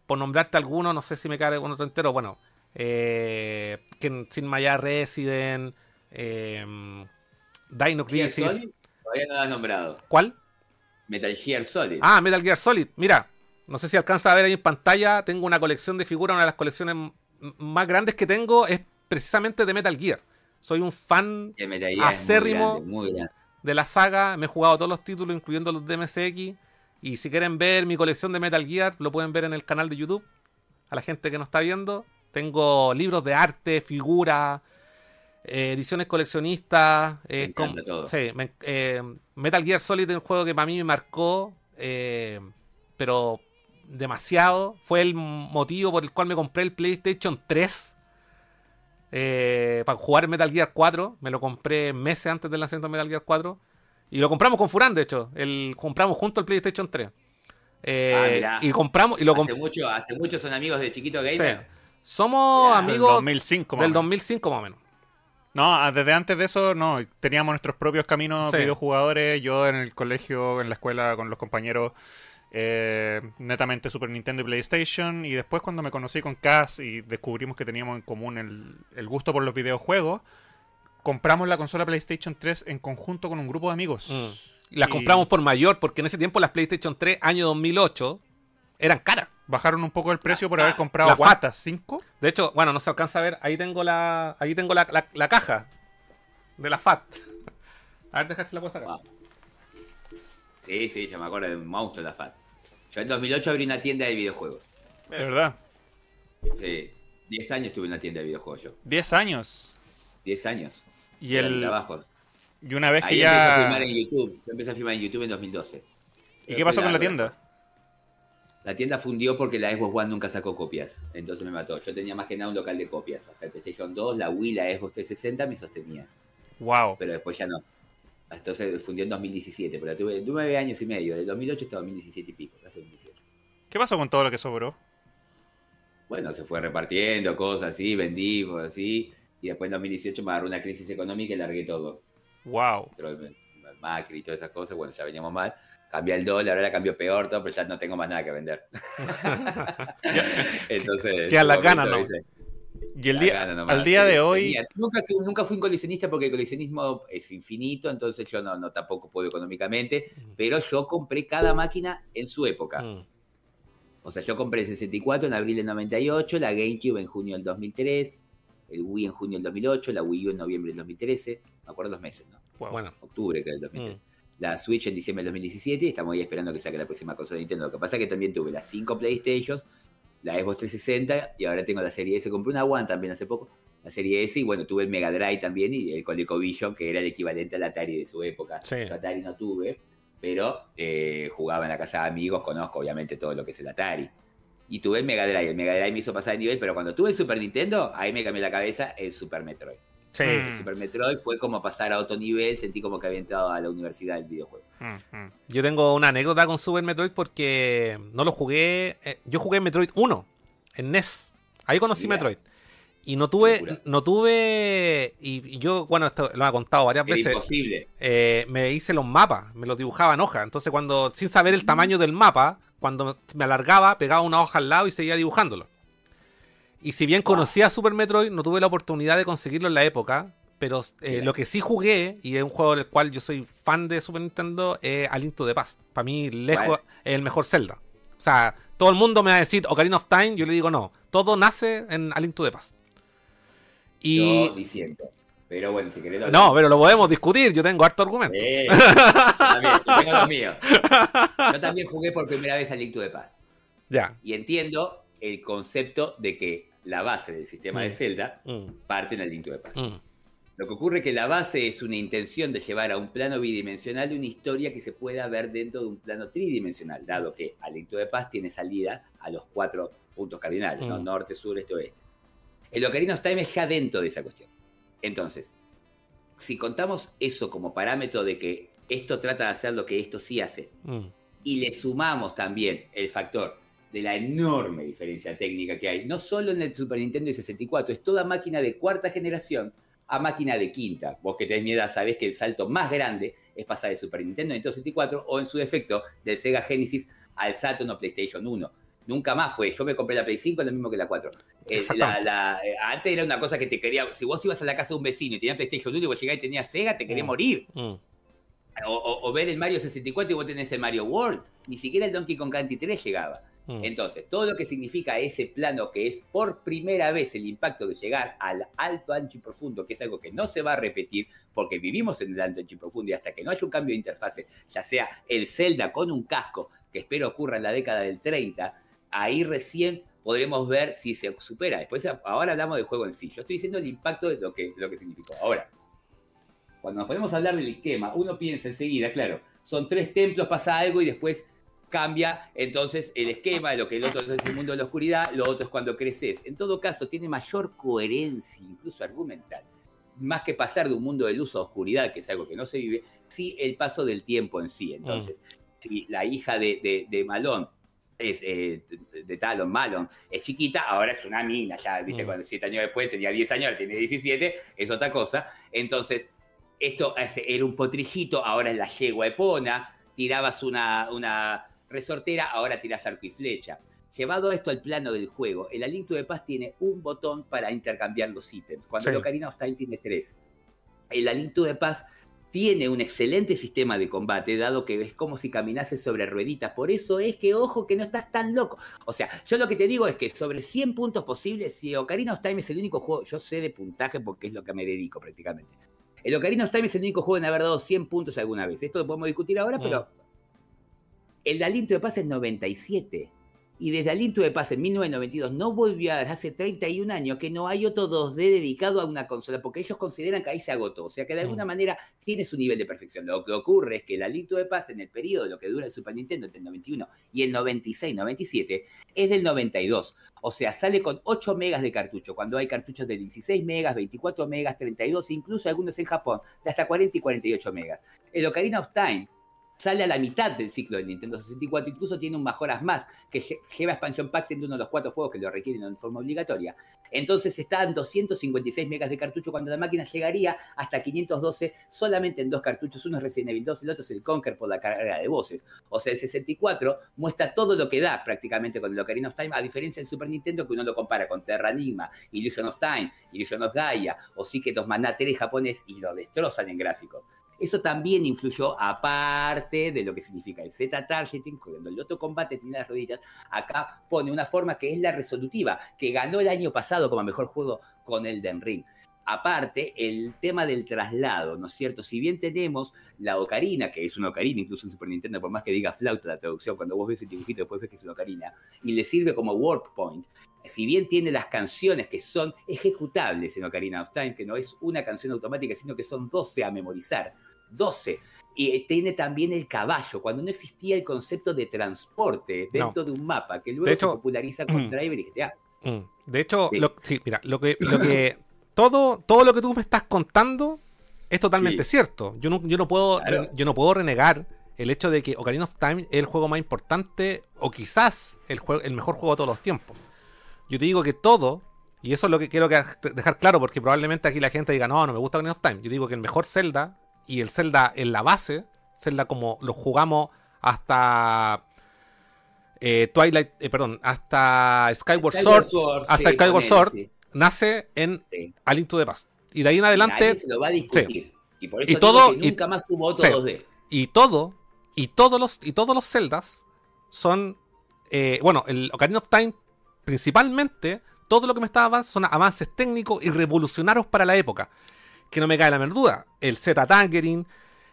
por nombrarte alguno, no sé si me cae con otro entero. Bueno, eh, Sin Maya Resident, eh, Dino Crisis. Solid, todavía no lo has nombrado. ¿Cuál? Metal Gear Solid. Ah, Metal Gear Solid. Mira, no sé si alcanza a ver ahí en pantalla. Tengo una colección de figuras. Una de las colecciones más grandes que tengo es precisamente de Metal Gear. Soy un fan muy acérrimo. grande, muy grande. de la saga. Me he jugado todos los títulos, incluyendo los de MSX. Y si quieren ver mi colección de Metal Gear, lo pueden ver en el canal de YouTube. A la gente que nos está viendo. Tengo libros de arte, figuras, eh, ediciones coleccionistas. eh, Me encanta todo. sí, me- eh, Metal Gear Solid es un juego que para mí me marcó. pero demasiado. Fue el motivo por el cual me compré el PlayStation 3 eh, para jugar Metal Gear 4. Me lo compré meses antes del lanzamiento de Metal Gear 4. Y lo compramos con Furán, de hecho. El, compramos junto el PlayStation 3. Eh, Ah, y compramos y lo Hace mucho, hace mucho son amigos de Chiquito sí. Gamer. Somos. Del amigos 2005, más o del menos. 2005 más o menos. No, ah, desde antes de eso, no. Teníamos nuestros propios caminos Sí. videojugadores. Yo en el colegio, en la escuela, con los compañeros, eh, netamente Super Nintendo y PlayStation. Y después, cuando me conocí con Cass y descubrimos que teníamos en común el, el gusto por los videojuegos, compramos la consola PlayStation 3 en conjunto con un grupo de amigos. Mm. Y las Y- compramos por mayor, porque en ese tiempo las PlayStation 3, año 2008, eran caras. Bajaron un poco el precio por haber comprado La FAT. ¿cuántas? ¿Cinco? De hecho, bueno, no se alcanza a ver. Ahí tengo la. Ahí tengo la, la- la caja de la FAT. A ver, dejar si la puedo sacar. Wow. Sí, sí, yo me acuerdo de un monstruo la FAT. Yo en 2008 abrí una tienda de videojuegos. De verdad. Sí, 10 años tuve una tienda de videojuegos yo. 10 años. 10 años. Y Era el trabajo. y una vez que Ahí empecé a ya. filmar en YouTube. Yo empecé a filmar en YouTube en 2012. ¿Y qué pasó con la tienda? La tienda fundió porque la Xbox One nunca sacó copias. Entonces me mató. Yo tenía más que nada un local de copias. Hasta el PlayStation 2, la Wii, la Xbox 360 me sostenían. Wow. Pero después ya no. Entonces fundió en 2017. Pero tuve, 9 años y medio. Del 2008 hasta 2017 y pico. Casi 2018. ¿Qué pasó con todo lo que sobró? Bueno, se fue repartiendo cosas así, vendí, cosas así. Y después en 2018 me agarró una crisis económica y largué todo. Wow. Macri y todas esas cosas. Bueno, ya veníamos mal. Cambié el dólar, ahora cambió peor todo, pero ya no tengo más nada que vender. (laughs) (laughs) Entonces. En un ganas, momento, ¿no? ¿viste? Y el día, al día de hoy, tenía- Nunca, nunca fui un coleccionista porque el coleccionismo es infinito, entonces yo no, no tampoco puedo económicamente, pero yo compré cada máquina en su época. Mm. O sea, yo compré el 64 en abril del 98, la GameCube en junio del 2003, el Wii en junio del 2008, la Wii U en noviembre del 2013, me acuerdo los meses, ¿no? Bueno, Octubre que del 2013. Mm. La Switch en diciembre del 2017 y estamos ahí esperando que saque la próxima consola de Nintendo. Lo que pasa es que también tuve las 5 PlayStation, la Xbox 360 y ahora tengo la serie S. Compré una One también hace poco, la serie S y bueno, tuve el Mega Drive también y el ColecoVision que era el equivalente al Atari de su época. Sí. Yo Atari no tuve, pero eh, jugaba en la casa de amigos, conozco obviamente todo lo que es el Atari. Y tuve el Mega Drive, el Mega Drive me hizo pasar de nivel, pero cuando tuve el Super Nintendo, ahí me cambió la cabeza el Super Metroid. Sí. Mm. El Super Metroid fue como pasar a otro nivel, sentí como que había entrado a la universidad del videojuego. Mm, mm. Yo tengo una anécdota con Super Metroid porque no lo jugué. eh, yo jugué Metroid 1 en NES. Ahí conocí Mira. Metroid. Y no tuve, no tuve, y, y yo, bueno, esto lo he contado varias Era veces, imposible. eh, me hice los mapas, me los dibujaba en hoja. Entonces cuando, sin saber el tamaño del mapa, cuando me alargaba, pegaba una hoja al lado y seguía dibujándolo. Y si bien conocía Super Metroid, no tuve la oportunidad de conseguirlo en la época. Pero eh, lo que sí jugué, y es un juego del cual yo soy fan de Super Nintendo, es A Link to the Past. Para mí, lejos, es el mejor Zelda. O sea, todo el mundo me va a decir Ocarina of Time, yo le digo no. Todo nace en A Link to the Past. Y... Yo diciendo. Pero bueno, si querés No, pero lo podemos discutir, yo tengo harto argumento. (laughs) Yo también, yo tengo los míos. Yo también jugué por primera vez a Link to the Past. Ya. Y entiendo el concepto de que la base del sistema de Mm. Zelda, Mm, parte en el Link to the Past. mm, Lo que ocurre es que la base es una intención de llevar a un plano bidimensional de una historia que se pueda ver dentro de un plano tridimensional, dado que A Link to the Past tiene salida a los cuatro puntos cardinales, ¿no? Mm. norte, sur, este, oeste. El Ocarina of Time es ya dentro de esa cuestión. Entonces, si contamos eso como parámetro de que esto trata de hacer lo que esto sí hace, y le sumamos también el factor de la enorme diferencia técnica que hay, no solo en el Super Nintendo y 64, es toda máquina de cuarta generación a máquina de quinta. Vos que tenés miedo, sabés que el salto más grande es pasar de Super Nintendo a Nintendo 64 o en su defecto del Sega Genesis al Saturn o PlayStation 1. Nunca más fue. Yo me compré la Play 5, lo mismo que la 4. Eh, Exactamente. la- la- eh, antes era una cosa que te quería. Si vos ibas a la casa de un vecino y tenías PlayStation 1 y vos llegabas y tenías Sega, te quería Mm. morir. Mm. O, o- o ver el Mario 64 y vos tenés el Mario World. Ni siquiera el Donkey Kong Country 3 llegaba. Mm. Entonces, todo lo que significa ese plano que es por primera vez el impacto de llegar al alto, ancho y profundo, que es algo que no se va a repetir porque vivimos en el alto, ancho y profundo y hasta que no haya un cambio de interfase, ya sea el Zelda con un casco, que espero ocurra en la década del 30, ahí recién podremos ver si se supera. Después, ahora hablamos del juego en sí. Yo estoy diciendo el impacto de lo que, lo que significó. Ahora, cuando nos podemos hablar del esquema, uno piensa enseguida, claro, son tres templos, pasa algo y después cambia entonces el esquema, lo que el otro es el mundo de la oscuridad, lo otro es cuando creces. En todo caso, tiene mayor coherencia, incluso argumental. Más que pasar de un mundo de luz a oscuridad, que es algo que no se vive, sí el paso del tiempo en sí. Entonces, si la hija de, de, de Malón es, eh, de Talon, Malon, es chiquita, ahora es una mina, ya, viste, Mm. cuando siete años después tenía 10 años, ahora tiene 17, es otra cosa. Entonces, esto es- era un potrijito, ahora es la yegua epona, tirabas una, una resortera, ahora tiras arco y flecha. Llevado esto al plano del juego, el Alinto de Paz tiene un botón para intercambiar los ítems, cuando Sí. el Ocarina of Time tiene tres. El Alinto de Paz tiene un excelente sistema de combate, dado que es como si caminases sobre rueditas. Por eso es que, ojo, que no estás tan loco. O sea, yo lo que te digo es que sobre 100 puntos posibles, si Ocarina of Time es el único juego, yo sé de puntaje porque es lo que me dedico prácticamente. El Ocarina of Time es el único juego en haber dado 100 puntos alguna vez. Esto lo podemos discutir ahora, Mm. pero el Alinto de Paz es 97. Y desde Alinto de Paz en 1992 no volvió a hace 31 años que no hay otro 2D dedicado a una consola, porque ellos consideran que ahí se agotó. O sea que de alguna Mm. manera tiene su nivel de perfección. Lo que ocurre es que el Alinto de Paz en el periodo, lo que dura el Super Nintendo entre el 91 y el 96-97, es del 92. O sea, sale con 8 megas de cartucho, cuando hay cartuchos de 16 megas, 24 megas, 32, incluso algunos en Japón, de hasta 40 y 48 megas. El Ocarina of Time sale a la mitad del ciclo del Nintendo 64, incluso tiene un mejoras más, que lle- lleva expansion packs siendo uno de los cuatro juegos que lo requieren en forma obligatoria. Entonces está en 256 megas de cartucho cuando la máquina llegaría hasta 512 solamente en dos cartuchos, uno es Resident Evil 2, el otro es el Conquer por la carga de voces. O sea, el 64 muestra todo lo que da prácticamente con el Ocarina of Time, a diferencia del Super Nintendo que uno lo compara con Terra Enigma, Illusion of Time, Illusion of Gaia, o Secret of Mana 3 japonés y lo destrozan en gráficos. Eso también influyó, aparte de lo que significa el Z-Targeting, cuando el otro combate tiene las rodillas, acá pone una forma que es la resolutiva, que ganó el año pasado como mejor juego con Elden Ring. Aparte, el tema del traslado, ¿no es cierto? Si bien tenemos la ocarina, que es una ocarina, incluso en Super Nintendo, por más que diga flauta la traducción, cuando vos ves el dibujito después ves que es una ocarina, y le sirve como work point, si bien tiene las canciones que son ejecutables en Ocarina of Time, que no es una canción automática, sino que son 12 a memorizar, 12. Y eh, tiene también el caballo, cuando no existía el concepto de transporte dentro de un mapa, que luego hecho- se populariza (clears throat) con Driver y GTA. Mm. De hecho, Sí. lo, sí, mira, lo que, lo que (coughs) todo, todo lo que tú me estás contando es totalmente Sí. cierto. Yo no, yo no puedo, Claro. yo no puedo renegar el hecho de que Ocarina of Time es el juego más importante, o quizás el, juego, el mejor juego de todos los tiempos. Yo te digo que todo, y eso es lo que quiero dejar claro, porque probablemente aquí la gente diga, no, no me gusta Ocarina of Time. Yo digo que el mejor Zelda, y el Zelda en la base, Zelda como lo jugamos hasta eh, Twilight, eh, perdón, hasta Skyward, Sword, hasta sí, Skyward ponele, Sword, sí, nace en sí. A Link to the Past. Y de ahí en Nadie adelante, se lo va a discutir. Y por eso Y todo- que y- nunca más hubo otro sí. 2D. y todo, y todos los, y todos los Zeldas son, eh, bueno, el Ocarina of Time, principalmente, todo lo que me está avanzando son avances técnicos y revolucionarios para la época. Que no me cae la menor. El Z-Tangering,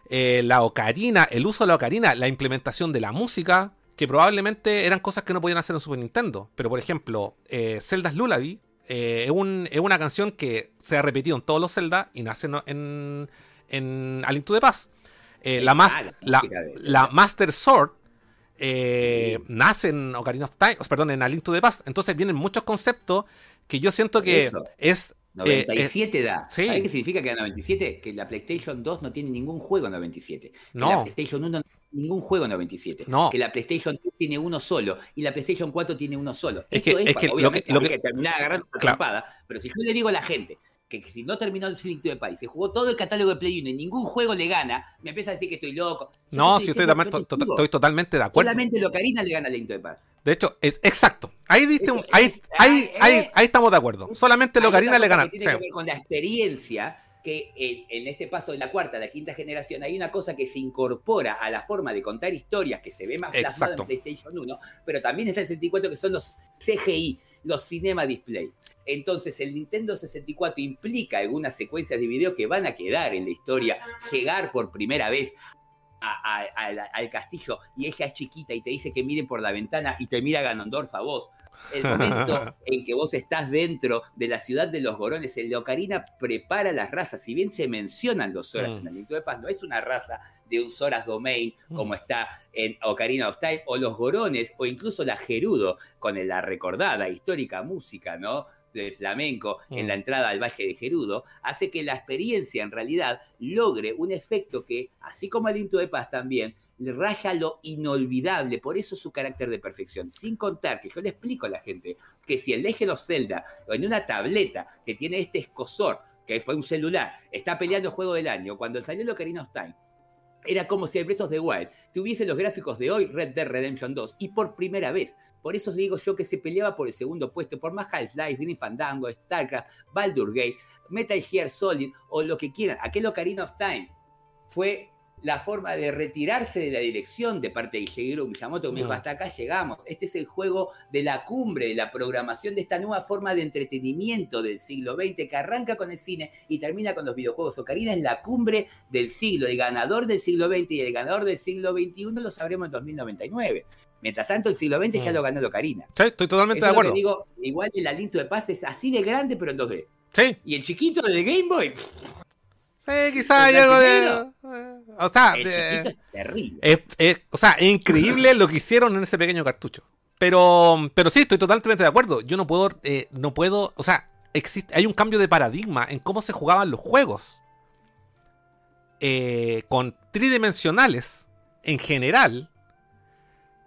eh, la ocarina, el uso de la ocarina, la implementación de la música, que probablemente eran cosas que no podían hacer en Super Nintendo. Pero por ejemplo, eh, Zelda's Lullaby, eh, es, un- es una canción que se ha repetido en todos los Zelda y nace en, en, en A Link to the Past. Eh, la, mas- Master Sword eh, nace en Ocarina of Time, perdón, en A Link to the Past. Entonces vienen muchos conceptos que yo siento que Eso. es... eh, 97 da. sí. ¿Sabés qué significa que da 97? Que la PlayStation 2 no tiene ningún juego 97. Que No. la PlayStation 1 no tiene ningún juego 97. No. Que la PlayStation 2 tiene uno solo y la PlayStation 4 tiene uno solo. Es Esto que- es para- que lo obviamente, que- lo que- terminar agarrando esa Claro. trompada, pero si yo le digo a la gente que, si no terminó el to the Past, se jugó todo el catálogo de Play 1 y ningún juego le gana, me empieza a decir que estoy loco. Yo no, te si estoy, to- estoy totalmente de acuerdo. Solamente lo Karina le gana a Link the Past. De hecho, es, exacto. Ahí diste un- ahí, es- ahí, ahí, eh. ahí estamos de acuerdo. Solamente lo Hay Karina otra le gana. que tiene Sí. que ver con la experiencia que en, en este paso de la cuarta a la quinta generación hay una cosa que se incorpora a la forma de contar historias que se ve más plasmada en PlayStation 1, pero también está el 64 que son los CGI, los Cinema Display. Entonces el Nintendo 64 implica algunas secuencias de video que van a quedar en la historia, llegar por primera vez a- a- a- al castillo y ella es chiquita y te dice que miren por la ventana y te mira Ganondorf a vos. El momento (laughs) en que vos estás dentro de la ciudad de los Gorones, el de Ocarina prepara las razas. Si bien se mencionan los Zoras Mm. en el Link to the Past, no es una raza de un Zoras Domain como Mm. está en Ocarina of Time, o los Gorones, o incluso la Gerudo, con la recordada histórica música, ¿no? Del flamenco en Mm. la entrada al Valle de Gerudo, hace que la experiencia en realidad logre un efecto que, así como el to the Past también, le raya lo inolvidable, por eso su carácter de perfección. Sin contar que yo le explico a la gente que si el Legend of Zelda en una tableta que tiene este escosor, que es un celular, está peleando juego del año, cuando salió el Ocarina of Time, era como si el Breath of the Wild tuviese los gráficos de hoy, Red Dead Redemption 2, y por primera vez. Por eso digo yo que se peleaba por el segundo puesto, por más Half-Life, Green Fandango, StarCraft, Baldur Gate, Metal Gear Solid o lo que quieran. Aquel Ocarina of Time fue la forma de retirarse de la dirección de parte de Shigeru Miyamoto, que me dijo, hasta acá llegamos. Este es el juego de la cumbre, de la programación de esta nueva forma de entretenimiento del siglo XX que arranca con el cine y termina con los videojuegos. Ocarina es la cumbre del siglo, el ganador del siglo XX y el ganador del siglo XXI lo sabremos en 2099. Mientras tanto, el siglo XX ya Mm. lo ganó el Ocarina. Sí, estoy totalmente Eso de acuerdo. digo, igual el aliento de paz es así de grande, pero en 2D. Sí, Y el chiquito del Game Boy, sí, quizás hay ¿El algo de. O sea, el de- chiquito es terrible. es, es- o sea, es increíble lo que hicieron en ese pequeño cartucho. Pero, pero sí, estoy totalmente de acuerdo. Yo no puedo, eh, no puedo, o sea, existe, hay un cambio de paradigma en cómo se jugaban los juegos. Eh, con tridimensionales, en general,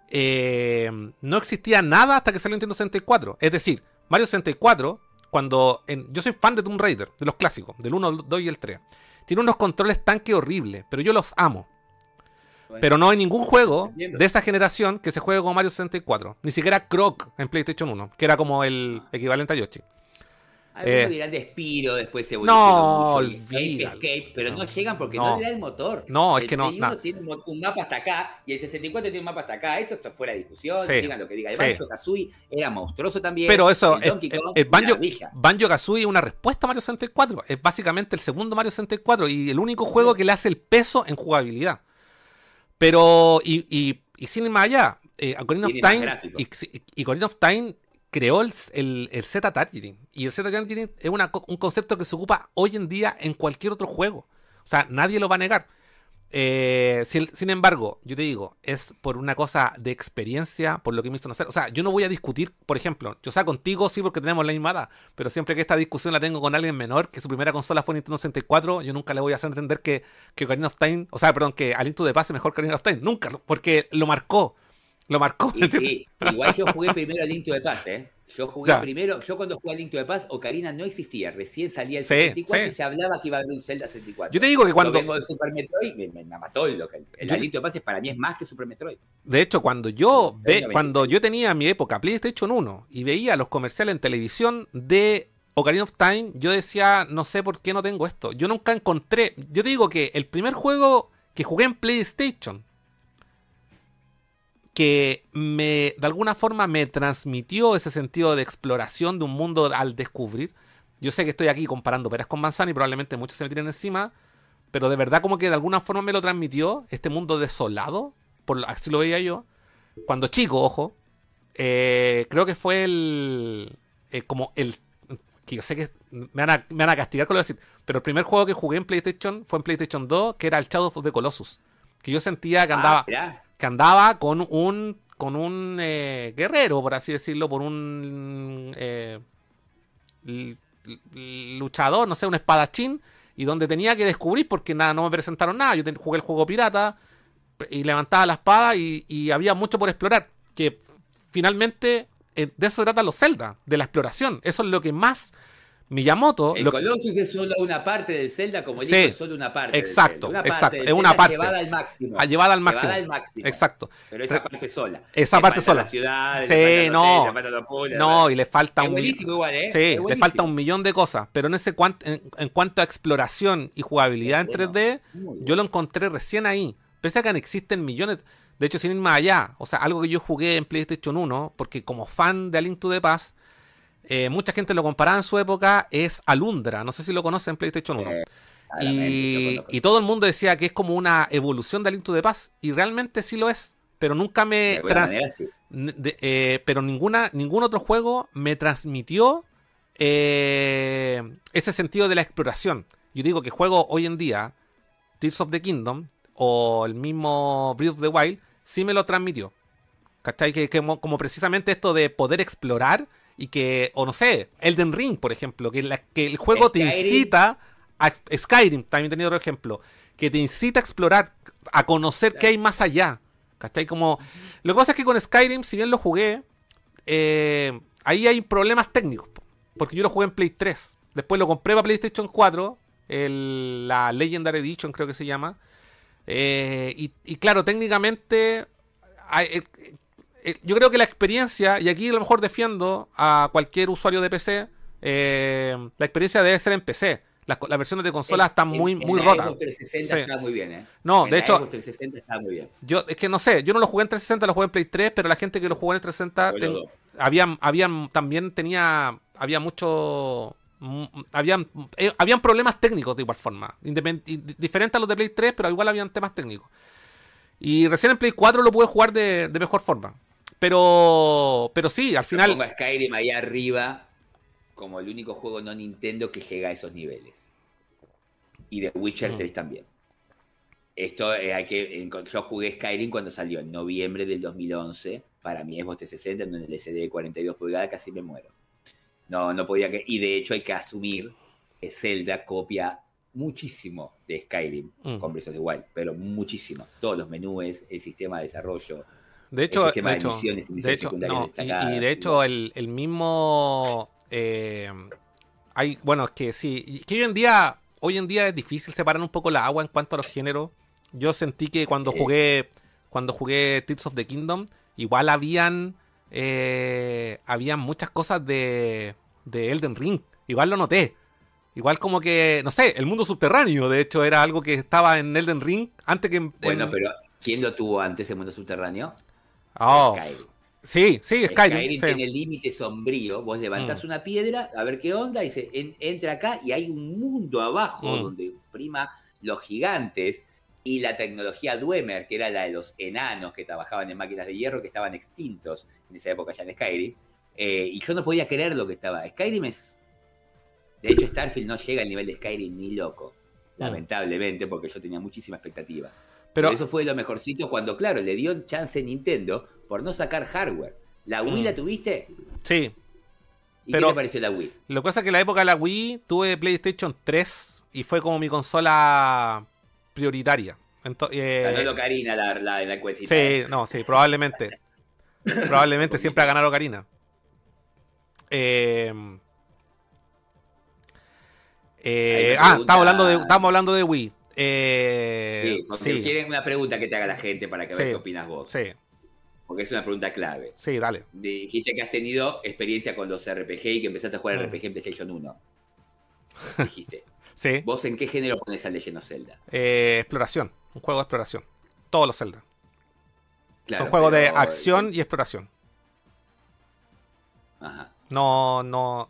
eh, no existía nada hasta que salió Nintendo 64. Es decir, Mario 64, cuando... en- yo soy fan de Tomb Raider, de los clásicos, del 1, el 2 y el 3. Tiene unos controles tanque horribles, pero yo los amo. Pero no hay ningún juego de esa generación que se juegue como Mario 64. Ni siquiera Croc en PlayStation 1, que era como el equivalente a Yoshi. Algunos eh, dirán de Spiro, después se no, olvídalo. Escape, pero no, No, llegan porque no. no, le da el motor. No, es que no, tiene un mapa hasta acá y el 64 tiene un mapa hasta acá. Esto está fuera de discusión, Sí, digan lo que digan. El sí. Banjo Kazooie era monstruoso también. Pero eso, el Kong, el Banjo. Banjo Kazooie es una respuesta a Mario 64. Es básicamente el segundo Mario 64 y el único juego que le hace el peso en jugabilidad. Pero, y, y, y sin ir más allá, eh, Ocarina of Time, y, y Ocarina of Time creó el, el, Z-Targeting. Y el Z-Targeting es un concepto que se ocupa hoy en día en cualquier otro juego. O sea, nadie lo va a negar. Eh, sin, sin embargo, yo te digo, es por una cosa de experiencia, por lo que me hizo no sé. O sea, yo no voy a discutir, por ejemplo, yo sea contigo sí porque tenemos la misma pero siempre que esta discusión la tengo con alguien menor, que su primera consola fue Nintendo 64, yo nunca le voy a hacer entender que, que Ocarina of Time, o sea, perdón, que Alinto de Paz es mejor que Ocarina of. Nunca, porque lo marcó. Lo marcó. Y sí, (laughs) igual yo jugué primero a Link to the Past, ¿eh? Yo jugué Ya. primero, yo cuando jugué a Link the Past, Ocarina no existía, recién salía el Sí, 64 y se hablaba que iba a haber un Zelda 64. Yo te digo que Yo cuando, vengo de Super Metroid, me, me- me mató el local. El Yo- Link Past es- para mí es más que Super Metroid. De hecho, cuando yo ve, 96. cuando yo tenía en mi época PlayStation 1 y veía los comerciales en televisión de Ocarina of Time, yo decía, no sé por qué no tengo esto. Yo nunca encontré. Yo te digo que el primer juego que jugué en PlayStation que me de alguna forma me transmitió ese sentido de exploración de un mundo al descubrir. Yo sé que estoy aquí comparando peras con manzana y probablemente muchos se me tiren encima, pero de verdad como que de alguna forma me lo transmitió este mundo desolado, por así lo veía yo, cuando chico, ojo, eh, creo que fue el, eh, como el, que yo sé que me van a, me van a castigar con lo decir, pero el primer juego que jugué en PlayStation fue en PlayStation 2, que era el Shadow of the Colossus. Que yo sentía que andaba, Ah. Que andaba con un con un eh, guerrero, por así decirlo, por un eh, luchador, no sé, un espadachín, y donde tenía que descubrir, porque nada, no me presentaron nada. Yo jugué el juego pirata y levantaba la espada y, y había mucho por explorar. Que finalmente eh, de eso se trata los Zelda, de la exploración. Eso es lo que más Miyamoto. El lo- Colossus es solo una parte del Zelda, como el Sí, es solo una parte. exacto. Una exacto, parte es una parte. Llevada al máximo. Ah, llevada al máximo. Llevada al máximo. Exacto. Pero esa parte sola. Esa Le parte falta sola. La ciudad, Sí, no. hoteles, le pueblos, No, y le falta Es un buenísimo igual, ¿eh? Sí, le falta un millón de cosas. Pero en ese cuan- en, en cuanto a exploración y jugabilidad en Es bueno, 3D, muy bueno. yo lo encontré recién ahí. Pese a que existen millones. De hecho, sin ir más allá. O sea, algo que yo jugué en PlayStation 1, porque como fan de A Link to the Past, eh, mucha gente lo comparaba en su época, es Alundra. No sé si lo conocen en PlayStation 1. Eh, y, todo el mundo decía que es como una evolución de A Link to the Past. Y realmente sí lo es. Pero nunca me. de alguna trans- manera, sí. N- de- eh, pero ninguna, ningún otro juego me transmitió eh, ese sentido de la exploración. Yo digo que juego hoy en día, Tears of the Kingdom o el mismo Breath of the Wild, sí me lo transmitió. ¿Cachai? Que, que como, como precisamente esto de poder explorar y que, o no sé, Elden Ring, por ejemplo, que, la- que el juego te incita a Skyrim, también he tenido otro ejemplo, que te incita a explorar, a conocer qué hay más allá. ¿Cachai? Como, lo que pasa es que con Skyrim, si bien lo jugué, eh, ahí hay problemas técnicos. po, Porque yo lo jugué en Play 3. Después lo compré para PlayStation 4. el- la Legendary Edition creo que se llama. Eh, y, y claro, técnicamente... eh, yo creo que la experiencia, y aquí a lo mejor defiendo a cualquier usuario de PC, eh, la experiencia debe ser en PC. Las, versiones de consola están muy, en muy rotas. Xbox 360 Sí. está muy bien, ¿eh? No, de hecho- Xbox 360 está muy bien. Yo, es que no sé, yo no lo jugué en 360, lo jugué en Play 3, pero la gente que lo jugó en 360 Fue los ten- dos. habían, habían, también tenía, había mucho, mm, habían, eh, habían problemas técnicos de igual forma, diferentes a los de Play 3, pero igual habían temas técnicos. Y recién en Play 4 lo pude jugar de, de mejor forma. Pero, pero sí, al Yo final, pongo a Skyrim ahí arriba como el único juego no Nintendo que llega a esos niveles. Y The Witcher Mm. 3 también. Esto eh, hay que. Yo jugué Skyrim cuando salió en noviembre del 2011. Para mi Xbox 360, en el LCD de 42 pulgadas, casi me muero. No, no podía que. Y de hecho hay que asumir que Zelda copia muchísimo de Skyrim Mm. con Breath of the Wild, pero muchísimo. Todos los menús, el sistema de desarrollo. De hecho, sistema de de hecho, misiones y de hecho, no, y- de hecho el, el mismo, eh, hay, bueno, es que sí, que hoy en día, hoy en día es difícil separar un poco la agua en cuanto a los géneros. Yo sentí que cuando jugué, cuando jugué Tears of the Kingdom, igual habían, eh, habían muchas cosas de, de Elden Ring. Igual lo noté. Igual como que, no sé, el mundo subterráneo, de hecho, era algo que estaba en Elden Ring antes que en... Bueno, en- pero ¿quién lo tuvo antes el mundo subterráneo? Oh, Skyrim. sí, sí, Skyrim. Skyrim sí. tiene el límite sombrío. Vos levantás Mm. una piedra, a ver qué onda, y se en- entra acá y hay un mundo abajo Mm. donde prima los gigantes y la tecnología Dwemer, que era la de los enanos que trabajaban en máquinas de hierro que estaban extintos en esa época ya en Skyrim. Eh, y yo no podía creer lo que estaba. Skyrim es. De hecho, Starfield no llega al nivel de Skyrim ni loco. Lamentablemente, porque yo tenía muchísima expectativa. Pero, eso fue lo mejorcito cuando, claro, le dio chance Nintendo por no sacar hardware. ¿La Wii Mm. la tuviste? sí, ¿Y Pero- qué te pareció la Wii? Lo que pasa es que en la época de la Wii tuve PlayStation 3 y fue como mi consola prioritaria. Ento- eh, Ganó Locarina la, la, la encuestita. sí, no, sí, probablemente. probablemente siempre ha ganado Karina. Eh, eh, Ahí me ah, estamos hablando de, estamos hablando de Wii. Eh, Sí, porque sí, quieren una pregunta que te haga la gente para que veas Sí. qué opinas vos. sí, Porque es una pregunta clave. sí, dale. Dijiste que has tenido experiencia con los RPG y que empezaste a jugar Mm. RPG en PlayStation 1. (laughs) Dijiste. Sí, ¿Vos en qué género pones al Legend of Zelda? eh, exploración, un juego de exploración. Todos los Zelda. Claro, Son juegos de acción y exploración. Ajá. No, no.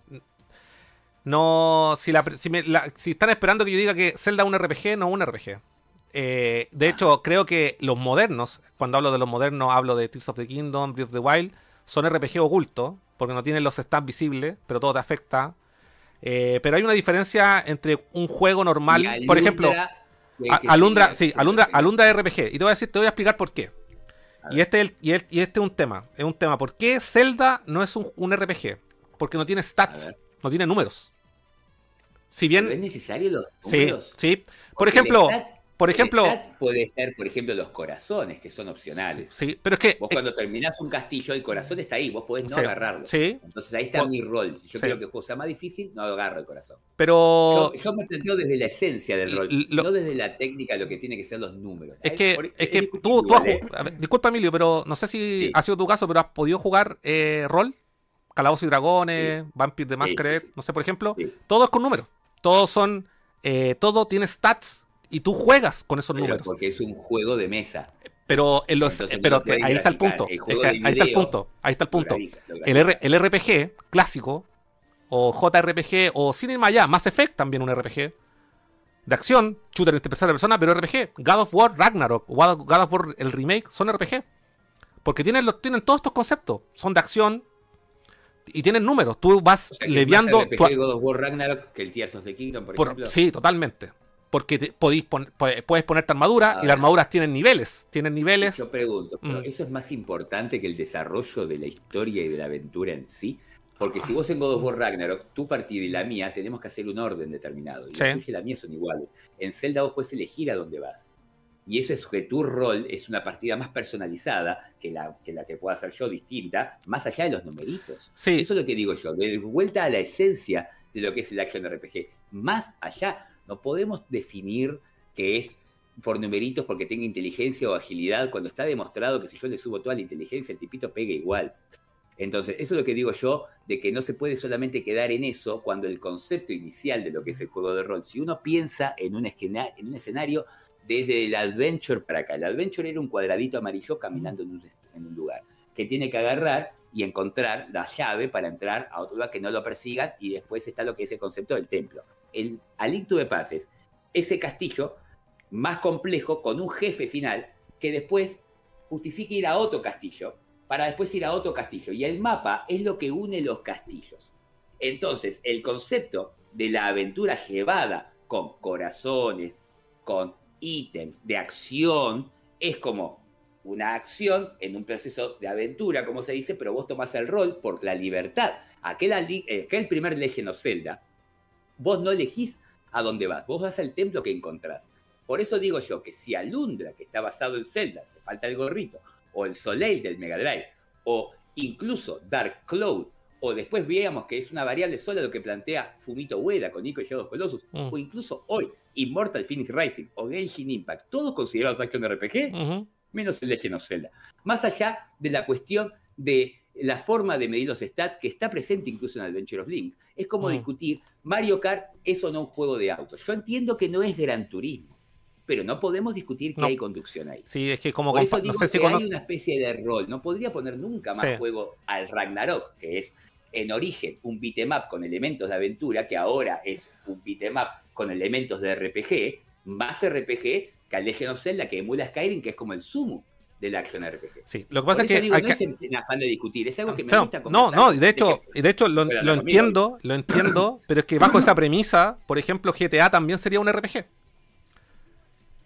No. Si, la, si, me- la- si están esperando que yo diga que Zelda es un RPG, no es un RPG. Eh, de hecho, creo que los modernos, cuando hablo de los modernos, hablo de Tears of the Kingdom, Breath of the Wild, son RPG ocultos, porque no tienen los stats visibles, pero todo te afecta. Eh, pero hay una diferencia entre un juego normal, por ejemplo, a- Alundra, sí, Alundra, Alundra RPG. Y te voy a decir, te voy a explicar por qué. Y este, es el- y, el- y este es un tema, es un tema. ¿Por qué Zelda no es un, un RPG? Porque no tiene stats, no tiene números. Si ¿Pero ¿Es bien, necesario los sí, números? sí. Por Porque el ejemplo, por ejemplo, puede ser, por ejemplo, los corazones, que son opcionales. sí, pero es que, Vos eh, cuando terminás un castillo, el corazón está ahí, vos podés no sí, agarrarlo. sí, Entonces ahí está mi rol. Si yo sí. quiero que el juego sea más difícil, no agarro el corazón. pero Yo, yo me planteo desde la esencia del rol, lo- no desde la técnica, lo que tiene que ser los números. Es que, por- es que tú, tú has igual, jug- a ver, disculpa Emilio, pero no sé si Sí. ha sido tu caso, pero has podido jugar eh, rol, Calabozos y Dragones, Vampire the Sí, Masquerade, sí, sí. no sé, por ejemplo, Sí. todo es con números, todos son, eh, todo tiene stats y tú juegas con esos Pero números. Porque es un juego de mesa. Pero, en los, Entonces, pero no ahí está el punto, El es juego que de ahí está el punto, ahí está el punto. Lo grafica, lo El, R- grafica. el RPG clásico, o JRPG, o más allá, Mass Effect también un RPG, de acción, shooter en tercera persona, pero RPG. God of War Ragnarok, God of War el remake, son RPG. Porque tienen, los, tienen todos estos conceptos, son de acción y tienen números. Tú vas O sea, leviando... tu- God of War Ragnarok que el Tears of the Kingdom, por, por- ejemplo. sí, totalmente. Porque te- podís pon- pu- puedes ponerte armadura y las armaduras tienen niveles. Tienen niveles. Yo pregunto, ¿pero Mm. ¿eso es más importante que el desarrollo de la historia y de la aventura en sí? Porque si vos en God of War Ragnarok, tu partida y la mía, tenemos que hacer un orden determinado. Y Sí. la tuya y la mía son iguales. En Zelda vos puedes elegir a dónde vas. Y eso es que tu rol es una partida más personalizada que la que, la que pueda hacer yo distinta, más allá de los numeritos. Sí. Eso es lo que digo yo, de vuelta a la esencia de lo que es el Action RPG. Más allá, no podemos definir que es por numeritos porque tenga inteligencia o agilidad, cuando está demostrado que si yo le subo toda la inteligencia, el tipito pega igual. Entonces, eso es lo que digo yo, de que no se puede solamente quedar en eso cuando el concepto inicial de lo que es el juego de rol, si uno piensa en un, escena- en un escenario desde el adventure para acá, el adventure era un cuadradito amarillo caminando en un, lugar, que tiene que agarrar y encontrar la llave para entrar a otro lugar que no lo persigan y después está lo que es el concepto del templo. El Alicto de Pases, ese castillo más complejo con un jefe final que después justifica ir a otro castillo para después ir a otro castillo. Y el mapa es lo que une los castillos. Entonces, el concepto de la aventura llevada con corazones, con ítems de acción, es como una acción en un proceso de aventura, como se dice, pero vos tomás el rol por la libertad. Aquel, aquel primer Legend of Zelda, vos no elegís a dónde vas, vos vas al templo que encontrás. Por eso digo yo que si Alundra, que está basado en Zelda, le falta el gorrito, o el Soleil del Mega Drive, o incluso Dark Cloud, o después veamos que es una variable sola lo que plantea Fumito Ueda con Nico y Shadow Colossus, Mm. o incluso hoy Immortal Phoenix Rising o Genshin Impact, todos considerados acción RPG, menos el Legend of Zelda. Más allá de la cuestión de la forma de medir los stats que está presente incluso en Adventure of Link. Es como discutir, Mario Kart es o no un juego de autos. Yo entiendo que no es Gran Turismo, pero no podemos discutir que No. hay conducción ahí. Sí, es que como Por eso digo no sé si que hay una especie de rol. No podría poner nunca más Sí. juego al Ragnarok, que es en origen un beat'em up con elementos de aventura, que ahora es un beat'em up con elementos de RPG, más RPG que al Legend of Zelda, que emula Skyrim, que es como el sumo del action RPG. Sí, lo que pasa es que digo, hay no que- es en, en afán de discutir, es algo que me Claro, gusta no, no, y de hecho, y de hecho lo, entiendo, lo entiendo, (laughs) pero es que bajo esa premisa, por ejemplo, GTA también sería un RPG.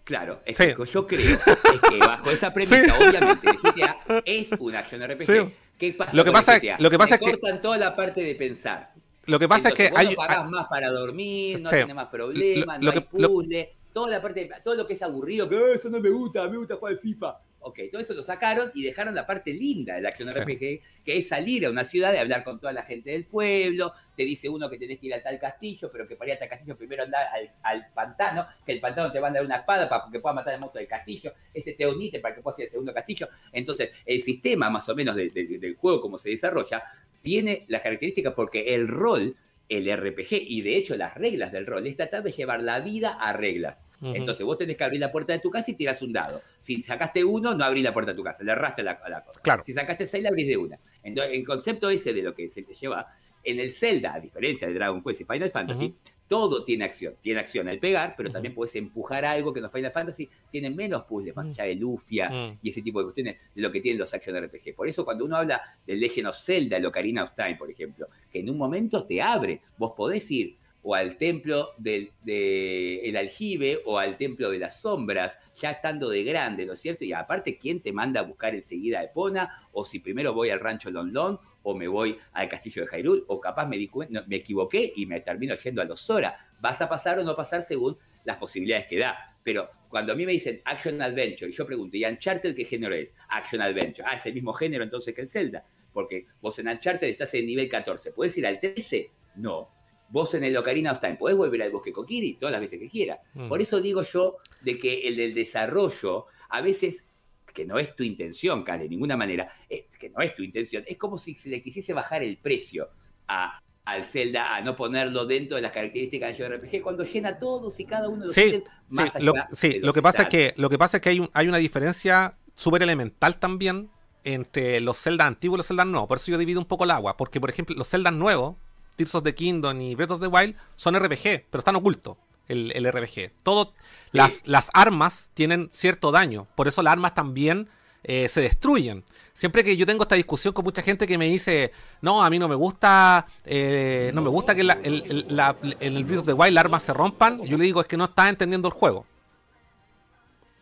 Claro, es Sí. que yo creo es que bajo esa premisa, Sí. obviamente, el GTA es un action RPG. Sí. ¿Qué pasa Lo que pasa es- lo que pasa Me es que- cortan toda la parte de pensar. Lo que pasa Entonces, es que vos hay, no pagás hay- más para dormir, no Sí. tenés más problemas, Lo- no lo hay que- lo- puzzle, toda la parte, todo lo que es aburrido, que "Eh, eso no me gusta, me gusta jugar FIFA. Ok, todo eso lo sacaron y dejaron la parte linda del Action Sí. RPG, que es salir a una ciudad y hablar con toda la gente del pueblo. Te dice uno que tenés que ir a tal castillo, pero que para ir a tal castillo primero andar al, al pantano, que el pantano te va a dar una espada para que puedas matar al monstruo del castillo. Ese te unite para que puedas ir al segundo castillo. Entonces, el sistema más o menos de- de- del juego, como se desarrolla, tiene las características porque el rol, el RPG, y de hecho las reglas del rol, es tratar de llevar la vida a reglas. Entonces vos tenés que abrir la puerta de tu casa y tirás un dado. Si sacaste uno, no abrís la puerta de tu casa, le erraste a la, la cosa. Claro. Si sacaste seis, la abrís de una. Entonces, el concepto ese de lo que se te lleva, en el Zelda, a diferencia de Dragon Quest y Final Fantasy, Ujú. todo tiene acción. Tiene acción al pegar, pero Ujú. también puedes empujar algo que en los Final Fantasy tienen menos puzzles, más Mm. allá de Lufia Mm. y ese tipo de cuestiones de lo que tienen los action RPG. Por eso cuando uno habla del Legend of Zelda, el Ocarina of Time, por ejemplo, que en un momento te abre, vos podés ir o al templo del de el aljibe o al templo de las sombras, ya estando de grande, ¿no es cierto? Y aparte, ¿quién te manda a buscar enseguida a Epona? O si primero voy al rancho Lon Lon, o me voy al castillo de Hyrule, o capaz me, di me equivoqué y me termino yendo a los Zora. Vas a pasar o no pasar según las posibilidades que da. Pero cuando a mí me dicen Action Adventure, y yo pregunto, ¿y Uncharted qué género es? Action Adventure. Ah, es el mismo género entonces que el Zelda. Porque vos en Uncharted estás en nivel 14. ¿Puedes ir al 13? No. Vos en el Ocarina of Time podés volver al Bosque Kokiri todas las veces que quieras. Mm. Por eso digo yo de que el del desarrollo, a veces, que no es tu intención, casi de ninguna manera, que no es tu intención, es como si se le quisiese bajar el precio a, al Zelda, a no ponerlo dentro de las características del RPG, cuando llena todos y cada uno de los Sí, ítems sí, más allá lo, de sí, los lo que pasa es que lo que pasa es que hay, un- hay una diferencia súper elemental también entre los Zelda antiguos y los Zelda nuevos. Por eso yo divido un poco el agua. Porque, por ejemplo, los Zelda nuevos, Tears of the Kingdom y Breath of the Wild, son RPG, pero están ocultos. El, el RPG. Todo, las, las armas tienen cierto daño. Por eso las armas también eh, se destruyen. Siempre que yo tengo esta discusión con mucha gente que me dice, no, a mí no me gusta, eh, no me gusta que la- el, el- la- en el Breath of the Wild las armas se rompan, yo le digo, es que no estás entendiendo el juego.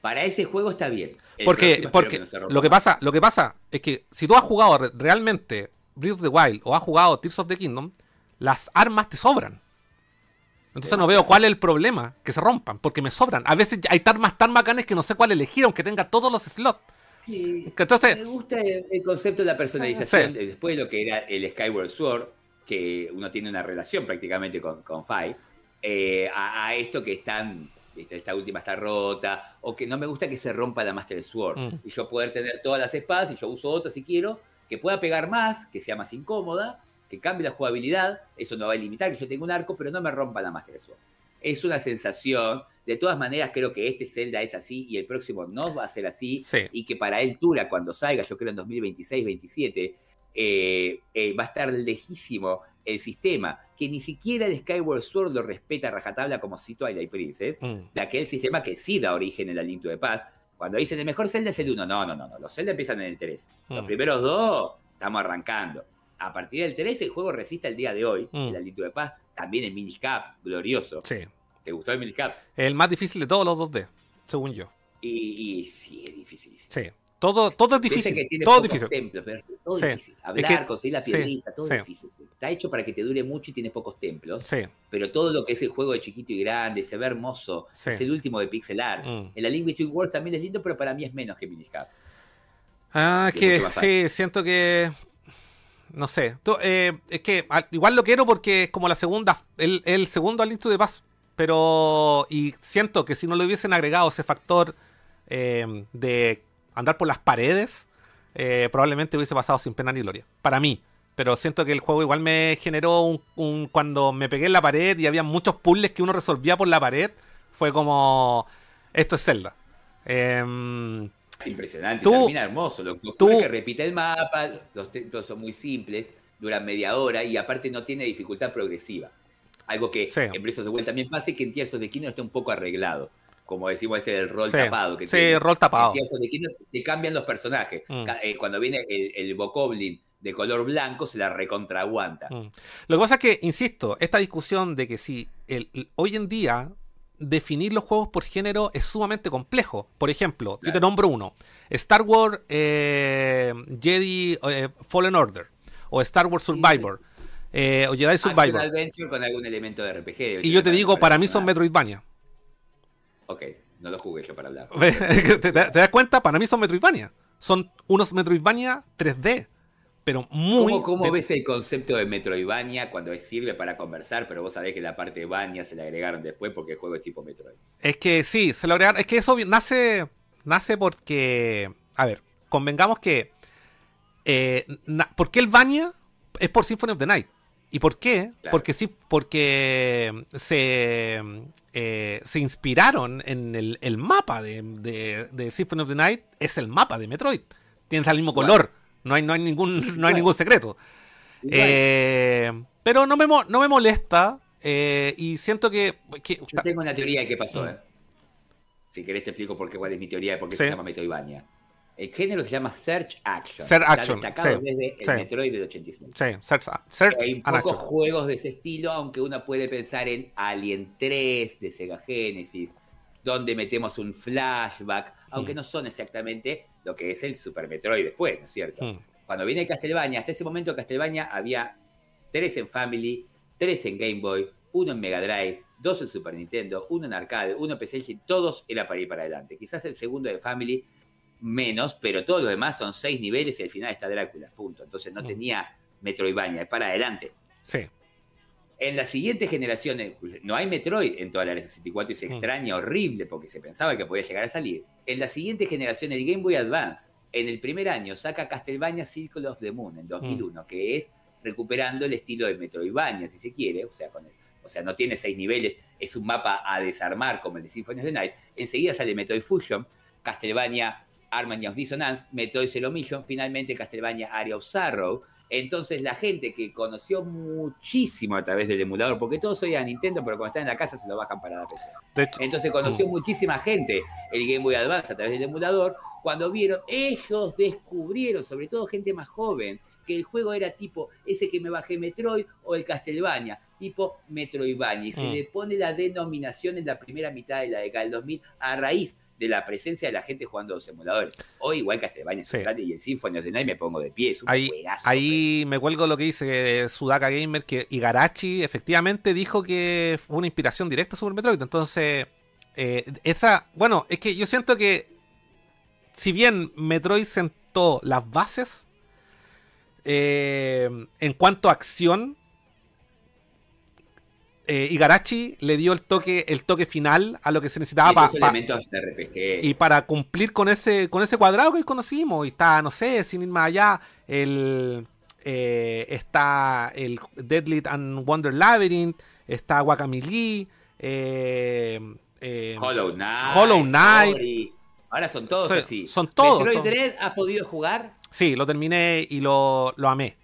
Para ese juego está bien. Porque, porque que no lo que pasa, lo que pasa es que si tú has jugado re- realmente Breath of the Wild o has jugado Tears of the Kingdom, las armas te sobran. Entonces no veo cuál es el problema que se rompan, porque me sobran. A veces hay armas tan bacanes que no sé cuál elegir, aunque tenga todos los slots. Sí, entonces- me gusta el, concepto de la personalización, Sí. después de lo que era el Skyward Sword, que uno tiene una relación prácticamente con, con Fai, eh, a, a esto que están, esta última está rota, o que no me gusta que se rompa la Master Sword, Mm. y yo poder tener todas las espadas, y yo uso otra si quiero, que pueda pegar más, que sea más incómoda, que cambie la jugabilidad, eso no va a limitar que yo tenga un arco, pero no me rompa la Master Sword. Es una sensación, de todas maneras creo que este Zelda es así y el próximo no va a ser así Sí. y que para él Tura cuando salga, yo creo en 2026-27, eh, eh, va a estar lejísimo el sistema, que ni siquiera el Skyward Sword lo respeta a rajatabla como si Twilight Princess, Mm. de aquel sistema que sí da origen al aliento de paz. Cuando dicen el mejor Zelda es el 1, no, no, no, no, los Zelda empiezan en el 3. Los Mm. primeros dos, estamos arrancando. A partir del 3 el juego resiste al día de hoy, Mm. el aliento de paz, también en Minish Cap, glorioso. Sí. ¿Te gustó el Minish Cap? El más difícil de todos los 2D, según yo. Y, y sí, es difícil. Sí. Todo, todo es difícil. que tiene Todo difícil. templos, pero todo Sí. difícil. Hablar, Es que- conseguir la sí, piedrita, todo sí. difícil. Está hecho para que te dure mucho y tiene pocos templos. Sí. Pero todo lo que es el juego de chiquito y grande, se ve hermoso. Sí. Es el último de pixel art. Mm. El A Link Between Worlds también es lindo, pero para mí es menos que Minish Cap. Ah, es que sí, siento que. No sé. Eh, es que al- igual lo quiero porque es como la segunda. El, segundo al de Paz. Pero. Y siento que si no le hubiesen agregado ese factor eh, de andar por las paredes, eh, probablemente hubiese pasado sin pena ni gloria. Para mí. Pero siento que el juego igual me generó un, un- Cuando me pegué en la pared y había muchos puzzles que uno resolvía por la pared, fue como. Esto es Zelda. Es impresionante, Tú- termina hermoso. Lo que tú- que repite el mapa, los templos son muy simples, duran media hora y aparte no tiene dificultad progresiva. Algo que Sí. en Breath of the Wild también pasa y que en Tears of the Kingdom está un poco arreglado. Como decimos este del rol Sí. tapado. Que Sí, tiene. rol tapado. En Tears of the Kingdom te cambian los personajes. Mm. Eh, cuando viene el, el Bokoblin de color blanco se la recontraguanta. Mm. Lo que pasa es que, insisto, esta discusión de que si el, el- hoy en día definir los juegos por género es sumamente complejo. Por ejemplo, yo te Claro. nombro uno. Star Wars eh, Jedi eh, Fallen Order. O Star Wars Survivor. eh, o Jedi Action Survivor. Adventure con algún elemento de RPG. Y yo te digo, para mí son Metroidvania. Ok, no lo jugué yo para hablar. (laughs) ¿Te, te- te das cuenta? Para mí son Metroidvania. Son unos Metroidvania 3D. Pero muy... ¿Cómo, cómo ves el concepto de Metroidvania cuando sirve para conversar, pero vos sabés que la parte de Vania se le agregaron después porque el juego es tipo Metroid? Es que sí, se lo agregaron. Es que eso nace, nace porque. A ver, convengamos que. eh, na- ¿Por qué el Vania? Es por Symphony of the Night. ¿Y por qué? Claro. Porque sí, porque se, eh, se inspiraron en el, el mapa de, de, de Symphony of the Night, es el mapa de Metroid. Tienes el mismo color, no hay, no hay ningún, (laughs) no hay ningún secreto. Eh, pero no me, no me molesta eh, y siento que... que- Yo tengo una teoría de qué pasó, Mm. ¿eh? Si querés te explico por qué, cuál es mi teoría de por qué Sí. se llama Metroidvania. El género se llama Search Action. Search Está Action, destacado sí, desde el. Metroid del 85. sí, Search, Search Hay pocos Action. juegos de ese estilo, aunque uno puede pensar en Alien 3 de Sega Genesis, donde metemos un flashback, aunque Mm. no son exactamente lo que es el Super Metroid después, ¿no es cierto? Mm, Cuando viene Castlevania, hasta ese momento Castlevania había tres en Family, tres en Game Boy, uno en Mega Drive, dos en Super Nintendo, uno en Arcade, uno en PC todos era para ir para adelante. Quizás el segundo de Family menos, pero todos los demás son seis niveles y al final está Drácula, punto. Entonces no Mm. tenía Metroidvania, es para adelante. sí, En las siguientes generaciones, no hay Metroid en toda la área 64 y se extraña horrible porque se pensaba que podía llegar a salir. En la siguiente generación, el Game Boy Advance, en el primer año, saca Castlevania Circle of the Moon en 2001, Mm. que es recuperando el estilo de Metroidvania, si se quiere, o sea, con el- o sea, no tiene seis niveles, es un mapa a desarmar como el de Symphony of the Night. Enseguida sale Metroid Fusion, Castlevania Harmony of Dissonance, Metroid Zero Mission, finalmente Castlevania Area of Sorrow. Entonces la gente que conoció muchísimo a través del emulador, porque todos oían Nintendo, pero cuando están en la casa se lo bajan para la PC. Entonces conoció Mm. muchísima gente el Game Boy Advance a través del emulador. Cuando vieron, ellos descubrieron, sobre todo gente más joven, que el juego era tipo ese que me bajé Metroid o el Castlevania, tipo Metroidvania. Y se Mm. le pone la denominación en la primera mitad de la década del 2000 a raíz de la presencia de la gente jugando los emuladores. Hoy igual Castlevania es Sí. y el Symphony of the Night me pongo de pie, es un Ahí, juegazo. ahí me cuelgo lo que dice Sudaka Gamer, que Igarashi efectivamente dijo que fue una inspiración directa a Super Metroid. Entonces, eh, esa, bueno, es que yo siento que si bien Metroid sentó las bases eh, en cuanto a acción, eh, Igarashi le dio el toque, el toque final a lo que se necesitaba para RPG. y para cumplir con ese, con ese cuadrado que hoy conocimos, y está, no sé, sin ir más allá, el eh, está el Deadly and Wonder Labyrinth, está Guacamole, eh, eh, Hollow Knight. Hollow Knight. Ahora son todos Son- así. son todos, Metroid. Dread has podido jugar. sí, lo terminé y lo, lo amé.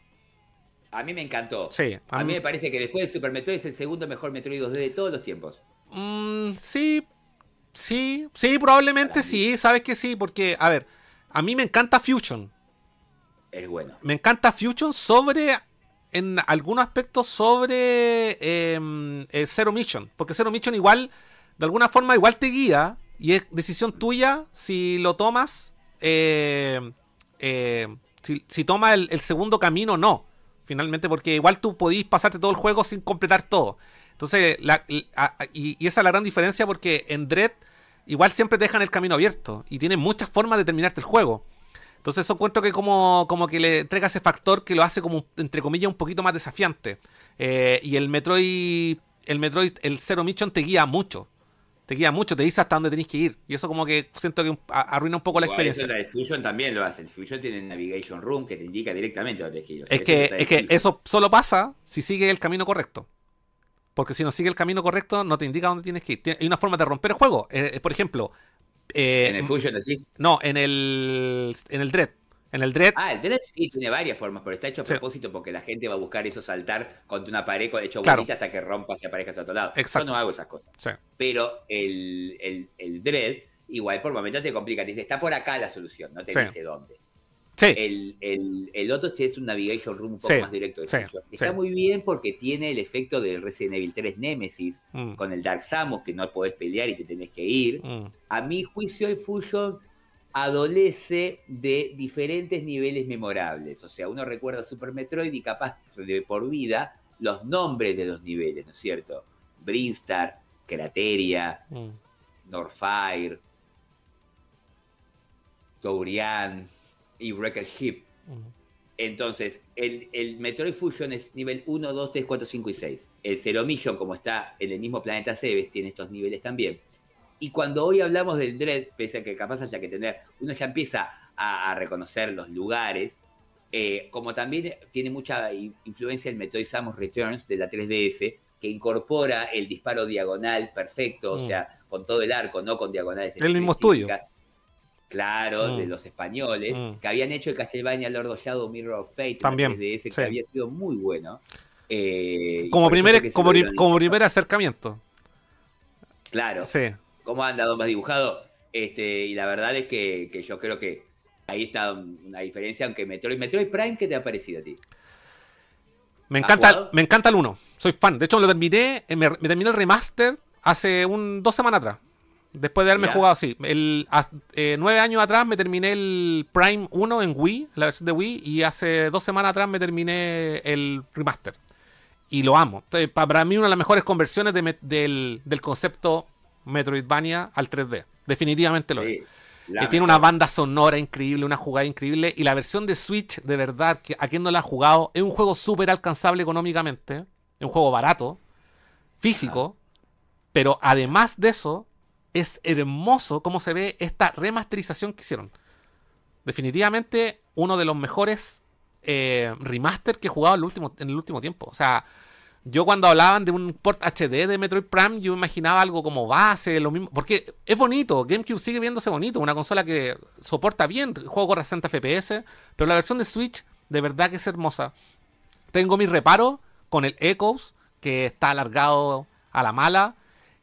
A mí me encantó. Sí, A a mí mí- me parece que después de Super Metroid es el segundo mejor Metroid 2D de todos los tiempos. Mm, sí, sí, sí, probablemente sí, sabes que sí, porque, a ver, a mí me encanta Fusion. Es bueno. me encanta Fusion sobre, en algunos aspectos, sobre eh, eh, Zero Mission. Porque Zero Mission igual, de alguna forma, igual te guía. Y es decisión tuya si lo tomas, eh, eh, si, si tomas el, el segundo camino o no. Finalmente, porque igual tú podís pasarte todo el juego sin completar todo. Entonces, la- y, esa es la gran diferencia porque en Dread igual siempre dejan el camino abierto y tienen muchas formas de terminarte el juego. Entonces eso encuentro que como, como que le entrega ese factor que lo hace como, entre comillas, un poquito más desafiante. Eh, y el Metroid, el Metroid, el Zero Mission te guía mucho. Te guía mucho, te dice hasta dónde tenés que ir. Y eso como que siento que arruina un poco la Igual, experiencia. Eso la de Fusion también lo hace. El Fusion tiene un Navigation Room que te indica directamente dónde tienes que ir. O sea, Es que, es que eso solo pasa si sigue el camino correcto. Porque si no sigue el camino correcto, no te indica dónde tienes que ir. Hay una forma de romper el juego. Eh, por ejemplo, eh, En el Fusion decís. no, en el, en el Dread. En el Dread, Ah, el Dread sí tiene varias formas, pero está hecho a Sí. propósito porque la gente va a buscar eso saltar contra una pared con hecho Claro. bonita hasta que rompas y aparezcas a otro lado. Exacto. Yo no hago esas cosas. sí. Pero el, el, el Dread, igual por momentos te complica. Te dice, está por acá la solución, no te Sí. dice dónde. Sí, El, el, el otro es un navigation room un poco Sí, más directo de sí. Está muy bien porque tiene el efecto del Resident Evil 3 Nemesis Mm, con el Dark Samus que no podés pelear y te tenés que ir. mm. A mi juicio el Fusion adolece de diferentes niveles memorables. O sea, uno recuerda Super Metroid y capaz de por vida los nombres de los niveles, ¿no es cierto? Brinstar, Crateria, Mm. Norfire, Tourian y Wrecker Ship. Mm. Entonces, el, el Metroid Fusion es nivel 1, 2, 3, 4, 5 y 6. El Zero Mission, como está en el mismo planeta Cebes, tiene estos niveles también. Y cuando hoy hablamos del Dread, pese a que capaz haya que tener, uno ya empieza a, a reconocer los lugares, Eh, como también tiene mucha influencia el Metroid Samus Returns de la 3DS, que incorpora el disparo diagonal perfecto, o Mm. sea, con todo el arco, no con diagonales. El mismo estudio. Claro, Mm. de los españoles, Mm. que habían hecho el Castlevania Lord of Shadow Mirror of Fate, También, 3DS, que sí. había sido muy bueno. Eh, Como, primer, como, dieron. como primer acercamiento. Claro. Sí. ¿Cómo anda, don más dibujado? Este, y la verdad es que, que yo creo que ahí está una diferencia, aunque Metroid, Metroid Prime, ¿qué te ha parecido a ti? Me ¿Has encanta, me encanta el 1. Soy fan. De hecho, lo terminé, eh, me, me terminé el remaster hace un, dos semanas atrás. Después de haberme jugado así. El, eh, nueve años atrás me terminé el Prime 1 en Wii, la versión de Wii, y hace dos semanas atrás me terminé el remaster. Y lo amo. Entonces, para mí una de las mejores conversiones de del, del concepto Metroidvania al 3D. Definitivamente lo es. Sí, Que tiene una banda sonora increíble, una jugada increíble. Y la versión de Switch, de verdad, que a quien no la ha jugado, es un juego súper alcanzable económicamente. Es un juego barato, físico. Pero además de eso, es hermoso cómo se ve esta remasterización que hicieron. Definitivamente uno de los mejores eh, remaster que he jugado en el, último, en el último tiempo. O sea, yo cuando hablaban de un port HD de Metroid Prime, yo imaginaba algo como base, lo mismo. Porque es bonito, GameCube sigue viéndose bonito, una consola que soporta bien, el juego corre a 60 FPS, pero la versión de Switch de verdad que es hermosa. Tengo mi reparo con el Echoes, que está alargado a la mala,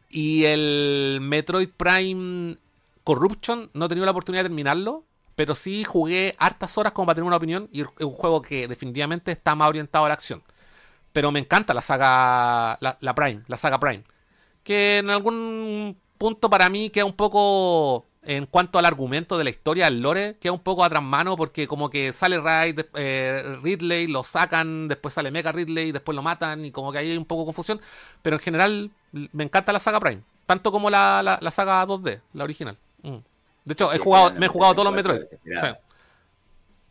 y el Metroid Prime Corruption, no he tenido la oportunidad de terminarlo, pero sí jugué hartas horas como para tener una opinión, y es un juego que definitivamente está más orientado a la acción. Pero me encanta la saga, la, la Prime, la saga Prime. Que en algún punto para mí queda un poco, en cuanto al argumento de la historia, del lore, queda un poco atrás mano porque como que sale Ray, de- eh, Ridley, lo sacan, después sale Mega Ridley, después lo matan y como que ahí hay un poco de confusión. Pero en general me encanta la saga Prime, tanto como la, la- la saga 2D, la original. Mm. De hecho, he jugado, me he jugado todos los Metroid Metroid. desesperado.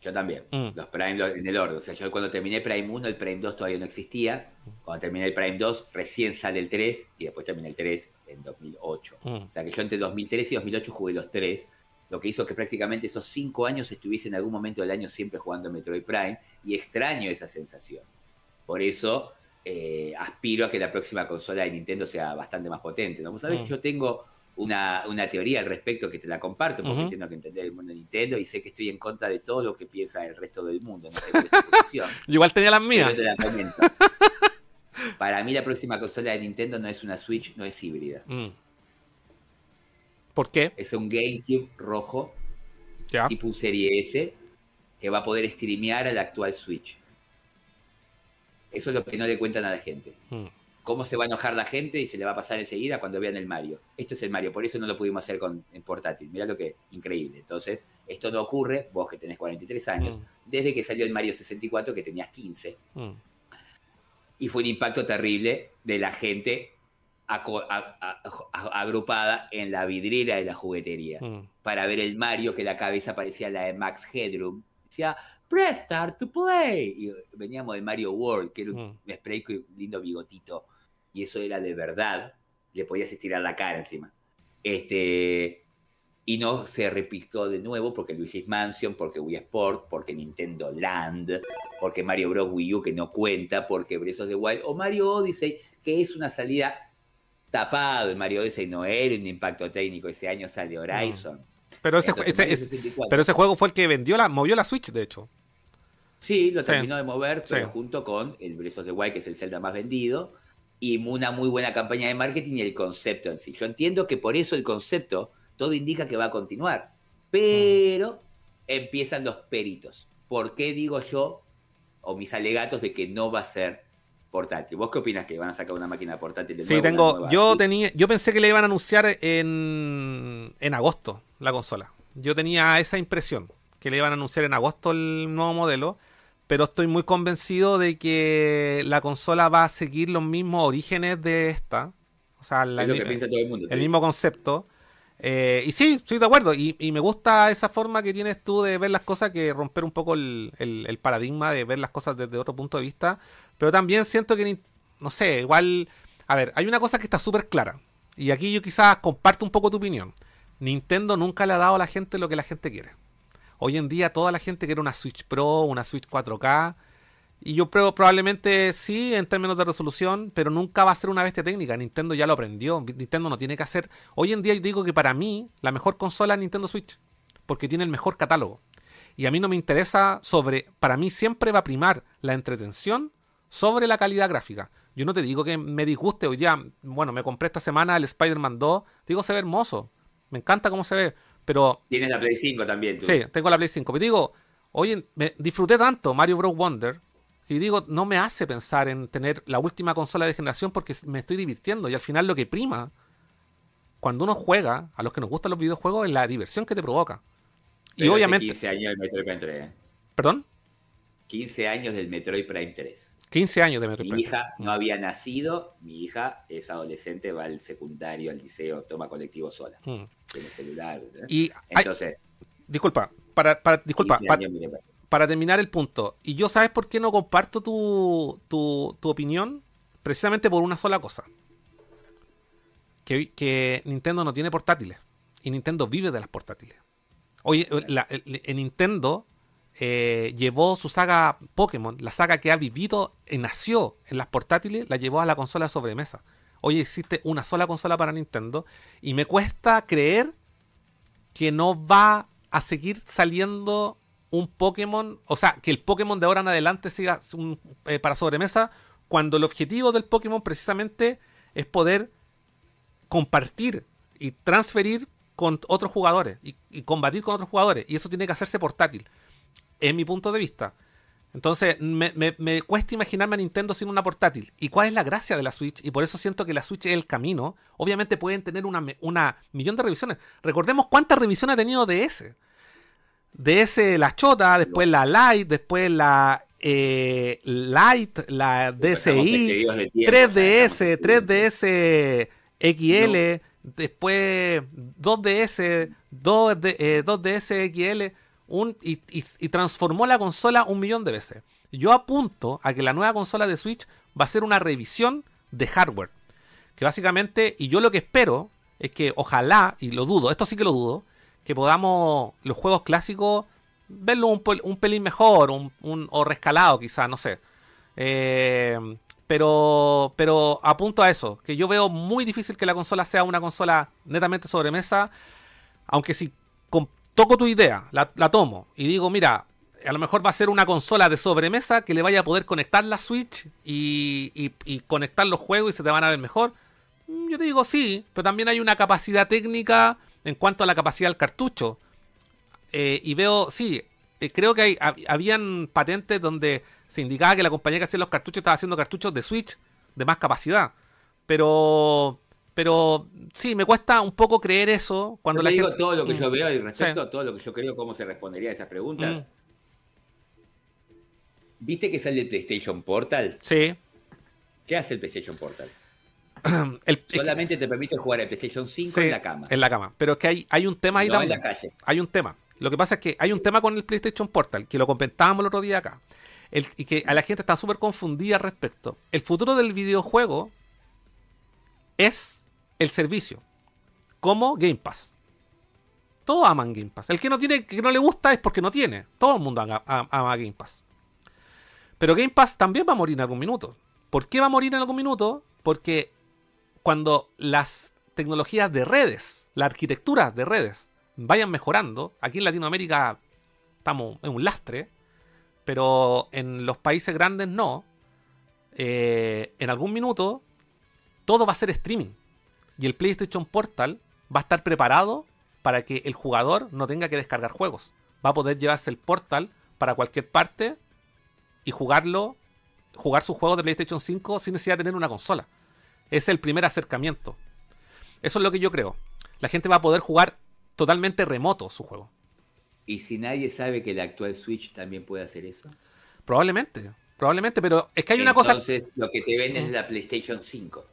Yo también. Mm. Los Prime en el orden. O sea, yo cuando terminé Prime 1, el Prime 2 todavía no existía. Cuando terminé el Prime 2, recién sale el 3 y después terminé el 3 en 2008. Mm. O sea que yo entre 2003 y 2008 jugué los 3. Lo que hizo que prácticamente esos 5 años estuviese en algún momento del año siempre jugando Metroid Prime. Y extraño esa sensación. Por eso eh, aspiro a que la próxima consola de Nintendo sea bastante más potente. ¿no? Vos sabés Mm. yo tengo una, una teoría al respecto que te la comparto, porque tengo que entender el mundo de Nintendo y sé que estoy en contra de todo lo que piensa el resto del mundo. No sé cuál es tu posición. (laughs) Igual tenía las mías. te la. Para mí la próxima consola de Nintendo no es una Switch, no es híbrida. Mm. ¿Por qué? Es un GameCube rojo, Ya. tipo un Serie S, que va a poder streamear a la actual Switch. Eso es lo que no le cuentan a la gente. Mm. Cómo se va a enojar la gente y se le va a pasar enseguida cuando vean el Mario. Esto es el Mario, por eso no lo pudimos hacer con en portátil. Mirá lo que increíble. Entonces, esto no ocurre, vos que tenés 43 años, Mm. desde que salió el Mario 64 que tenías 15. Mm. Y fue un impacto terrible de la gente aco- a- a- a- agrupada en la vidriera de la juguetería Mm. para ver el Mario que la cabeza parecía la de Max Headroom. Decía, press start to play. Y veníamos de Mario World, que era un spray con un lindo bigotito. Y eso era de verdad. Le podías estirar la cara encima. Este. Y no se repitió de nuevo porque Luigi's Mansion, porque Wii Sport, porque Nintendo Land, porque Mario Bros. Wii U que no cuenta, porque Breath of the Wild, o Mario Odyssey, que es una salida tapado. El Mario Odyssey no era un impacto técnico. Ese año sale Horizon. Pero ese, Entonces, ese- ese- 64. pero ese juego fue el que vendió la, movió la Switch, de hecho. Sí, lo Sí. terminó de mover, pero Sí. junto con el Breath of the Wild, que es el Zelda más vendido, y una muy buena campaña de marketing y el concepto en sí. Yo entiendo que por eso el concepto, todo indica que va a continuar, pero empiezan los peritos. ¿Por qué digo yo, o mis alegatos, de que no va a ser portátil? ¿Vos qué opinas que van a sacar una máquina portátil de Sí, nuevo, tengo. Yo tenía. Yo pensé que le iban a anunciar en, en agosto la consola. Yo tenía esa impresión. Que le iban a anunciar en agosto el nuevo modelo. Pero estoy muy convencido de que la consola va a seguir los mismos orígenes de esta. O sea, la- Es lo que piensa todo el mundo. el sí. mismo concepto. Eh, y sí, estoy de acuerdo. Y, y me gusta esa forma que tienes tú de ver las cosas, que romper un poco el, el- el paradigma de ver las cosas desde otro punto de vista. Pero también siento que, no sé, igual... A ver, hay una cosa que está súper clara. Y aquí yo quizás comparto un poco tu opinión. Nintendo nunca le ha dado a la gente lo que la gente quiere. Hoy en día toda la gente quiere una Switch Pro, una Switch 4K. Y yo creo probablemente sí en términos de resolución, pero nunca va a ser una bestia técnica. Nintendo ya lo aprendió. Nintendo no tiene que hacer. Hoy en día yo digo que para mí la mejor consola es Nintendo Switch, porque tiene el mejor catálogo. Y a mí no me interesa sobre. Para mí siempre va a primar la entretención sobre la calidad gráfica. Yo no te digo que me disguste hoy día. Bueno, me compré esta semana el Spider-Man 2. Digo, se ve hermoso. Me encanta cómo se ve. Pero Tienes la Play 5 también. tú. Sí, tengo la Play 5. Pero digo, oye, me disfruté tanto Mario Bros. Wonder que digo, no me hace pensar en tener la última consola de generación porque me estoy divirtiendo. Y al final lo que prima cuando uno juega, a los que nos gustan los videojuegos, es la diversión que te provoca. Y Pero obviamente. 15 años del Metroid Prime 3. ¿eh? ¿Perdón? 15 años del Metroid Prime 3. 15 años de Metroid Mi Prime. hija no había nacido, mi hija es adolescente, va al secundario, al liceo, toma colectivo sola, Mm. Tiene celular. ¿eh? Y Entonces, disculpa, para, para, disculpa, 15 pa- años, mire, para terminar el punto. Y yo, ¿sabes por qué no comparto tu, tu, tu opinión? Precisamente por una sola cosa. Que, que Nintendo no tiene portátiles. Y Nintendo vive de las portátiles. Oye, la- el- el Nintendo eh, llevó su saga Pokémon, la saga que ha vivido, y nació en las portátiles, la llevó a la consola de sobremesa. Hoy existe una sola consola para Nintendo. Y me cuesta creer que no va a seguir saliendo un Pokémon, o sea, que el Pokémon de ahora en adelante siga eh, para sobremesa, cuando el objetivo del Pokémon precisamente es poder compartir y transferir con otros jugadores y, y combatir con otros jugadores. Y eso tiene que hacerse portátil, en mi punto de vista. Entonces, me, me- me cuesta imaginarme a Nintendo sin una portátil. ¿Y cuál es la gracia de la Switch? Y por eso siento que la Switch es el camino. Obviamente pueden tener una, millón de revisiones. Recordemos cuántas revisiones ha tenido DS. DS la Chota, después la Lite, después la eh, Lite, la DSi, excedidos de tiempo, 3DS, ya estamos 3DS XL, después 2DS, 2, d- eh, 2DS XL, y, transformó la consola un millón de veces. Yo apunto a que la nueva consola de Switch va a ser una revisión de hardware. Que básicamente, y yo lo que espero es que ojalá, y lo dudo, esto sí que lo dudo, que podamos los juegos clásicos verlo un, un pelín mejor, un, o rescalado quizás, no sé. Eh, pero, pero apunto a eso, que yo veo muy difícil que la consola sea una consola netamente sobremesa, aunque si toco tu idea, la, la tomo y digo, mira, a lo mejor va a ser una consola de sobremesa que le vaya a poder conectar la Switch y, y- conectar los juegos y se te van a ver mejor. Mm, Yo te digo sí, pero también hay una capacidad técnica en cuanto a la capacidad del cartucho. Eh, y veo, sí, eh, creo que hay, hab- habían patentes donde se indicaba que la compañía que hacía los cartuchos estaba haciendo cartuchos de Switch de más capacidad. Pero, pero sí, me cuesta un poco creer eso cuando Yo la digo gente... todo lo que Mm. yo veo y respecto Sí. a todo lo que yo creo cómo se respondería a esas preguntas. Mm. ¿Viste que sale el PlayStation Portal? Sí. ¿Qué hace el PlayStation Portal? (clears throat) El- es que- Solamente te permite jugar el PlayStation 5 sí, en la cama. En la cama. Pero es que hay, hay un tema ahí no en también. la calle. Hay un tema. Lo que pasa es que hay un tema con el PlayStation Portal, que lo comentábamos el otro día acá. El- y que a la gente está súper confundida al respecto. El futuro del videojuego es el servicio. Como Game Pass. Todos aman Game Pass. El que no tiene, que no le gusta es porque no tiene. Todo el mundo ama, Game Pass. Pero Game Pass también va a morir en algún minuto. ¿Por qué va a morir en algún minuto? Porque cuando las tecnologías de redes, la arquitectura de redes, vayan mejorando, aquí en Latinoamérica estamos en un lastre, pero en los países grandes no, eh, en algún minuto todo va a ser streaming. Y el PlayStation Portal va a estar preparado para que el jugador no tenga que descargar juegos. Va a poder llevarse el Portal para cualquier parte y jugarlo, jugar sus juegos de PlayStation 5 sin necesidad de tener una consola. Es el primer acercamiento. Eso es lo que yo creo. La gente va a poder jugar totalmente remoto su juego. ¿Y si nadie sabe que el actual Switch también puede hacer eso? Probablemente, probablemente, pero es que hay una cosa. Entonces, lo que te venden es la PlayStation 5.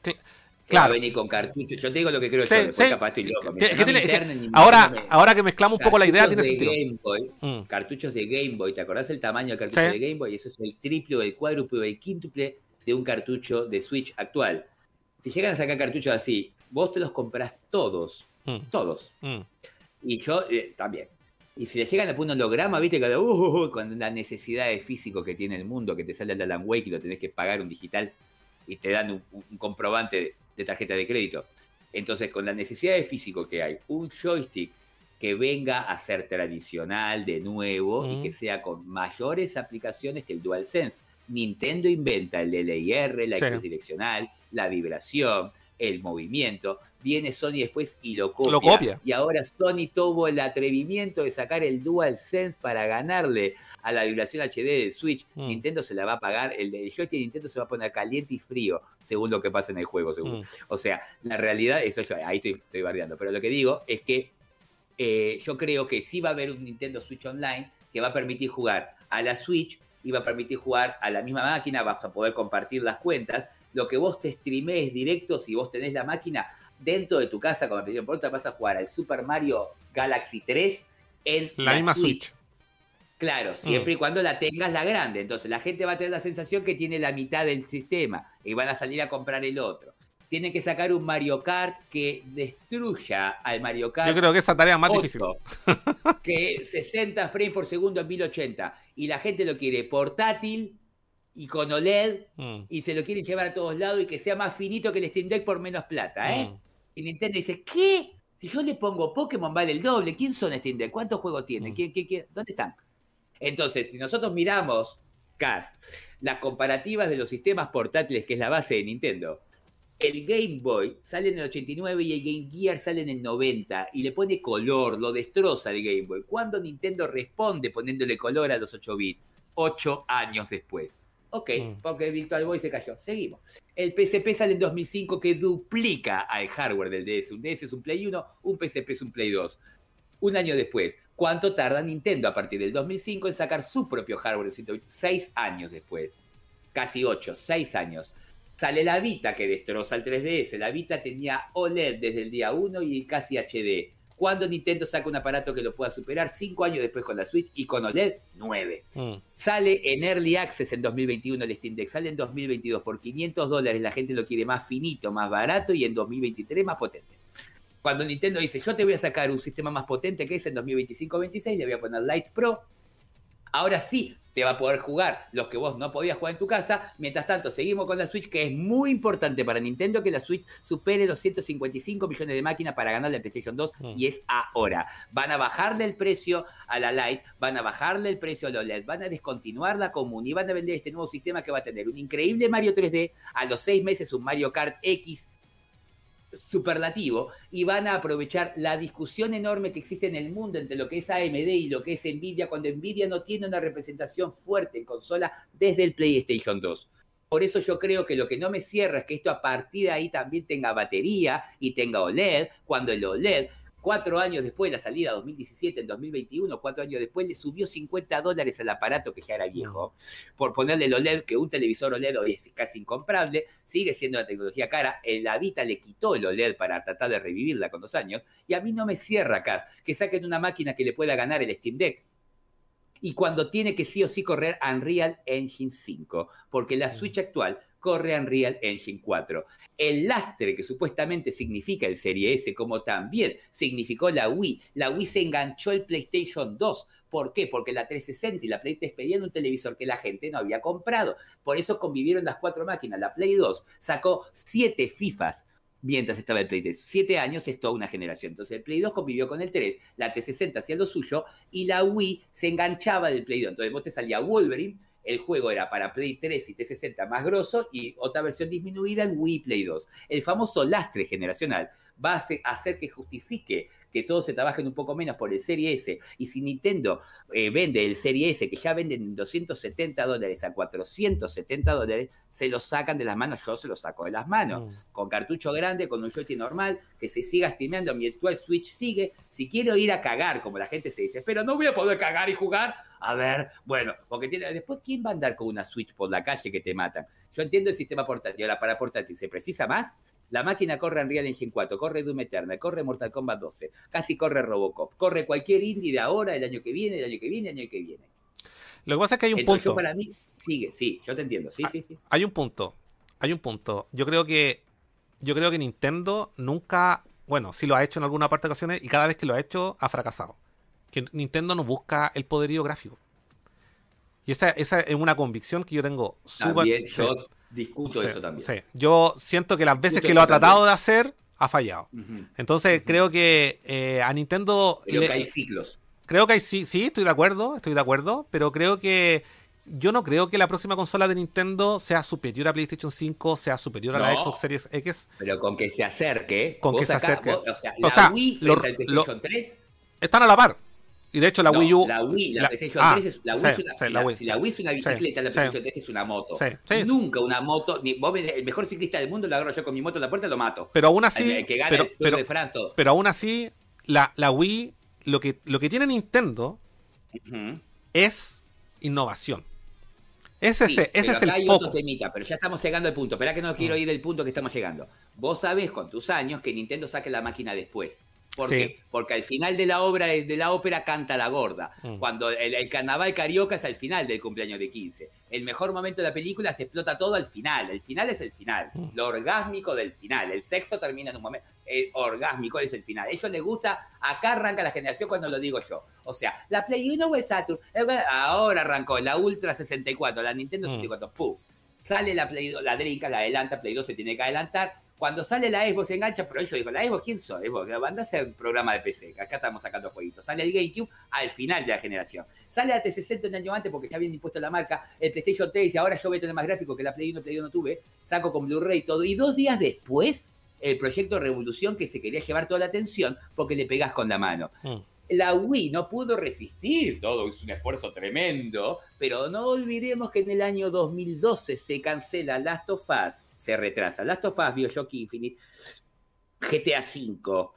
Claro. venir con cartuchos. Yo te digo lo que creo Sí, yo. Después sí. capaz estoy loco. No tiene- internen (laughs) ahora, me- ahora que mezclamos un poco la idea, tiene sentido. Game Boy, Mm. cartuchos de Game Boy, ¿te acordás el tamaño del cartucho Sí. de Game Boy? Eso es el triple el cuádruple o el quíntuple de un cartucho de Switch actual. Si llegan a sacar cartuchos así, vos te los comprás todos, Mm, todos. mm. Y yo eh, también. Y si le llegan a poner un holograma, viste, Cada, uh, con la necesidad de físico que tiene el mundo, que te sale el Alan Wake y lo tenés que pagar un digital y te dan un, un comprobante de, tarjeta de crédito. Entonces, con la necesidad de físico que hay, un joystick que venga a ser tradicional de nuevo y que sea con mayores aplicaciones que el DualSense. Nintendo inventa el LIR, la Sí. X direccional, la vibración, el movimiento. Viene Sony después y lo copia. Lo copia. Y ahora Sony tuvo el atrevimiento de sacar el DualSense para ganarle a la vibración HD del Switch. Mm. Nintendo se la va a pagar, el, el joystick de Nintendo se va a poner caliente y frío, según lo que pasa en el juego, según. Mm. O sea, la realidad, eso yo, ahí estoy, estoy bardeando, pero lo que digo es que eh, yo creo que sí va a haber un Nintendo Switch Online que va a permitir jugar a la Switch y va a permitir jugar a la misma máquina, vas a poder compartir las cuentas. Lo que vos te streamees directo, si vos tenés la máquina dentro de tu casa, como me por vas a jugar al Super Mario Galaxy 3 en La misma Switch. Claro, siempre y cuando la tengas la grande. Entonces la gente va a tener la sensación que tiene la mitad del sistema y van a salir a comprar el otro. Tienen que sacar un Mario Kart que destruya al Mario Kart. Yo creo que esa tarea es más 8, difícil. que 60 frames por segundo en 1080. Y la gente lo quiere portátil y con OLED Mm. y se lo quieren llevar a todos lados y que sea más finito que el Steam Deck por menos plata, ¿eh? Mm. Y Nintendo dice, ¿qué? Si yo le pongo Pokémon vale el doble, ¿quién son Steam Deck? ¿Cuántos juegos tienen? Mm. ¿Quién, quién, quién? ¿Dónde están? Entonces, si nosotros miramos, Cas, las comparativas de los sistemas portátiles, que es la base de Nintendo, el Game Boy sale en el 89 y el Game Gear sale en el 90 y le pone color, lo destroza el Game Boy. ¿Cuándo Nintendo responde poniéndole color a los 8 bits? 8 años después. Ok, Mm. porque Virtual Boy se cayó. Seguimos. El PSP sale en 2005 que duplica al hardware del DS. Un DS es un Play 1, un PSP es un Play 2. Un año después, ¿cuánto tarda Nintendo a partir del 2005 en sacar su propio hardware de 108? Seis años después. Casi ocho, seis años. Sale la Vita que destroza el 3DS. La Vita tenía OLED desde el día 1 y casi HD. ¿Cuándo Nintendo saca un aparato que lo pueda superar? Cinco años después con la Switch y con OLED, nueve. Mm. Sale en Early Access en 2021 el Steam Deck, sale en 2022 por 500 dólares, la gente lo quiere más finito, más barato y en 2023 más potente. Cuando Nintendo dice, yo te voy a sacar un sistema más potente que es en 2025-26, le voy a poner Lite Pro, ahora sí te va a poder jugar los que vos no podías jugar en tu casa. Mientras tanto, seguimos con la Switch, que es muy importante para Nintendo que la Switch supere los 155 millones de máquinas para ganarle a PlayStation 2 Mm. y es ahora. Van a bajarle el precio a la Lite, van a bajarle el precio a la OLED, van a descontinuar la común y van a vender este nuevo sistema que va a tener un increíble Mario 3D, a los seis meses un Mario Kart X superlativo y van a aprovechar la discusión enorme que existe en el mundo entre lo que es AMD y lo que es Nvidia cuando Nvidia no tiene una representación fuerte en consola desde el PlayStation 2. Por eso yo creo que lo que no me cierra es que esto a partir de ahí también tenga batería y tenga OLED, cuando el OLED cuatro años después de la salida 2017, en 2021, cuatro años después, le subió 50 dólares al aparato que ya era viejo, por ponerle el OLED, que un televisor OLED hoy es casi incomparable, sigue siendo una tecnología cara, el la Vita le quitó el OLED para tratar de revivirla con dos años, y a mí no me cierra acá que saquen una máquina que le pueda ganar el Steam Deck. Y cuando tiene que sí o sí correr Unreal Engine 5, porque la Switch actual corre Unreal Engine 4. El lastre que supuestamente significa el Serie S, como también significó la Wii, la Wii se enganchó el PlayStation 2. ¿Por qué? Porque la 360 y la Play 3 pedían un televisor que la gente no había comprado. Por eso convivieron las cuatro máquinas. La Play 2 sacó siete FIFAs mientras estaba el Play 3. Siete años es toda una generación. Entonces el Play 2 convivió con el 3, la T60 hacía lo suyo y la Wii se enganchaba del Play 2. Entonces vos te salía Wolverine, el juego era para Play 3 y T60 más grosso y otra versión disminuida en Wii Play 2. El famoso lastre generacional va a hacer que justifique que todos se trabajen un poco menos por el Serie S. Y si Nintendo eh, vende el Serie S, que ya venden en 270 dólares a 470 dólares, se lo sacan de las manos, yo se lo saco de las manos. Mm. Con cartucho grande, con un joystick normal, que se siga streameando, mi actual Switch sigue. Si quiero ir a cagar, como la gente se dice, pero no voy a poder cagar y jugar, a ver, bueno, porque tiene, después, ¿quién va a andar con una Switch por la calle que te matan? Yo entiendo el sistema portátil, ahora para portátil, ¿se precisa más? La máquina corre Unreal Engine 4, corre Doom Eternal, corre Mortal Kombat 12, casi corre Robocop, corre cualquier indie de ahora, el año que viene, el año que viene, el año que viene. Lo que pasa es que hay un Entonces, yo punto. para mí, sigue, sí, yo te entiendo, sí, Ah, sí, sí. Hay un punto. Hay un punto. Yo creo que. Yo creo que Nintendo nunca. Bueno, sí lo ha hecho en alguna parte de ocasiones y cada vez que lo ha hecho ha fracasado. que Nintendo no busca el poderío gráfico. Y esa, esa es una convicción que yo tengo súper. Yo discuto sí, eso también. sí. Yo siento que las veces Discuto que lo ha también. tratado de hacer, ha fallado. Entonces creo que eh, a Nintendo. Creo le- que hay ciclos. Creo que hay, sí, sí, estoy de acuerdo, estoy de acuerdo, pero creo que yo no creo que la próxima consola de Nintendo sea superior a PlayStation 5, sea superior a la. Xbox Series X. Pero con que se acerque. Con que se acerque. vos- o sea, O la sea, Wii lo- lo- PlayStation 3. Están a la par. Y de hecho la no, Wii U... La Wii, la, la- PlayStation 3 es, la Wii es una, sí, si, la la, Wii, si la Wii es una bicicleta, la. PlayStation 3 es una moto. Sí, sí, sí. Nunca una moto, ni, vos ves el mejor ciclista del mundo lo agarro yo con mi moto en la puerta y lo mato. Pero aún así... el que gana pero, el pero, de France, todo. pero aún así, la, la Wii, lo que, lo que tiene Nintendo es innovación. Ese, Sí, ese, es el hay foco. otro temita, pero ya estamos llegando al punto. Esperá que no quiero Mm. ir del punto que estamos llegando. Vos sabés con tus años que Nintendo saque la máquina después. ¿Por Sí. qué? Porque al final de la obra de, la ópera canta la gorda. Mm. Cuando el, el carnaval carioca es al final del cumpleaños de 15. El mejor momento de la película se explota todo al final. El final es el final. Mm. Lo orgásmico del final. El sexo termina en un momento. El orgásmico es el final. A ellos les gusta. Acá arranca la generación cuando lo digo yo. O sea, la Play 1 o el Saturn. Ahora arrancó la Ultra 64, la Nintendo Mm. 64. ¡Pum! Sale la Play 2, la Drinka, la adelanta, Play 2 se tiene que adelantar. Cuando sale la Xbox se engancha, pero ellos digo, la Xbox, ¿quién soy? Xbox, anda a hacer programa de PC, acá estamos sacando jueguitos. Sale el GameCube al final de la generación. Sale la T60 un año antes porque ya habían impuesto la marca, el PlayStation 3 y ahora yo voy a tener más gráfico que la Play 1, Play 2 no tuve, saco con Blu-ray y todo. Y dos días después, el proyecto Revolución que se quería llevar toda la atención porque le pegás con la mano. Mm. La Wii no pudo resistir, todo es un esfuerzo tremendo, pero no olvidemos que en el año 2012 se cancela Last of Us, se retrasa Last of Us, Bioshock Infinite, GTA V,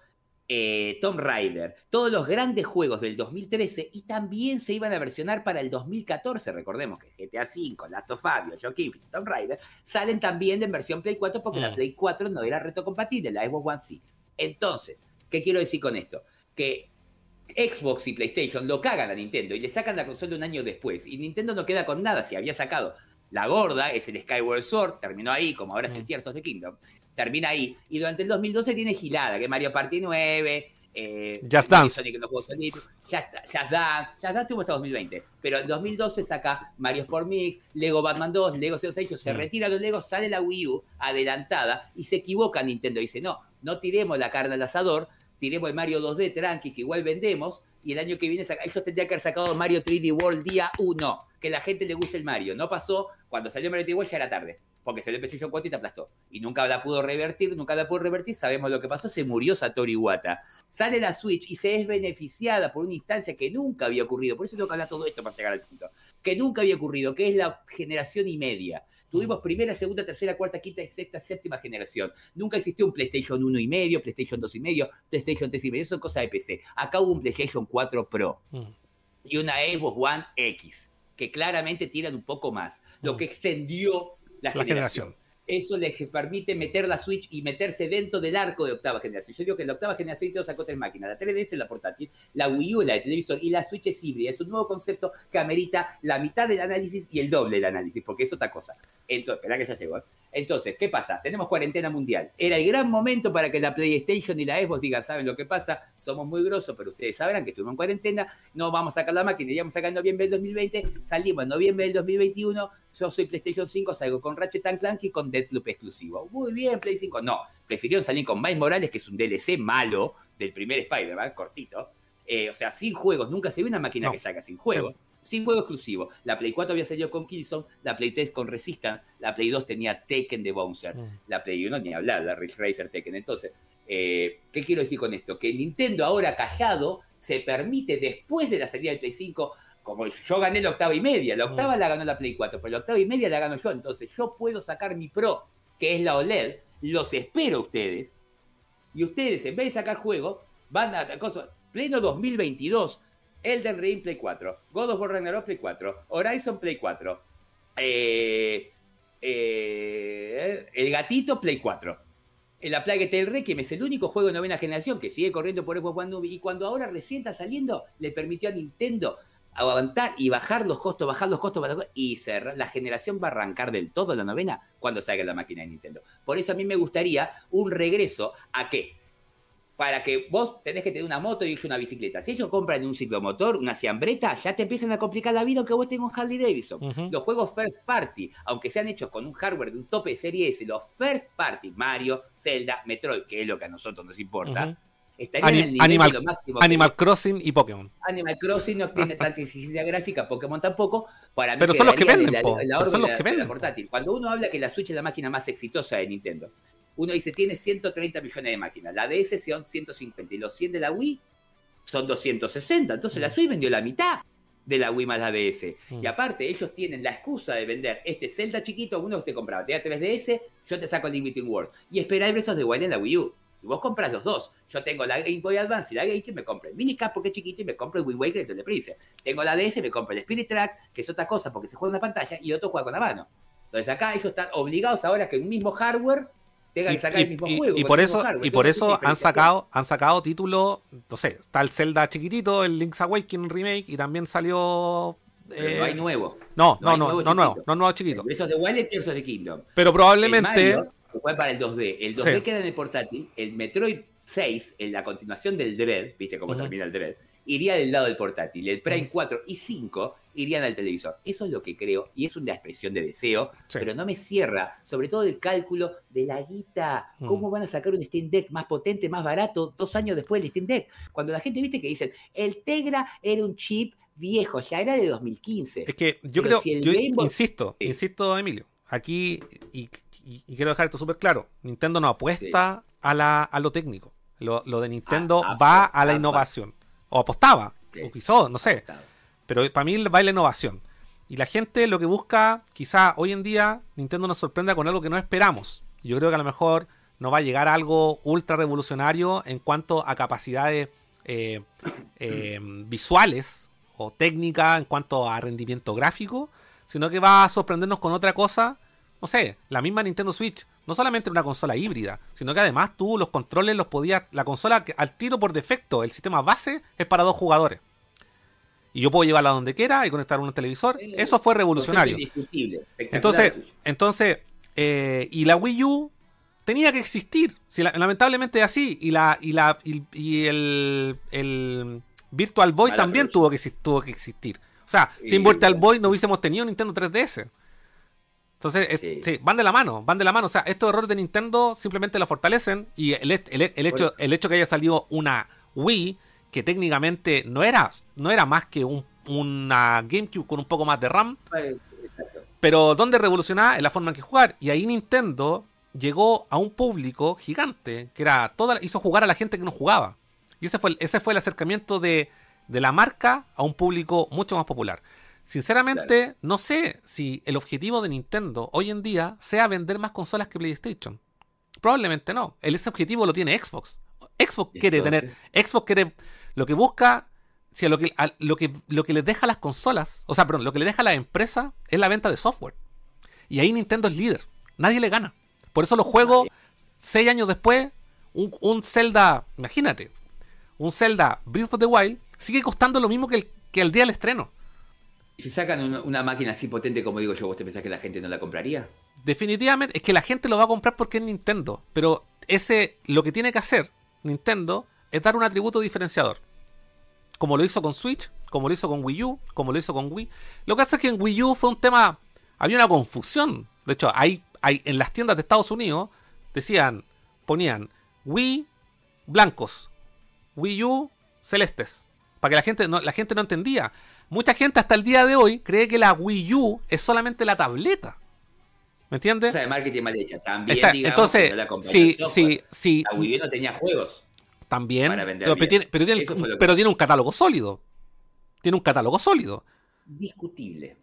eh, Tomb Raider, todos los grandes juegos del 2013 y también se iban a versionar para el 2014, recordemos que GTA V, Last of Us, Bioshock Infinite, Tomb Raider, salen también en versión Play 4 porque la Mm. Play 4 no era retrocompatible, la Xbox One sí. Entonces, ¿qué quiero decir con esto? Que Xbox y PlayStation lo cagan a Nintendo y le sacan la consola un año después. Y Nintendo no queda con nada. Si había sacado la gorda, es el Skyward Sword, terminó ahí, como ahora es el. Tears of the Kingdom. Termina ahí. Y durante el 2012 tiene gilada, que Mario Party 9. Eh, Just Dance. Sonic en los juegos solitos, Just, Just Dance. Just Dance tuvo hasta 2020. Pero en 2012 saca Mario Sport Mix, Lego Batman 2, Lego 06. Se Mm. retira los Legos, sale la Wii U adelantada y se equivoca Nintendo. Dice: No, no tiremos la carne al asador, tiremos el Mario 2D tranqui, que igual vendemos, y el año que viene ellos tendrían que haber sacado Mario 3D World día 1, que la gente le guste el Mario. No pasó, cuando salió Mario 3D World ya era tarde, porque salió PlayStation 4 y te aplastó. Y nunca la pudo revertir, nunca la pudo revertir, sabemos lo que pasó, se murió Satoru Iwata. Sale la Switch y se es beneficiada por una instancia que nunca había ocurrido, por eso tengo que hablar todo esto para llegar al punto, que nunca había ocurrido, que es la generación y media. Tuvimos primera, segunda, tercera, cuarta, quinta, sexta, séptima generación. Nunca existió un PlayStation 1 y medio, PlayStation 2 y medio, PlayStation 3 y medio. Eso es cosa de PC. Acá hubo un PlayStation 4 Pro Mm. y una Xbox One X, que claramente tiran un poco más, lo Mm. que extendió la, La generación. generación. Eso les permite meter la Switch y meterse dentro del arco de octava generación. Yo digo que la octava generación Nintendo sacó tres máquinas, la 3DS, la portátil, la Wii U, la de televisor y la Switch es híbrida. Es un nuevo concepto que amerita la mitad del análisis y el doble del análisis, porque es otra cosa. Entonces, espera que ya llegó. ¿eh? Entonces, ¿qué pasa? Tenemos cuarentena mundial. Era el gran momento para que la PlayStation y la Xbox digan, ¿saben lo que pasa? Somos muy grosos, pero ustedes sabrán que estuvimos en cuarentena, no vamos a sacar la máquina, íbamos a sacar en noviembre del 2020, salimos en noviembre del 2021, yo soy PlayStation 5, salgo con Ratchet Clank y con Deathloop exclusivo. Muy bien, Play 5. No, prefirieron salir con Miles Morales, que es un DLC malo del primer Spider-Man, cortito. Eh, o sea, sin juegos, nunca se ve una máquina No. que saca sin juegos. Sin juego exclusivo. La Play 4 había salido con Killzone, la Play 3 con Resistance, la Play 2 tenía Tekken de Bouncer, Mm. la Play 1 ni hablar, la Ridge Racer Tekken. Entonces, eh, ¿qué quiero decir con esto? Que Nintendo ahora callado se permite, después de la salida del Play 5, como yo gané la octava y media, la octava la ganó la Play 4, pero la octava y media la gano yo, entonces yo puedo sacar mi Pro, que es la OLED, los espero a ustedes, y ustedes en vez de sacar juego, van a cosas, pleno 2022, Elden Ring Play 4, God of War Ragnarok Play 4, Horizon Play 4, eh, eh, El Gatito Play 4. La Plague Tale Requiem es el único juego de novena generación que sigue corriendo por Xbox One y cuando ahora recién está saliendo, le permitió a Nintendo aguantar y bajar los costos, bajar los costos, bajar los costos, y cerrar. la generación va a arrancar del todo la novena cuando salga la máquina de Nintendo. Por eso a mí me gustaría un regreso a que para que vos tenés que tener una moto y una bicicleta. Si ellos compran un ciclomotor, una ciambreta, ya te empiezan a complicar la vida aunque vos tengas un Harley Davidson. Los juegos first party, aunque sean hechos con un hardware de un tope de serie S, los first party, Mario, Zelda, Metroid, que es lo que a nosotros nos importa. Estarían Ani- nivel Animal- de lo máximo. que- Animal Crossing y Pokémon. Animal Crossing no tiene (laughs) tanta exigencia gráfica, Pokémon tampoco. Para mí Pero son los que venden, son los de que de venden. portátil. Cuando uno habla que la Switch es la máquina más exitosa de Nintendo, uno dice tiene 130 millones de máquinas. La DS son 150 y los 100 de la Wii son 260. Entonces la Switch vendió la mitad de la Wii más la DS. Mm. Y aparte, ellos tienen la excusa de vender este Zelda chiquito, uno que te compraba, te da 3DS, yo te saco el Limiting World. Y esperar of the Wild en la Wii U. Y vos compras los dos. Yo tengo la Game Boy Advance y la GameCube, me compro el Minicap porque es chiquito y me compro el Wii Waker y el Princess. Tengo la DS, me compro el Spirit Track, que es otra cosa porque se juega en una pantalla y otro juega con la mano. Entonces acá ellos están obligados ahora que un mismo hardware tenga Y, que sacar y- el mismo y- juego. y por eso, y por eso han sacado, han sacado títulos, no sé, está el Zelda chiquitito, el Link's Awakening remake, y también salió. Pero eh, no hay nuevo. no, no no, no, nuevo no chiquito. no nuevo chiquito. Tears of the Kingdom. Pero probablemente. Mario juega para el 2D. El 2D Sí. queda en el portátil. El Metroid 6, en la continuación del Dread, viste cómo termina el Dread, iría del lado del portátil. El Prime Ujú. 4 y 5 irían al televisor. Eso es lo que creo y es una expresión de deseo, Sí. pero no me cierra, sobre todo el cálculo de la guita. ¿Cómo Mm. van a sacar un Steam Deck más potente, más barato, dos años después del Steam Deck? Cuando la gente viste que dicen, el Tegra era un chip viejo, ya era de 2015. Es que yo Pero creo, si yo Boy- insisto, Sí. insisto, Emilio, aquí, y, y- y quiero dejar esto súper claro, Nintendo no apuesta a, la, a lo técnico. Lo, lo de Nintendo Ah, va a la va. innovación. O apostaba, Sí. o quizás, no sé. Pero para mí va a la innovación. Y la gente lo que busca, quizá hoy en día, Nintendo nos sorprenda con algo que no esperamos. Yo creo que a lo mejor no va a llegar a algo ultra revolucionario en cuanto a capacidades eh, eh, (clears throat) visuales o técnicas, en cuanto a rendimiento gráfico, sino que va a sorprendernos con otra cosa. No sé, la misma Nintendo Switch. No solamente una consola híbrida, sino que además tú los controles los podías. La consola al tiro por defecto, el sistema base es para dos jugadores. Y yo puedo llevarla donde quiera y conectar un televisor. Eso fue revolucionario. Indiscutible, espectacular Entonces, entonces eh, y la Wii U tenía que existir. Si la- lamentablemente es así. Y la y la y, y el, el Virtual Boy también tuvo que, tuvo que existir. O sea, sin Virtual. Boy no hubiésemos tenido Nintendo 3DS. Entonces, es- Sí. sí, van de la mano, van de la mano. O sea, estos errores de Nintendo simplemente lo fortalecen. Y el, el- el hecho, el hecho que haya salido una Wii, que técnicamente no era, no era más que un- una GameCube con un poco más de RAM, exacto. pero donde revolucionaba en la forma en que jugar. Y ahí Nintendo llegó a un público gigante, que era toda, hizo jugar a la gente que no jugaba. Y ese fue el, ese fue el acercamiento de, de la marca a un público mucho más popular. Sinceramente, no sé si el objetivo de Nintendo hoy en día sea vender más consolas que PlayStation. Probablemente no. El, ese objetivo lo tiene Xbox. Xbox quiere tener. Xbox quiere. Lo que busca. Si a lo, que, a lo, que, lo que les deja las consolas. O sea, perdón, lo que le deja a la empresa es la venta de software. Y ahí Nintendo es líder. Nadie le gana. Por eso los juegos, seis años después, un, un Zelda. Imagínate. Un Zelda Breath of the Wild sigue costando lo mismo que el, que el día del estreno. Si sacan una, máquina así potente como digo yo, ¿vos te pensás que la gente no la compraría? Definitivamente, es que la gente lo va a comprar porque es Nintendo. Pero ese, lo que tiene que hacer Nintendo es dar un atributo diferenciador. Como lo hizo con Switch, como lo hizo con Wii U, como lo hizo con Wii. Lo que pasa es que en Wii U fue un tema. Había una confusión. De hecho, hay en las tiendas de Estados Unidos decían, ponían Wii blancos, Wii U celestes. Para que la gente no, la gente no entendía. Mucha gente hasta el día de hoy cree que la Wii U es solamente la tableta. ¿Me entiendes? O sea, de marketing mal hecha. También, Está- digamos, entonces, la sí, sí, sí, La Wii U no tenía juegos. también. Pero, tiene, pero, que- un catálogo sólido. Tiene un catálogo sólido. Discutible.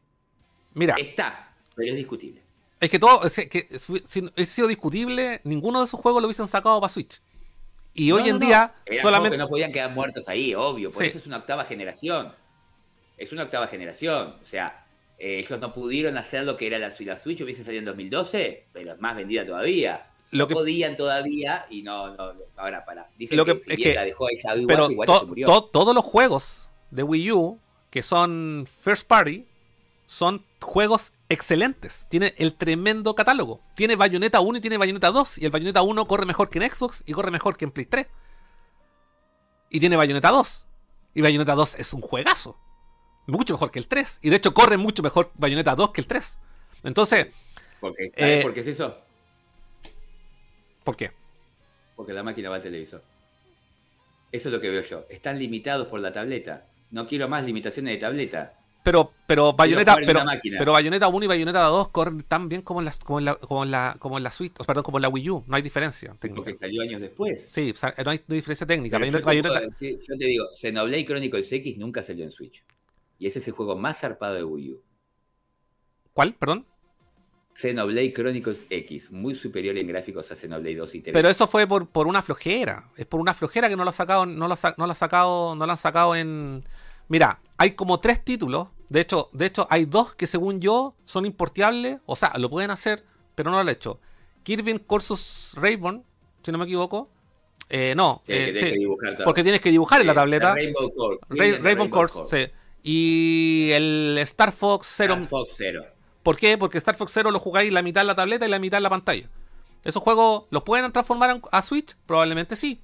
Mira, Está, pero es discutible. es que todo, es que si hubiese sido discutible, ninguno de esos juegos lo hubiesen sacado para Switch. Y hoy en no, no. día, juegos solamente. que no podían quedar muertos ahí, obvio. Por Sí. eso es una octava generación. Es una octava generación. O sea, eh, ellos no pudieron hacer lo que era la, la Switch, hubiese salido en 2012, pero es más vendida todavía. Lo no que- podían todavía y no, no, no, ahora para. Dicen Lo que, que- si es bien que- la dejó ahí Xavi Pero igual to- se murió. to- todos los juegos de Wii U que son first party son juegos excelentes. Tiene el tremendo catálogo. Tiene Bayonetta 1 y tiene Bayonetta 2. Y el Bayonetta 1 corre mejor que en Xbox y corre mejor que en Play 3. y tiene Bayonetta 2. Y Bayonetta 2 es un juegazo. Mucho mejor que el 3. Y de hecho corre mucho mejor Bayonetta 2 que el 3. Entonces, Porque, ¿Sabes Eh, por qué es eso? ¿por qué? Porque la máquina va al televisor. Eso es lo que veo yo. Están limitados por la tableta. No quiero más limitaciones de tableta. Pero, pero Bayonetta, pero, pero Bayonetta 1 y Bayonetta 2 corren tan bien como en la, como en la, como en la, como en la Switch, o perdón, como en la Wii U. No hay diferencia técnica. Porque salió años después. Sí, sea, no hay, no hay diferencia técnica. Yo, te Bayonetta- decir- yo te digo, Xenoblade Chronicles X nunca salió en Switch. Y ese es el juego más zarpado de Wii U. ¿Cuál? Perdón. Xenoblade Chronicles X, muy superior en gráficos a Xenoblade 2 y 3. Pero eso fue por, por una flojera. Es por una flojera que no lo ha sacado, no lo, ha sa- no lo ha sacado, no lo han sacado en. Mira, hay como tres títulos. De hecho, de hecho, hay dos que según yo son importeables. O sea, lo pueden hacer, pero no lo han hecho. Kirby Cursus Rainbow, si no me equivoco. Eh, no, Sí, eh, que tenés sí, que dibujar porque tienes que dibujar en la tableta. Rainbow Core. Rainbow Rainbow Course, sí. Y el Star Fox Zero. Star Fox Zero. ¿Por qué? Porque Star Fox Zero lo jugáis la mitad en la tableta y la mitad en la pantalla. ¿Esos juegos los pueden transformar a- a Switch? Probablemente sí.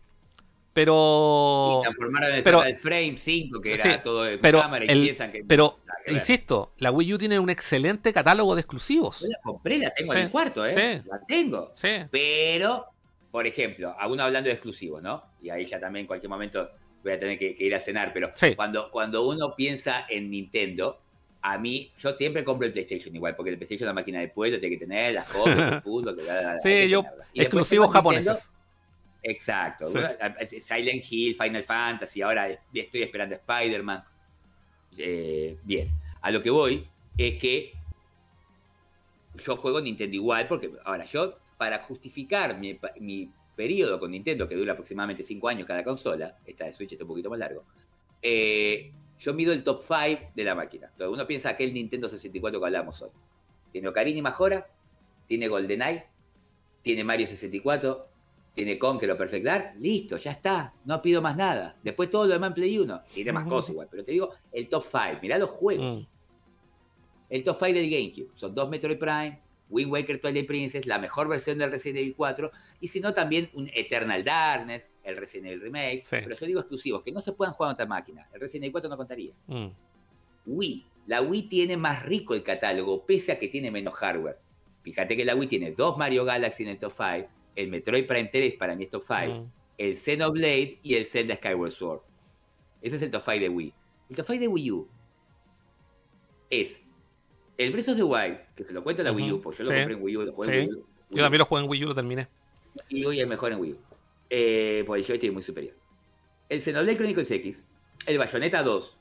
Pero. Y transformaron el pero- el Frame 5, que era Sí, todo de pero, cámara y el- piensan que. pero insisto, la Wii U tiene un excelente catálogo de exclusivos. Yo la compré, la tengo Sí, en el cuarto, ¿eh? sí. La tengo. Sí. Pero, por ejemplo, aún hablando de exclusivos, ¿no? Y ahí ya también en cualquier momento voy a tener que, que ir a cenar, pero Sí. cuando, cuando uno piensa en Nintendo, a mí, yo siempre compro el PlayStation igual, porque el PlayStation es una máquina de pueblo, tiene que tener las copias, el (laughs) fútbol, hay Sí, yo. Exclusivos Nintendo, japoneses. Exacto. Sí. Bueno, Silent Hill, Final Fantasy, ahora estoy esperando Spider-Man. Eh, bien. A lo que voy es que yo juego Nintendo igual, porque ahora yo, para justificar mi periodo con Nintendo, que dura aproximadamente 5 años cada consola, esta de Switch está un poquito más largo, eh, yo mido el top 5 de la máquina. Entonces uno piensa que el Nintendo 64 que hablamos hoy. Tiene Ocarina y Majora, tiene GoldenEye, tiene Mario 64, tiene Conquer o Perfect Dark, listo, ya está, no pido más nada. Después todo lo demás en Play 1, tiene más cosas igual, pero te digo el top 5, mirá los juegos. Mm. El top 5 del GameCube son dos Metroid Prime, Wind Waker Twilight Princess, la mejor versión del Resident Evil 4, y si no también un Eternal Darkness, el Resident Evil Remake, Sí. pero yo digo exclusivos, que no se puedan jugar en otra máquina. El Resident Evil 4 no contaría. Mm. Wii. La Wii tiene más rico el catálogo, pese a que tiene menos hardware. Fíjate que la Wii tiene dos Mario Galaxy en el top 5, el Metroid Prime 3 para mí es top 5, Mm. el Xenoblade y el Zelda Skyward Sword. Ese es el top 5 de Wii. El top 5 de Wii U es el Breath of the Wild, que se lo cuento la Wii U, porque yo lo compré en Wii U, lo jugué Sí. en Wii U. Yo también lo jugué en Wii U, lo terminé. Y hoy es mejor en Wii U. Eh, porque el joystick es muy superior. El Xenoblade Chronicles X, el Bayonetta 2,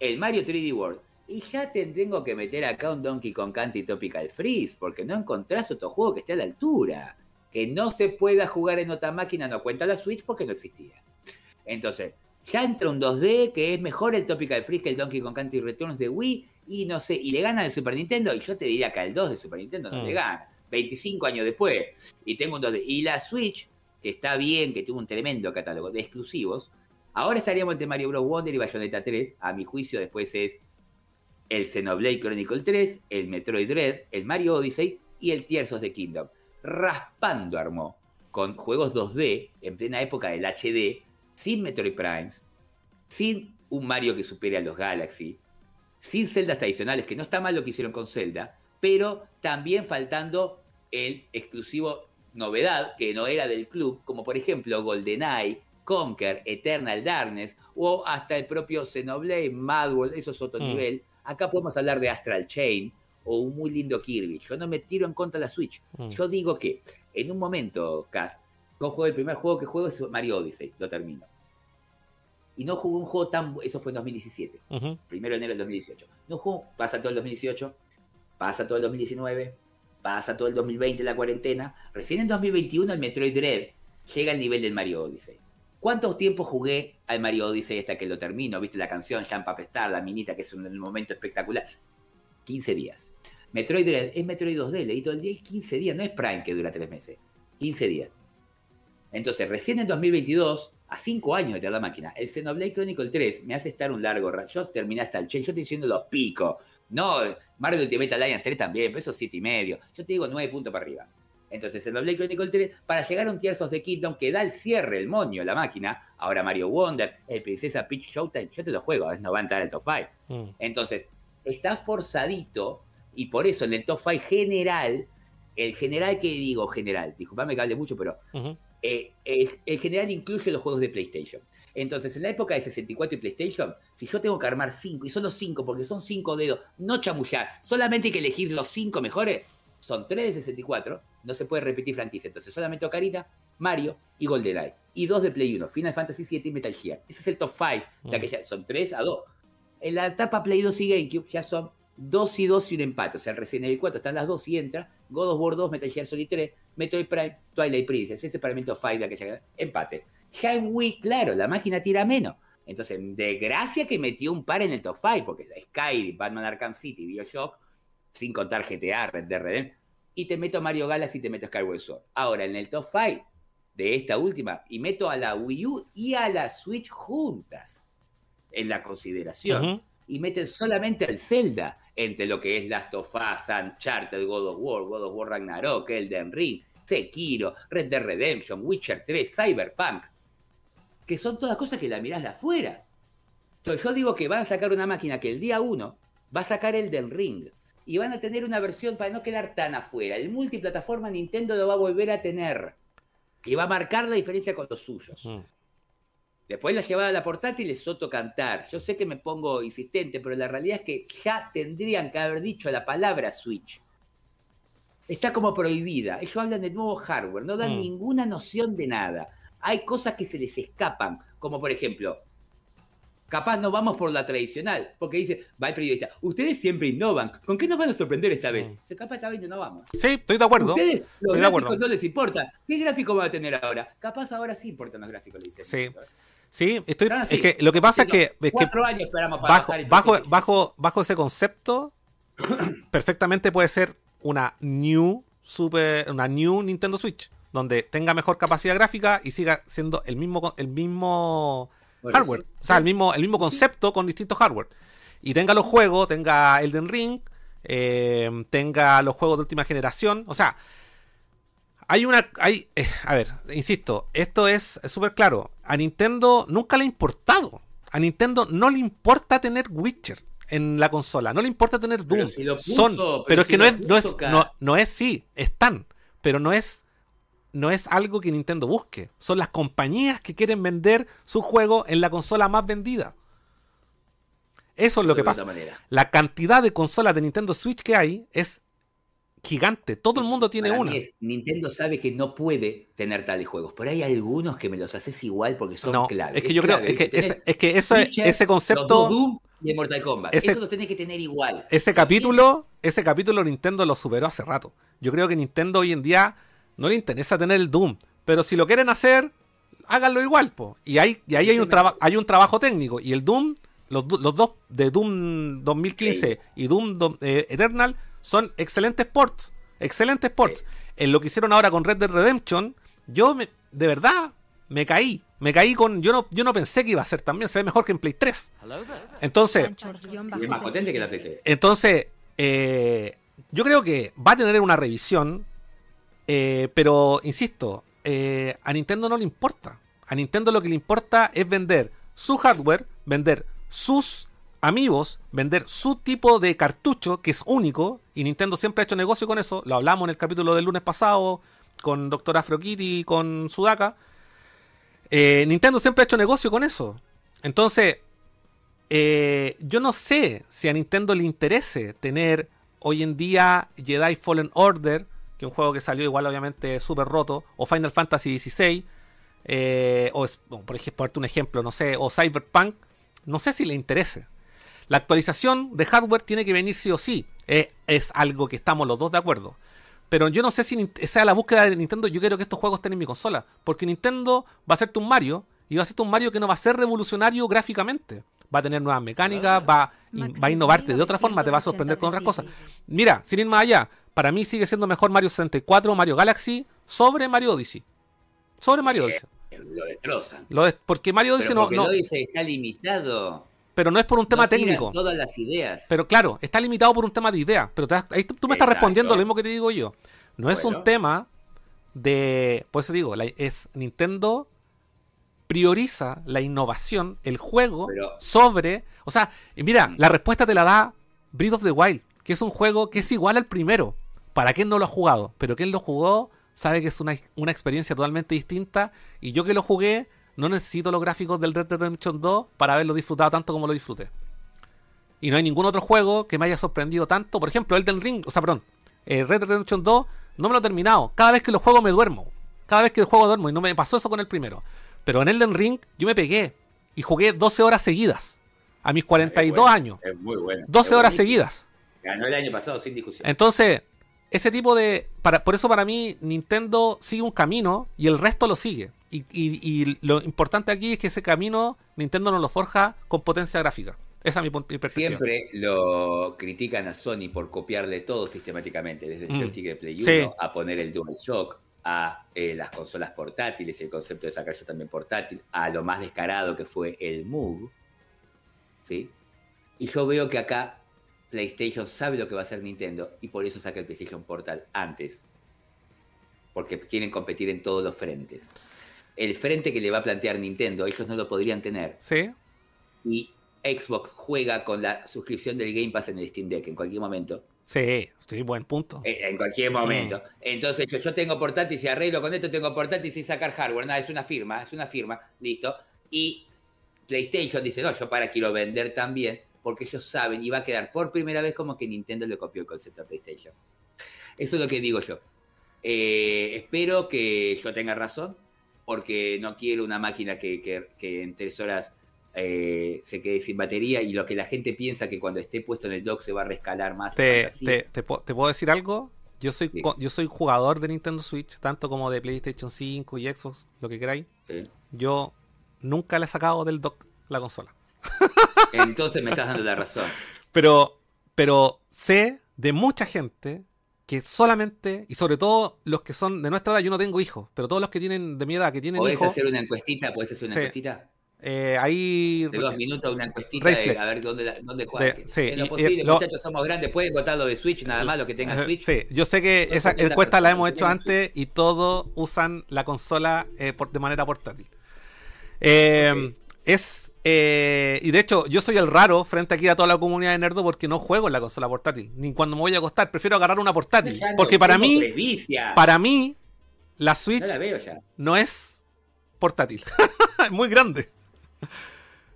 el Mario 3D World. Y ya te tengo que meter acá un Donkey Kong Country Tropical Freeze, porque no encontrás otro juego que esté a la altura. Que no se pueda jugar en otra máquina, no cuenta la Switch porque no existía. Entonces, ya entra un 2D que es mejor el Tropical Freeze que el Donkey Kong Country Returns de Wii, y no sé, y le gana el Super Nintendo, y yo te diría que al 2 de Super Nintendo no Mm. le gana. 25 años después, y tengo un 2D. Y la Switch, que está bien, que tuvo un tremendo catálogo de exclusivos, ahora estaríamos entre Mario Bros. Wonder y Bayonetta 3. A mi juicio, después es el Xenoblade Chronicle 3, el Metroid Dread, el Mario Odyssey y el Tears of the Kingdom. Raspando armó con juegos 2D en plena época del HD, sin Metroid Primes, sin un Mario que supere a los Galaxy, sin celdas tradicionales, que no está mal lo que hicieron con Zelda, pero también faltando el exclusivo novedad que no era del club, como por ejemplo GoldenEye, Conquer, Eternal Darkness o hasta el propio Xenoblade, Mad World, eso es otro Mm. nivel. Acá podemos hablar de Astral Chain o un muy lindo Kirby. Yo no me tiro en contra de la Switch. Mm. Yo digo que en un momento, Cas, yo juego el primer juego que juego es Mario Odyssey, lo termino. Y no jugué un juego tan... Eso fue en 2017 Ujú. primero de enero del 2018. No jugó, pasa todo el 2018, pasa todo el 2019, pasa todo el 2020 la cuarentena. Recién en 2021 el Metroid Dread llega al nivel del Mario Odyssey. ¿Cuánto tiempo jugué al Mario Odyssey hasta que lo termino? ¿Viste la canción Jump Up Star, la minita que es un, un momento espectacular? 15 días. Metroid Dread es Metroid 2D, leí todo el día, y 15 días, no es Prime que dura 3 meses. 15 días. Entonces, recién en 2022, a 5 años de tener la máquina, el Xenoblade Chronicle 3 me hace estar un largo rato. Yo terminé hasta el Chain, yo estoy diciendo los picos. No, Mario Ultimate Alliance 3 también, pero eso 7 y medio. Yo te digo 9 puntos para arriba. Entonces, el Blade Chronicle 3, para llegar a un Tears of the Kingdom que da el cierre, el moño, la máquina, ahora Mario Wonder, el Princesa Peach Showtime, yo te lo juego, a veces no va a entrar al top 5. Mm. Entonces, está forzadito y por eso en el top 5 general, el general que digo general, disculpame que hable mucho, pero. Eh, es- el general incluye los juegos de PlayStation. Entonces, en la época de 64 y PlayStation, si yo tengo que armar 5, y solo 5, porque son 5 dedos, no chamullar, solamente hay que elegir los 5 mejores, son 3 de 64, no se puede repetir franquicia. Entonces, solamente Ocarina, Mario y GoldenEye. Y 2 de Play 1, Final Fantasy 7 y Metal Gear. Ese es el top 5, Mm. de aquella, son 3 a 2. En la etapa Play 2 y GameCube ya son 2 y 2 y un empate. O sea, el Resident Evil 4 están las 2 y entra. God of War 2, Metal Gear Solid 3, Metroid Prime, Twilight Princess. Ese para mí 5 de aquella empate. Wii, claro, la máquina tira menos. Entonces, de gracia que metió un par en el top 5, porque Skyrim, Batman Arkham City, Bioshock, sin contar GTA, Red Dead Redemption, y te meto Mario Galaxy y te meto Skyward Sword. Ahora, en el top 5 de esta última, y meto a la Wii U y a la Switch juntas en la consideración Ujú. Y meten solamente al Zelda entre lo que es Last of Us, Uncharted, God of War, God of War Ragnarok, Elden Ring, Sekiro, Red Dead Redemption, Witcher 3, Cyberpunk, que son todas cosas que la mirás de afuera. Entonces yo digo que van a sacar una máquina que el día 1 va a sacar Elden Ring y van a tener una versión para no quedar tan afuera. El multiplataforma Nintendo lo va a volver a tener y va a marcar la diferencia con los suyos. Después la llevada a la portátil es Soto cantar. Yo sé que me pongo insistente, pero la realidad es que ya tendrían que haber dicho la palabra Switch. Está como prohibida. Ellos hablan de nuevo hardware, no dan Mm. ninguna noción de nada. Hay cosas que se les escapan, como por ejemplo, capaz no vamos por la tradicional, porque dice, va el periodista, ustedes siempre innovan, ¿con qué nos van a sorprender esta vez? Mm. Se capaz esta vez no vamos. Sí, estoy de acuerdo. Ustedes, los Estoy de gráficos acuerdo. no les importa. ¿Qué gráfico van a tener ahora? Capaz ahora sí importan los gráficos, le dicen. Sí. Sí, estoy, Ah, sí. es que lo que pasa es que, no, es que Cuatro años esperamos para bajo, bajo, bajo, bajo ese concepto, (clears throat) perfectamente puede ser una new super, una new Nintendo Switch, donde tenga mejor capacidad gráfica y siga siendo el mismo, el mismo hardware. O sea, el mismo, el mismo concepto con distintos hardware. Y tenga los juegos, tenga Elden Ring, eh, tenga los juegos de última generación. O sea, hay una. Hay, eh, a ver, insisto, esto es súper claro. A Nintendo nunca le ha importado. A Nintendo no le importa tener Witcher en la consola. No le importa tener Pero Doom. si lo puso, Son, pero pero, es que no es, no es, no, no es, sí, están. Pero no es, no es algo que Nintendo busque. Son las compañías que quieren vender su juego en la consola más vendida. Eso es lo que pasa. manera. La cantidad de consolas de Nintendo Switch que hay es gigante. Todo el mundo tiene Para una. es, Nintendo sabe que no puede tener tales juegos, pero hay algunos que me los haces igual porque son No, clave. es que yo creo es que, es que eso, es- Witcher, ese concepto, Doom y Mortal Kombat. ese- Eso lo tenés que tener igual. ese capítulo, ese capítulo Nintendo lo superó hace rato. Yo creo que Nintendo hoy en día no le interesa tener el Doom, pero si lo quieren hacer, háganlo igual, po. Y ahí, y ahí hay un traba- hay un trabajo técnico y el Doom, los, los dos de Doom 2015 y Doom do- eh, Eternal son excelentes ports, excelentes ports. Sí. En lo que hicieron ahora con Red Dead Redemption, yo me- de verdad me caí, me caí con yo no yo no pensé que iba a ser también, se ve mejor que en Play 3. Entonces, Y es más potente que la PT. entonces, eh, yo creo que va a tener una revisión, eh, pero insisto, eh, a Nintendo no le importa. A Nintendo lo que le importa es vender su hardware, vender sus amigos, vender su tipo de cartucho que es único. Y Nintendo siempre ha hecho negocio con eso. Lo hablamos en el capítulo del lunes pasado con Dr. Afro Kitty y con Sudaka. Eh, Nintendo siempre ha hecho negocio con eso. Entonces, eh, yo no sé si a Nintendo le interese tener hoy en día Jedi Fallen Order, que es un juego que salió igual obviamente súper roto, o Final Fantasy XVI, eh, o por ejemplo, un ejemplo, no sé, o Cyberpunk, no sé si le interese. La actualización de hardware tiene que venir sí o sí, eh, es algo que estamos los dos de acuerdo. Pero yo no sé si sea la búsqueda de Nintendo, yo quiero que estos juegos estén en mi consola, porque Nintendo va a hacerte un Mario, y va a hacerte un Mario que no va a ser revolucionario gráficamente. Va a tener nuevas mecánicas, va, va a innovarte de otra forma, te va a sorprender con otras cosas. Mira, sin ir más allá, para mí sigue siendo mejor Mario 64, Mario Galaxy, sobre Mario Odyssey. Sobre Mario Odyssey. Lo destrozan. Lo porque Mario Odyssey Pero no, porque no- el Odyssey está limitado. Pero no es por un tema no técnico. todas las ideas. Pero claro, está limitado por un tema de idea. Pero te ahí tú, tú me estás Exacto. respondiendo lo mismo que te digo yo. No es un tema de. Por eso digo, la- es Nintendo prioriza la innovación, el juego, Pero- sobre. O sea, mira, Mm. la respuesta te la da Breath of the Wild, que es un juego que es igual al primero. Para quien no lo ha jugado, pero quien lo jugó sabe que es una, una experiencia totalmente distinta. Y yo que lo jugué, no necesito los gráficos del Red Dead Redemption 2 para haberlo disfrutado tanto como lo disfruté. Y no hay ningún otro juego que me haya sorprendido tanto. Por ejemplo, Elden Ring, o sea, perdón, eh, Red Dead Redemption 2 no me lo he terminado. Cada vez que lo juego me duermo. Cada vez que lo juego duermo y no me pasó eso con el primero. Pero en Elden Ring yo me pegué y jugué 12 horas seguidas. A mis 42 bueno, años. Es muy bueno. 12 Es horas seguidas. Ganó el año pasado sin discusión. Entonces, ese tipo de. Para, por eso para mí, Nintendo sigue un camino y el resto lo sigue. Y, y- y lo importante aquí es que ese camino Nintendo no lo forja con potencia gráfica. Esa es mi, mi perspectiva. Siempre lo critican a Sony por copiarle todo sistemáticamente, desde el Mm. joystick de Play 1 Sí. a poner el DualShock, a eh, las consolas portátiles, el concepto de sacar yo también portátil, a lo más descarado que fue el Move. ¿Sí? Y yo veo que acá PlayStation sabe lo que va a hacer Nintendo y por eso saca el PlayStation Portal antes. Porque quieren competir en todos los frentes. El frente que le va a plantear Nintendo, ellos no lo podrían tener Sí, y Xbox juega con la suscripción del Game Pass en el Steam Deck en cualquier momento. sí, sí, buen punto. Eh, En cualquier momento. Entonces yo, yo tengo portátil, si arreglo con esto, tengo portátil sin sacar hardware. Nada, es una firma, es una firma, listo. Y PlayStation dice, no, yo para quiero vender también, porque ellos saben y va a quedar por primera vez como que Nintendo le copió el concepto a PlayStation. Eso es lo que digo yo. Eh, espero que yo tenga razón, porque no quiero una máquina que, que- que en tres horas eh, se quede sin batería y lo que la gente piensa que cuando esté puesto en el dock se va a rescalar más. Te, fantasía. te, te po- te puedo decir algo? Yo soy, Sí. co- yo soy jugador de Nintendo Switch, tanto como de PlayStation 5 y Xbox, lo que queráis. Sí. Yo nunca le he sacado del dock la consola. Entonces me estás dando la razón. (laughs) Pero, pero sé de mucha gente que solamente, y sobre todo los que son de nuestra edad, yo no tengo hijos, pero todos los que tienen de mi edad, que tienen ¿Podés hijos, hacer una encuestita? ¿Podés hacer una Sí. encuestita? eh, ahí... De dos minutos, una encuestita de a ver dónde, dónde juegas. De- sí, en lo posible, y lo- muchachos, somos grandes. Pueden votar lo de Switch, nada más, lo que tengan Switch. Sí, yo sé que esa son 30 encuesta la hemos hecho antes y todos usan la consola eh, por- de manera portátil. Eh, Ok. Es. Eh, y de hecho, yo soy el raro frente aquí a toda la comunidad de Nerdo porque no juego en la consola portátil. Ni cuando me voy a acostar, prefiero agarrar una portátil. No Porque para mí, para mí, la Switch No la no es portátil. (laughs) es muy grande.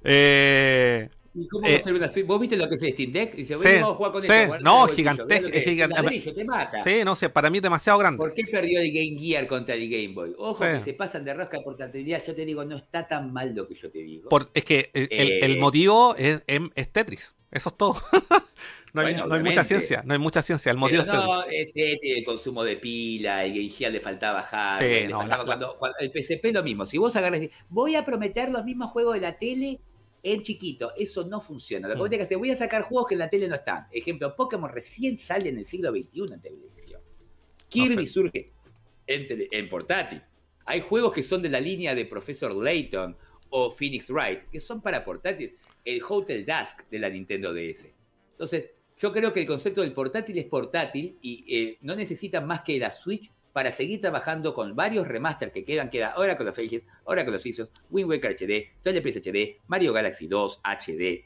Eh, ¿Y cómo Eh, va a ser una Switch? ¿Vos viste lo que es el Steam Deck? Dice, Sí, vamos a jugar con sí, esto. no, el bolsillo, gigante- mirá lo que es gigante- un ladrillo, te mata. sí, no sé, para mí es demasiado grande. ¿Por qué perdió el Game Gear contra el Game Boy? Ojo Sí. que se pasan de rosca de portabilidad. Yo te digo, no está tan mal lo que yo te digo. Por- es que el, Eh, motivo es, es- es Tetris. Eso es todo. (laughs) no, hay, Bueno, no hay mucha ciencia. No hay mucha ciencia. El motivo Pero es Tetris. no, este, el consumo de pila, el Game Gear le faltaba hardware, Sí, no, faltaba la- cuando, cuando- el PSP lo mismo. Si vos agarras voy a prometer los mismos juegos de la tele en chiquito, eso no funciona. Lo que Mm. vos tenés que hacer, voy a sacar juegos que en la tele no están. Ejemplo, Pokémon recién sale en el siglo XXI en televisión. Kirby sé. surge en, tele- en portátil. Hay juegos que son de la línea de Professor Layton o Phoenix Wright, que son para portátiles. El Hotel Dusk de la Nintendo DS. Entonces, yo creo que el concepto del portátil es portátil y eh, no necesita más que la Switch para seguir trabajando con varios remaster que quedan, queda Oracle of Ages, Oracle of Seasons, Wind Waker HD, Twilight HD, Mario Galaxy 2 HD,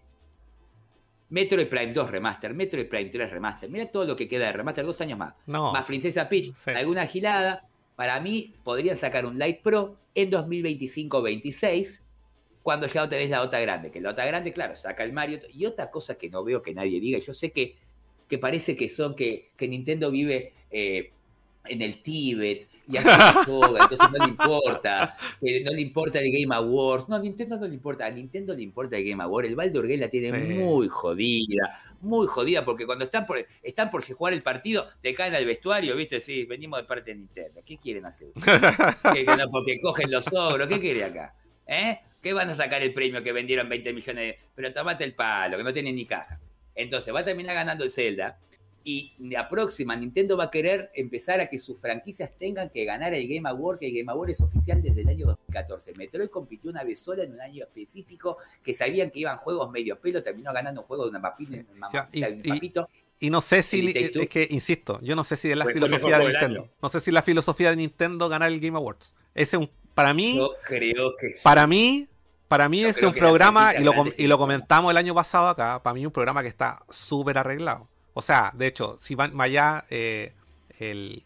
Metroid Prime 2 Remaster, Metroid Prime 3 Remaster, mira todo lo que queda de remaster, dos años más. No. más Princesa Peach, Sí. alguna gilada, para mí podrían sacar un Lite Pro en 2025-26 cuando ya tenés la OTA grande, que la OTA grande, claro, saca el Mario. Y otra cosa que no veo que nadie diga, yo sé que, que parece que son, que, que Nintendo vive eh, en el Tíbet y hace yoga, (laughs) entonces no le importa, que no le importa el Game Awards. No, a Nintendo no le importa, a Nintendo le importa el Game Awards. El Baldur Gate la tiene Sí. muy jodida, muy jodida, porque cuando están por, están por jugar el partido, te caen al vestuario, ¿viste? Sí, venimos de parte de Nintendo. ¿Qué quieren hacer? (laughs) No, porque cogen los ogros, ¿qué quiere acá? ¿Eh? ¿Qué van a sacar el premio que vendieron 20 millones de... Pero tomate el palo, que no tienen ni caja. Entonces va a terminar ganando el Zelda y la próxima Nintendo va a querer empezar a que sus franquicias tengan que ganar el Game Award, que el Game Award es oficial desde el año 2014. Metroid compitió una vez sola en un año específico, que sabían que iban juegos medio pelo, terminó ganando un juego de una mapita, Sí, una y- mapita, un y- no sé si, es que, insisto, yo no sé si es la filosofía de Nintendo. año. No sé si es la filosofía de Nintendo ganar el Game Awards. Ese es un, para mí, Yo creo que sí. para mí, para mí Yo es un programa, y lo, y lo comentamos el año pasado acá, para mí un programa que está súper arreglado. O sea, de hecho, si van allá, eh, el,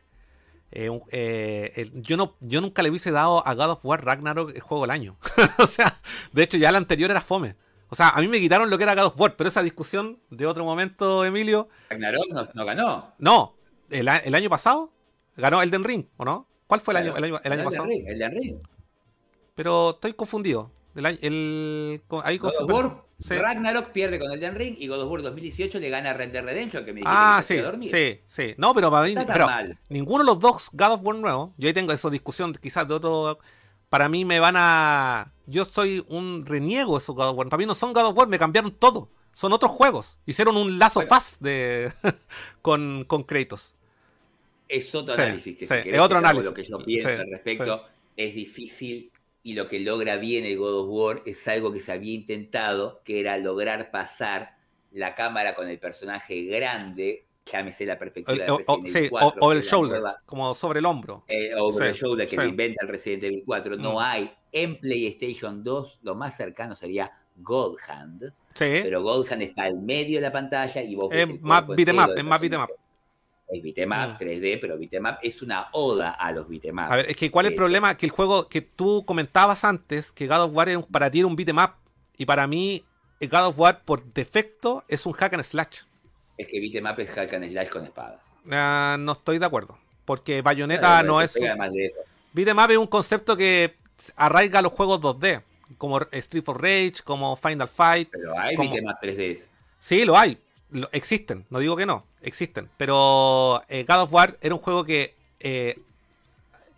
eh, eh, el- yo, no, yo nunca le hubiese dado a God of War Ragnarok el juego del año. (laughs) o sea, de hecho, ya el anterior era fome. O sea, a mí me quitaron lo que era God of War, pero esa discusión de otro momento, Emilio, Ragnarok no, no ganó. no, el, año pasado ganó Elden Ring, ¿o no? ¿Cuál fue el año, el año, el año pasado? Ring, el de Ring. Pero estoy confundido. El, año- el, ahí God of War, Sí. Ragnarok pierde con Elden Ring y God of War 2018 le gana a Red Dead Redemption, que me dijiste Ah, que sí, a dormir. sí, sí. No, pero para mí, pero mal. ninguno de los dos God of War nuevos, yo ahí tengo esa discusión quizás de otro, para mí me van a, yo soy un reniego de esos God of War, para mí no son God of War, me cambiaron todo, son otros juegos, hicieron un lazo Bueno. paz de (laughs) con, con Kratos. Es otro Sí, análisis. Que sí, si es otro análisis. Lo que yo pienso al respecto es difícil y lo que logra bien el God of War es algo que se había intentado, que era lograr pasar la cámara con el personaje grande, llámese la perspectiva El- de o, o- Resident Evil sí, o, 4, o que el es shoulder, nueva, como sobre el hombro. eh, the Sí, shoulder que sí. inventa el Resident Evil 4. Mm. No hay. En PlayStation 2, lo más cercano sería God Hand. Sí, Pero God Hand está al medio de la pantalla y vos Es ves el más beat 'em up, es más beat 'em. Es 'em up, Mm. 3D, pero beat up es una oda a los beat up. A ver, es que ¿cuál es el problema? Que el juego que tú comentabas antes, que God of War para ti era un beat'em up, y para mí eh, God of War por defecto es un hack and slash. Es que beat up es hack and slash con espadas. Ah, no estoy de acuerdo, porque Bayonetta no es... up es un concepto que arraiga los juegos 2D, como Street for Rage, como Final Fight. Pero hay como- beat up 3D. Sí, lo hay. Existen, no digo que no, existen. Pero eh, God of War era un juego que eh,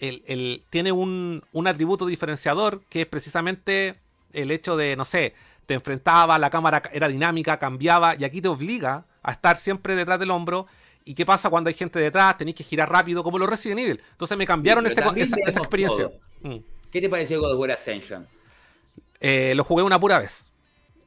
el- el- tiene un, un atributo diferenciador que es precisamente el hecho de, no sé, te enfrentaba, la cámara era dinámica, cambiaba, y aquí te obliga a estar siempre detrás del hombro. ¿Y qué pasa cuando hay gente detrás? Tenéis que girar rápido, como los Resident Evil. Entonces me cambiaron ese también esa, experiencia. Mm. ¿Qué te pareció God of War Ascension? Eh, lo jugué una pura vez.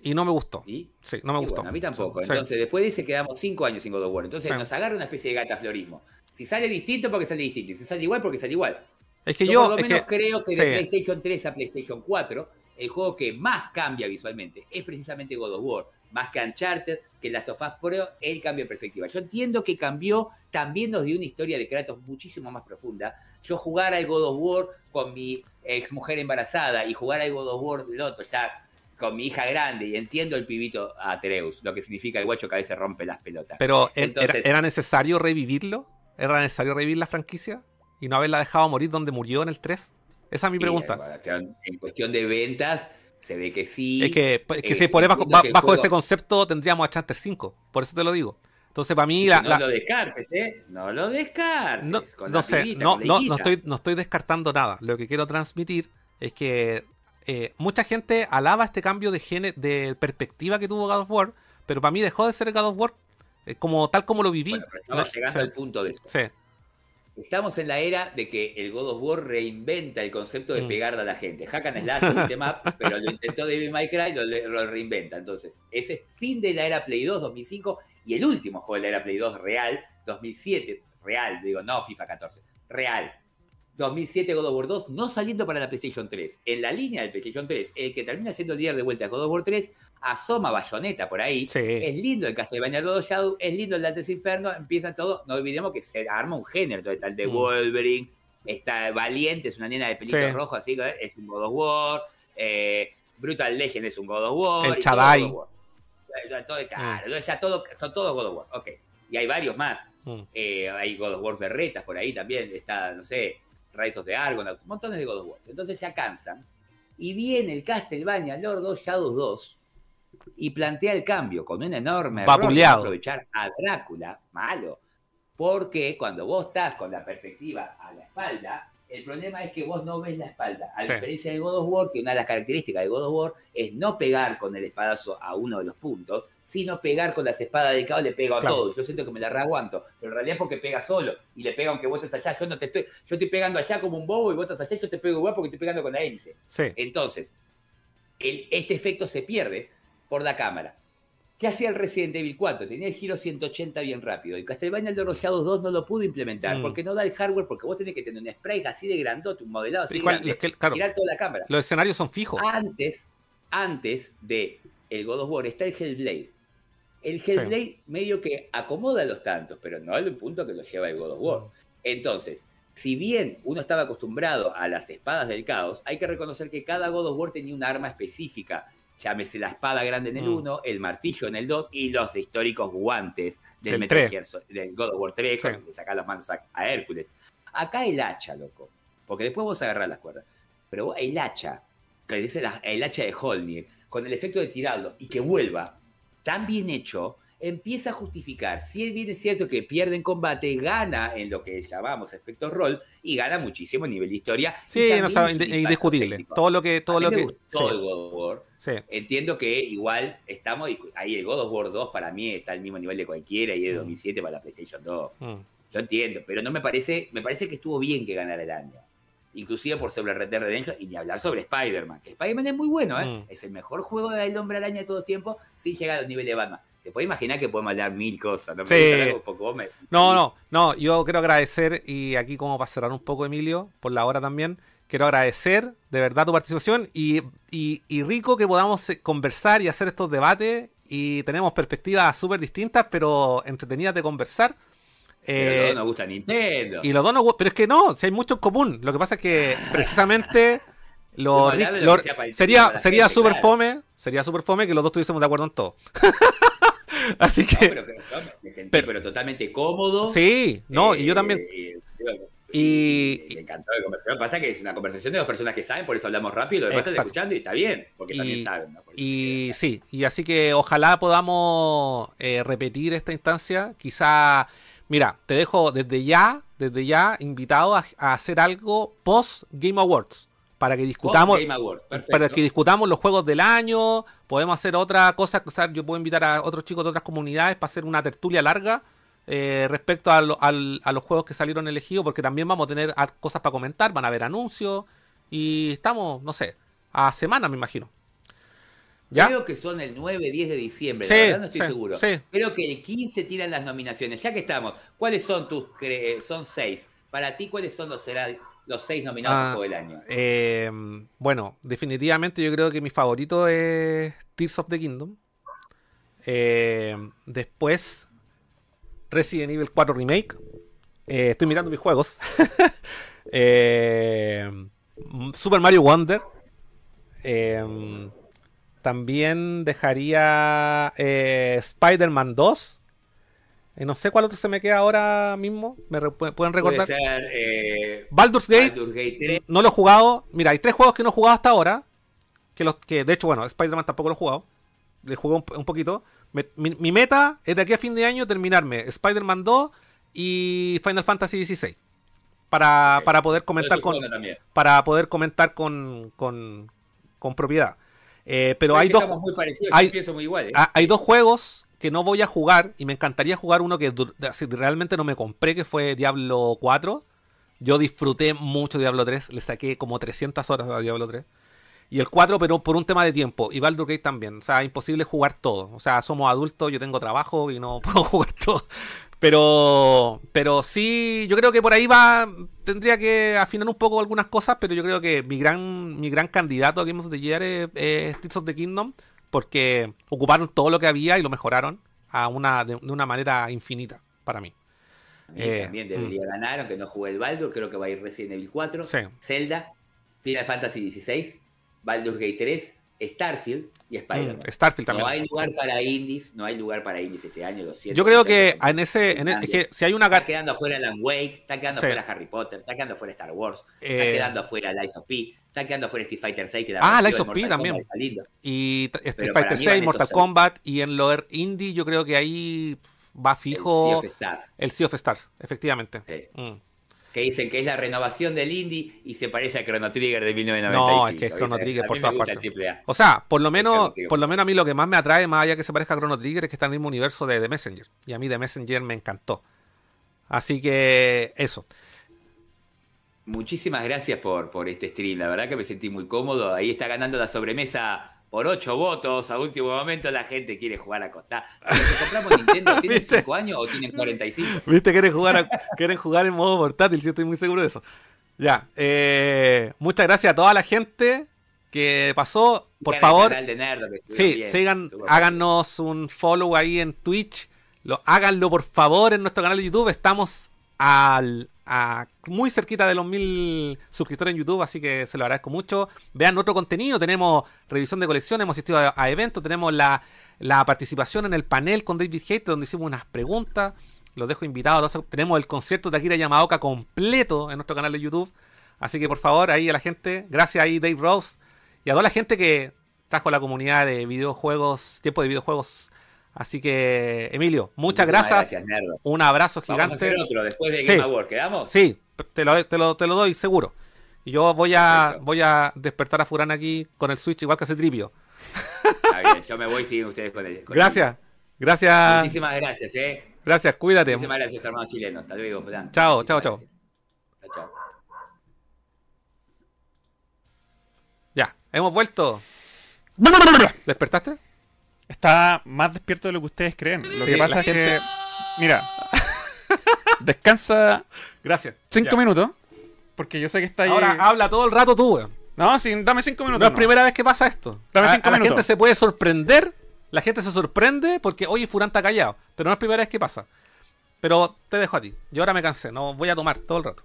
Y no me gustó. ¿Y? Sí, no me Y gustó. bueno, a mí tampoco. Sí. Entonces, después de ese quedamos cinco años sin God of War. Entonces Sí. nos agarra una especie de gataflorismo. Si sale distinto, porque sale distinto. Y si sale igual, porque sale igual. Es que yo, yo. por lo menos que- creo que sí. de PlayStation 3 a PlayStation 4, el juego que más cambia visualmente es precisamente God of War. Más que Uncharted, que Last of Us Pro, el cambio de perspectiva. Yo entiendo que cambió, también nos dio una historia de Kratos muchísimo más profunda. Yo jugar al God of War con mi ex mujer embarazada y jugar al God of War del otro, ya con mi hija grande, y entiendo el pibito Atreus, lo que significa el guacho que a veces rompe las pelotas. Pero ¿er- Entonces- era, ¿era necesario revivirlo? ¿Era necesario revivir la franquicia? ¿Y no haberla dejado morir donde murió en el 3? Esa es mi pregunta. eh, bueno, o sea, en cuestión de ventas, se ve que sí. es que, es que eh, si por bajo, bajo juego- ese concepto tendríamos a Chanter 5. Por eso te lo digo. Entonces, para mí, la, no la- lo descartes, ¿eh? No lo descartes. no, con no sé, pibita, no, no, no, estoy, no estoy descartando nada. Lo que quiero transmitir es que eh, mucha gente alaba este cambio de, gene, de perspectiva que tuvo God of War, pero para mí dejó de ser God of War eh, como, tal como lo viví. Bueno, pero estamos No, llegando sí, al punto de eso. sí. Estamos en la era de que el God of War reinventa el concepto de Mm. pegarle a la gente. Hack and Slash, 'em (laughs) pero lo intentó David May Cry, lo, lo reinventa. Entonces, ese es fin de la era Play 2, 2005, y el último juego de la era Play 2 real, 2007, real, digo, no FIFA 14, real. 2007 God of War 2, no saliendo para la PlayStation 3. En la línea del PlayStation 3, el que termina siendo el líder de vuelta a God of War 3, asoma Bayonetta por ahí. Sí. Es lindo el Castlevania Blood of Shadow, es lindo el Dante's Inferno, empieza todo. No olvidemos que se arma un género, entonces está el de Mm. Wolverine, está Valiente, es una nena de pelito Sí. rojo, así que es un God of War. eh, Brutal Legend es un God of War. El todo todo- claro, ya todo, son todos God of War, ok. Y hay varios más. Mm. Eh, hay God of War berretas por ahí también. Está, no sé, Rise of the Argonaut, montones de God of War. Entonces ya cansan. Y viene el Castlevania Lord of Shadows 2 y plantea el cambio con un enorme error de aprovechar a Drácula, malo. Porque cuando vos estás con la perspectiva a la espalda, el problema es que vos no ves la espalda. A Sí. diferencia de God of War, que una de las características de God of War es no pegar con el espadazo a uno de los puntos, sino pegar con las espadas del cabo, le pego a Claro. todos. Yo siento que me la reaguanto, pero en realidad es porque pega solo y le pega aunque vos estés allá. Yo no te estoy, yo estoy pegando allá como un bobo y vos estás allá, yo te pego igual porque estoy pegando con la hélice. Sí. Entonces, el- este efecto se pierde por la cámara. ¿Qué hacía el Resident Evil 4? Tenía el giro 180 bien rápido. Y Castlevania El Los Shadows 2 no lo pudo implementar Mm. porque no da el hardware, porque vos tenés que tener un sprite así de grandote, un modelado así Igual, grande, es que, claro, girar toda la cámara. los escenarios son fijos. Antes, antes de el God of War está el Hellblade. El Hellblade medio que acomoda los tantos, pero no al punto que lo lleva el God of War. Entonces, si bien uno estaba acostumbrado a las espadas del caos, hay que reconocer que cada God of War tenía un arma específica. Llámese la espada grande en el Mm. 1, el martillo en el 2 y los históricos guantes del, El Metal 3. Gear Sol- del God of War 3, Sí. de sacar las manos a, a Hércules. Acá el hacha, loco. Porque después vos agarrás las cuerdas. Pero vos- el hacha, que dice la- el hacha de Holnir, con el efecto de tirarlo y que vuelva tan bien hecho, empieza a justificar. Si bien es cierto que pierde en combate, gana en lo que llamamos efecto rol y gana muchísimo a nivel de historia. Sí, no sabe, es indiscutible. Todo lo que, todo A mí lo me que. gustó sí, el God of War. sí. Entiendo que igual estamos ahí el God of War 2 para mí está al mismo nivel de cualquiera y de Mm. 2007 para la PlayStation 2. Mm. Yo entiendo, pero no me parece, me parece que estuvo bien que ganara el año. Inclusive por sobre Red Dead Redemption y ni hablar sobre Spider-Man, que Spider-Man es muy bueno, ¿eh? Mm. Es el mejor juego del hombre araña de todo tiempo sin llegar al nivel de Batman. Te puedes imaginar que podemos hablar mil cosas, ¿no? Sí. poco, me- No, no, no, yo quiero agradecer, y aquí como para cerrar un poco, Emilio, por la hora también, quiero agradecer de verdad tu participación y, y- y rico que podamos eh, conversar y hacer estos debates y tenemos perspectivas súper distintas, pero entretenidas de conversar. Pero Eh, a todos nos gusta Nintendo. y los dos no, gu- pero es que no, si hay mucho en común. Lo que pasa es que (laughs) precisamente lo, que sería, sería claro. fome, sería súper fome que los dos estuviésemos de acuerdo en todo. (laughs) Así No, que pero, me sentí Pero- pero, totalmente cómodo. sí, no, y yo Eh, también. y- Y- me encantó la conversación. Pasa que es una conversación de dos personas que saben, por eso hablamos rápido. Lo demás están escuchando y está bien, porque Y- también saben. ¿no? Y que- sí, y así que ojalá podamos eh, repetir esta instancia. Quizá, mira, te dejo desde ya, desde ya invitado a, a hacer algo post Game Awards para que discutamos, Game Awards, perfecto. para que discutamos los juegos del año. Podemos hacer otra cosa, o sea, yo puedo invitar a otros chicos de otras comunidades para hacer una tertulia larga. eh, respecto a, lo- a los juegos que salieron elegidos, porque también vamos a tener cosas para comentar, van a haber anuncios y estamos, no sé, a semanas me imagino. ¿Ya? Creo que son el 9, 10 de diciembre, Sí, la verdad no estoy sí, seguro. sí. Creo que el 15 tiran las nominaciones. Ya que estamos, ¿cuáles son tus son seis? Para ti, ¿cuáles son los serán los seis nominados Ah, al juego del año? Eh, bueno, definitivamente yo creo que mi favorito es Tears of the Kingdom. Eh, después, Resident Evil 4 Remake. Eh, estoy mirando mis juegos. (laughs) Eh, Super Mario Wonder. Eh, también dejaría eh, Spider-Man 2. Eh, no sé cuál otro se me queda ahora mismo. ¿Me re- pueden Puede recordar? ser eh, Baldur's Gate. Baldur's Gate 3. No lo he jugado. Mira, hay tres juegos que no he jugado hasta ahora. Que, los, que de hecho, bueno, Spider-Man tampoco lo he jugado. Le jugué un, un poquito. Me- mi, mi meta es de aquí a fin de año terminarme Spider-Man 2 y Final Fantasy XVI. Para, para poder comentar con. también. Para poder comentar con. con, con propiedad. Eh, pero hay dos. Muy hay- muy igual. ¿eh? Ah, Hay dos juegos que no voy a jugar y me encantaría jugar uno que realmente no me compré, que fue Diablo 4. Yo disfruté mucho Diablo 3, le saqué como 300 horas a Diablo 3. Y el 4, pero por un tema de tiempo. Y Baldur's Gate también. O sea, imposible jugar todo. O sea, somos adultos, yo tengo trabajo y no (laughs) puedo jugar todo. Pero, pero sí, yo creo que por ahí va. Tendría que afinar un poco algunas cosas, pero yo creo que mi gran, mi gran candidato a Game of the Year es, es Tears of the Kingdom, porque ocuparon todo lo que había y lo mejoraron a una, de, de una manera infinita para mí. Eh, también debería ganar, aunque no jugué el Baldur, creo que va a ir Resident Evil 4, Sí. Zelda, Final Fantasy XVI, Baldur's Gate 3, Starfield y Spider-Man. Mm, Starfield también. No hay lugar para indies, no hay lugar para indies este año, lo siento. Yo creo que en ese, en es que si hay una Está quedando afuera Alan Wake, está quedando Sí. afuera Harry Potter, está quedando afuera Star Wars, está Eh, quedando afuera Lies of P, está quedando afuera Street Fighter 6. Que Ah, Lies of P también. Kombat está lindo. y Street Fighter para mí 6, van Mortal. Kombat y en lo indie yo creo que ahí va El fijo Sea of Stars, el Sea of Stars, efectivamente. sí. Mm. Que dicen que es la renovación del indie y se parece a Chrono Trigger de 1995. No, es que es Chrono. Trigger por todas partes. O sea, por lo menos, por lo menos a mí lo que más me atrae, más allá que se parezca a Chrono Trigger, es que está en el mismo universo de The Messenger. Y a mí The Messenger me encantó. Así que eso. Muchísimas gracias por, por este stream. La verdad que me sentí muy cómodo. Ahí está ganando la sobremesa por 8 votos a último momento la gente quiere jugar a Costa. Los (laughs) que compramos Nintendo tienen ¿Viste? 5 años o tienen 45. ¿Viste? Quieren jugar, a- quieren jugar en modo portátil, yo estoy muy seguro de eso. Ya, eh, muchas gracias a toda la gente que pasó. Por Sigan favor, canal de Nerdo, que estuvo sí, bien, sigan, háganos un follow ahí en Twitch. Lo, háganlo por favor en nuestro canal de YouTube. Estamos al, muy cerquita de los mil suscriptores en YouTube, así que se lo agradezco mucho. Vean otro contenido, tenemos revisión de colección, hemos asistido a, eventos, tenemos la, la participación en el panel con David Hate, donde hicimos unas preguntas. Los dejo invitados. Tenemos el concierto de Akira Yamaoka completo en nuestro canal de YouTube. Así que por favor, ahí a la gente, gracias ahí Dave Rose y a toda la gente que trajo la comunidad de videojuegos, tiempo de videojuegos. Así que, Emilio, muchas Muchísimas gracias. Nerdo. Un abrazo Vamos a gigante. hacer otro después de Sí. Game Award. ¿Quedamos? Sí, te lo, te lo, te lo doy seguro. Y yo voy a, Perfecto. voy a despertar a Furán aquí con el Switch igual que hace Tripio. Está bien, yo me voy y siguen ustedes con el. con Gracias. el- Gracias. Muchísimas gracias, eh. Gracias, cuídate. Muchísimas gracias, hermanos chilenos. Hasta luego, Fran. Chao, Muchísimas chao, chao. gracias. Chao, chao. Ya, hemos vuelto. (laughs) ¿Despertaste? Está más despierto de lo que ustedes creen. Lo Sí, que pasa es que, mira, (laughs) descansa Gracias. cinco Ya. minutos, porque yo sé que está ahí. Ahora habla todo el rato tú, weón. No, sí, dame cinco minutos. No es no. primera vez que pasa esto. Dame cinco a la minutos. gente se puede sorprender. La gente se sorprende porque, oye, Furán está callado. Pero no es primera vez que pasa. Pero te dejo a ti. Yo ahora me cansé. No voy a tomar todo el rato.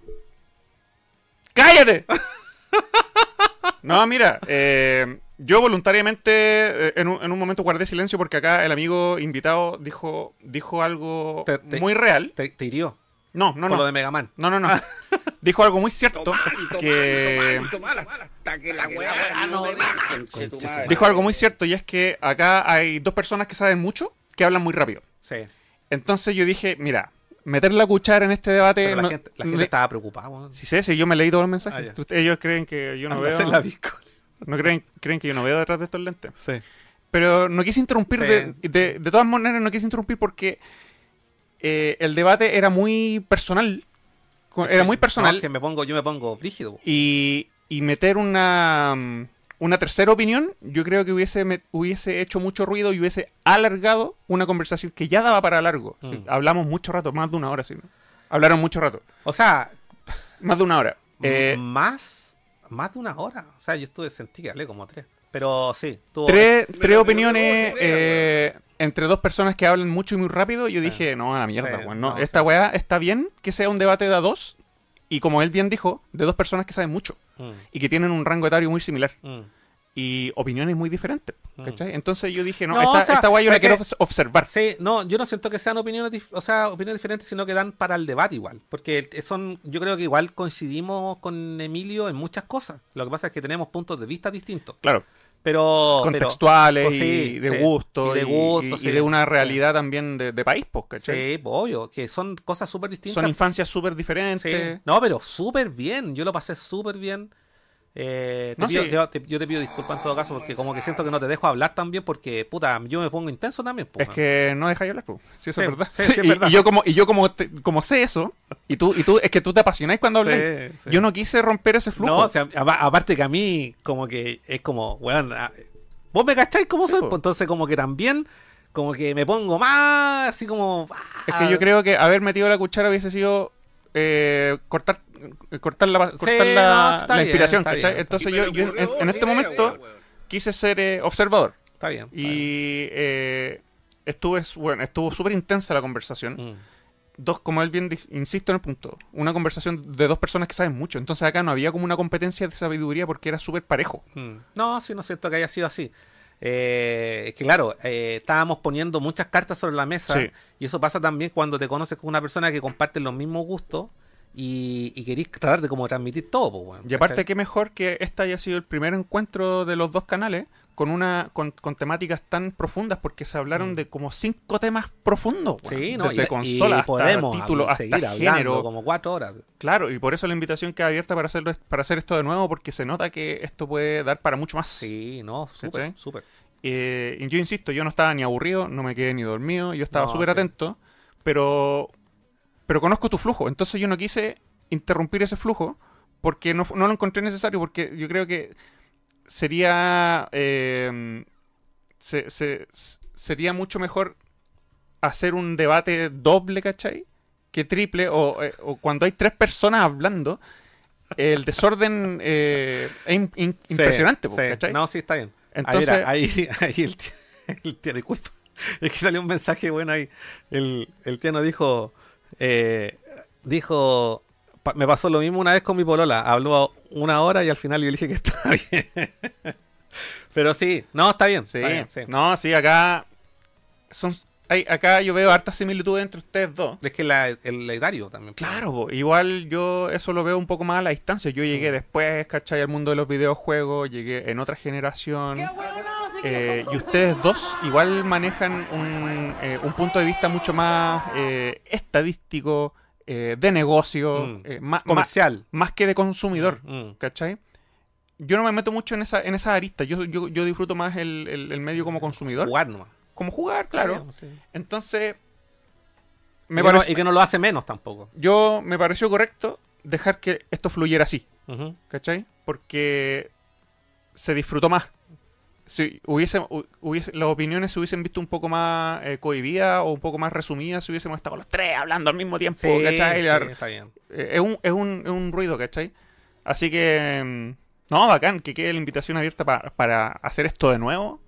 ¡Cállate! (laughs) no, mira, eh, yo voluntariamente eh, en un, en un momento guardé silencio porque acá el amigo invitado dijo, dijo algo Te- te- muy real. Te, te hirió. No, no, por lo no. de Mega Man. No, no, no. (laughs) dijo algo muy cierto. Que... no. Dijo algo muy cierto y es que acá hay dos personas que saben mucho que hablan muy rápido. Sí. Entonces yo dije, mira, meter la cuchara en este debate... Pero la no- gente, la gente estaba preocupada. weón. Sí sé, sí, yo me leí todos los mensajes. Ah, Ellos creen que yo no Anda veo... la. No creen, creen que yo no veo detrás de estos lentes. Sí. Pero no quise interrumpir, Sí. de, de, de todas maneras no quise interrumpir porque eh, el debate era muy personal. Era muy personal. que me pongo, yo me pongo rígido. y, y meter una, una tercera opinión, yo creo que hubiese, me- hubiese hecho mucho ruido y hubiese alargado una conversación que ya daba para largo. Mm. Hablamos mucho rato, más de una hora, sí. ¿no? Hablaron mucho rato. O sea, Más de una hora. Eh, más, más de una hora. O sea, yo estuve sentí que hablé como tres. Pero sí, tuvo- tres, tres opiniones eh, entre dos personas que hablan mucho y muy rápido. Yo Sí. dije, no, a la mierda, Sí, weón, no. no, Esta sí. weá está bien que sea un debate de a dos. Y como él bien dijo, de dos personas que saben mucho Mm, y que tienen un rango etario muy similar mm. Y opiniones muy diferentes. Mm. ¿cachai? Entonces yo dije, no, No, esta, o sea, esta weá yo la ¿sabes quiero observar. Sí, no, yo no siento que sean opiniones, o sea, opiniones diferentes, sino que dan para el debate igual. Porque son, yo creo que igual coincidimos con Emilio en muchas cosas. Lo que pasa es que tenemos puntos de vista distintos. Claro, Pero. contextuales pero- y sí, de sí. gusto Y de gusto, y, sí, y de una realidad también de, de país, pues, ¿cachai? Sí, pues, obvio, que son cosas súper distintas. Son infancias súper diferentes. No, pero súper bien. Yo lo pasé súper bien. Eh, te No, pido- sí. yo, te, yo te pido disculpas en todo caso porque como que siento que no te dejo hablar también porque, puta, yo me pongo intenso también. Es que no dejáis hablar, pues. Sí, eso Sí, es verdad. sí, y, verdad. y yo como, y yo como, te- como sé eso, y tú, y tú, es que tú te apasionáis cuando hablas. Yo no quise romper ese flujo. No, o sea, apa- aparte que a mí, como que es como, weón, ah, vos me cacháis cómo soy, pues, entonces como que también, como que me pongo más, así como... es ah, que yo creo que haber metido la cuchara hubiese sido eh, cortar, cortar la, cortar Sí, la, no, está la bien, inspiración, ¿cachai? bien. Entonces yo, en, este momento quise ser eh, observador. Está bien. está Y eh, estuve, bueno, estuvo súper intensa la conversación. Mm. Dos, como él bien insisto en el punto, una conversación de dos personas que saben mucho. Entonces acá no había como una competencia de sabiduría porque era súper parejo. Mm. No, sí, no siento que haya sido así. Eh, es que claro, eh, estábamos poniendo muchas cartas sobre la mesa Sí. y eso pasa también cuando te conoces con una persona que comparte los mismos gustos y, y querís tratar de como transmitir todo. pues, weón, Y aparte, qué mejor que este haya sido el primer encuentro de los dos canales con una con, con temáticas tan profundas porque se hablaron Mm. de como cinco temas profundos. weón. Sí, no, desde y, consola y hasta podemos título, hasta seguir hablando como cuatro horas. Claro, y por eso la invitación queda abierta para hacerlo para hacer esto de nuevo porque se nota que esto puede dar para mucho más. Sí, no, súper, súper. Eh, yo insisto, yo no estaba ni aburrido, no me quedé ni dormido, yo estaba No, súper sí. atento, pero pero conozco tu flujo, entonces yo no quise interrumpir ese flujo porque no, lo encontré necesario, porque yo creo que sería eh, se- se- sería mucho mejor hacer un debate doble, ¿cachai? Que triple, o, eh, o cuando hay tres personas hablando, el desorden eh, es Sí, impresionante, sí. ¿cachai? No, sí, está bien. Entonces, ahí, mira, (laughs) ahí, ahí el tío, el tío, disculpa. Es que salió un mensaje bueno ahí. El, el tío nos dijo, eh, dijo, pa- me pasó lo mismo una vez con mi polola. Habló una hora y al final yo le dije que (laughs) estaba bien. Pero sí, no, está bien. sí, está bien, sí. no, sí, acá son, hay, acá yo veo hartas similitudes entre ustedes dos. Es que la, el leitario también. Claro, po, igual yo eso lo veo un poco más a la distancia. Yo llegué después, ¿cachai? Al mundo de los videojuegos, llegué en otra generación. Eh, y ustedes dos igual manejan un, eh, un punto de vista mucho más eh, estadístico, de negocio, Mm. ma- ma- Comercial. más que de consumidor, Mm. ¿cachai? Yo no me meto mucho en esa, en esa arista. Yo, yo, yo disfruto más el, el- el medio como consumidor. Jugar nomás. Como jugar, claro. Sí. Entonces, Y, que no- parece- y que no lo hace menos tampoco. yo me pareció correcto dejar que esto fluyera así. Ujú. ¿cachai? Porque se disfrutó más. Si hubiese, hu- hubiese- las opiniones se hubiesen visto un poco más eh, cohibidas o un poco más resumidas si hubiésemos estado los tres hablando al mismo tiempo, Sí, ¿cachai? sí, La- está bien. eh, es, un, es, un, es un ruido, ¿cachai? Así que, mm, no, bacán, que quede la invitación abierta pa- para hacer esto de nuevo.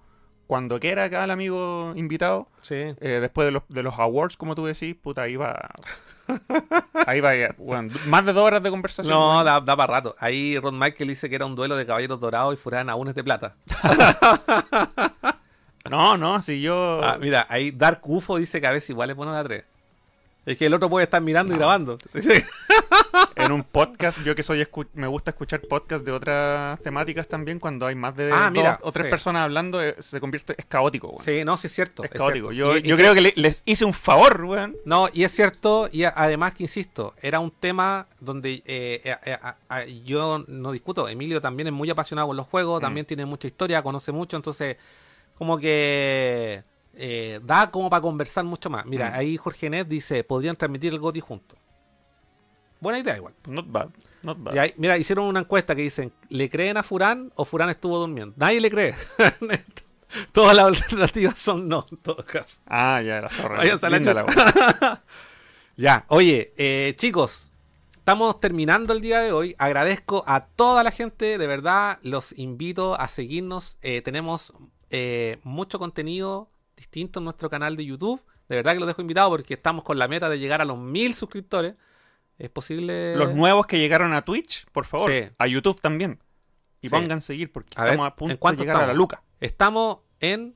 Cuando quiera acá el amigo invitado, Sí. eh, después de los, de los awards, como tú decís, puta, ahí va. (laughs) ahí va, ya, bueno, más de dos horas de conversación. No, da, da para rato. Ahí Ron Michael dice que era un duelo de caballeros dorados y Furán aún de plata. (laughs) No, no, si yo. Ah, mira, ahí Dark UFO dice que a veces igual es bueno de a tres. Es que el otro puede estar mirando y grabando. (laughs) En un podcast, yo que soy me gusta escuchar podcasts de otras temáticas también, cuando hay más de Ah, dos mira, o tres sí. personas hablando, eh, se convierte, es caótico, weón. Sí, no, sí es cierto. es es caótico. cierto. Yo, Y- y yo creo que le- les hice un favor, weón. No, y es cierto, y además que insisto, era un tema donde eh, eh, eh, yo no discuto. Emilio también es muy apasionado con los juegos, Mm. también tiene mucha historia, conoce mucho, entonces, como que eh, da como para conversar mucho más. Mira, Mm. ahí Jorge Net dice: podrían transmitir el GOTI juntos. Buena idea, igual. Not bad, not bad. Y ahí- mira, hicieron una encuesta que dicen: ¿le creen a Furán o Furán estuvo durmiendo? Nadie le cree. (laughs) Todas las alternativas son no, en todo caso. Ah, ya, la zorra. Vaya hasta la weón. (laughs) Ya, oye, eh, chicos, estamos terminando el día de hoy. Agradezco a toda la gente, de verdad, los invito a seguirnos. Eh, tenemos eh, mucho contenido distinto en nuestro canal de YouTube. De verdad que los dejo invitados porque estamos con la meta de llegar a los mil suscriptores. ¿Es posible? Los nuevos que llegaron a Twitch, por favor, Sí. a YouTube también. Y Sí. pongan seguir porque A ver, estamos a ¿en punto de llegar a la estamos? Luca. Estamos en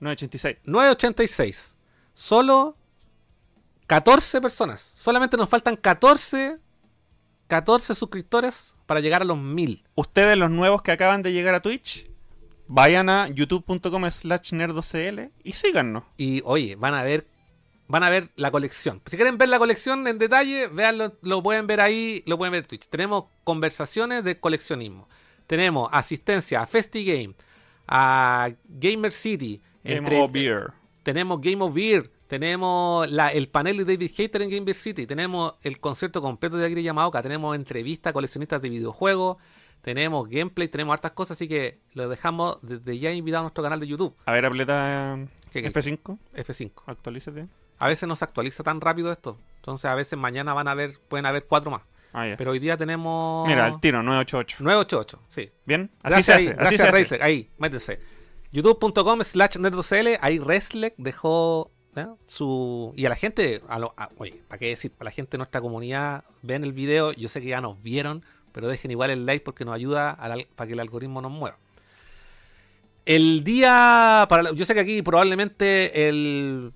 986. 986. Solo 14 personas. Solamente nos faltan 14, 14 suscriptores para llegar a los 1000. Ustedes, los nuevos que acaban de llegar a Twitch, vayan a youtube.com slash nerdocl y síganos. Y oye, van a ver van a ver la colección. Si quieren ver la colección en detalle, veanlo, lo pueden ver ahí, lo pueden ver en Twitch. Tenemos conversaciones de coleccionismo. Tenemos asistencia a FestiGame, a Gamer City, Game entre- of Beer. tenemos Game of Beer, tenemos la- el panel de David Hater en Gamer City, tenemos el concierto completo de Agri Yamaoka, tenemos entrevistas a coleccionistas de videojuegos, tenemos gameplay, tenemos hartas cosas, así que lo dejamos desde ya invitado a nuestro canal de YouTube, A ver, aprieta ¿Qué, qué? F5. F5. Actualízate. A veces no se actualiza tan rápido esto, entonces a veces mañana van a ver, pueden haber cuatro más, Ah, pero hoy día tenemos... Mira, al tiro, 988. 988, sí. ¿Bien? Así Gracias, se ahí, hace. Así gracias se hace. Ahí, métese. youtube.com slash nerdocl, ahí Reslek dejó ¿eh? su... Y a la gente, a lo- a- oye, ¿para qué decir? Para la gente de nuestra comunidad, ven el video, yo sé que ya nos vieron, pero dejen igual el like porque nos ayuda al al- para que el algoritmo nos mueva. El día, para, la- yo sé que aquí probablemente el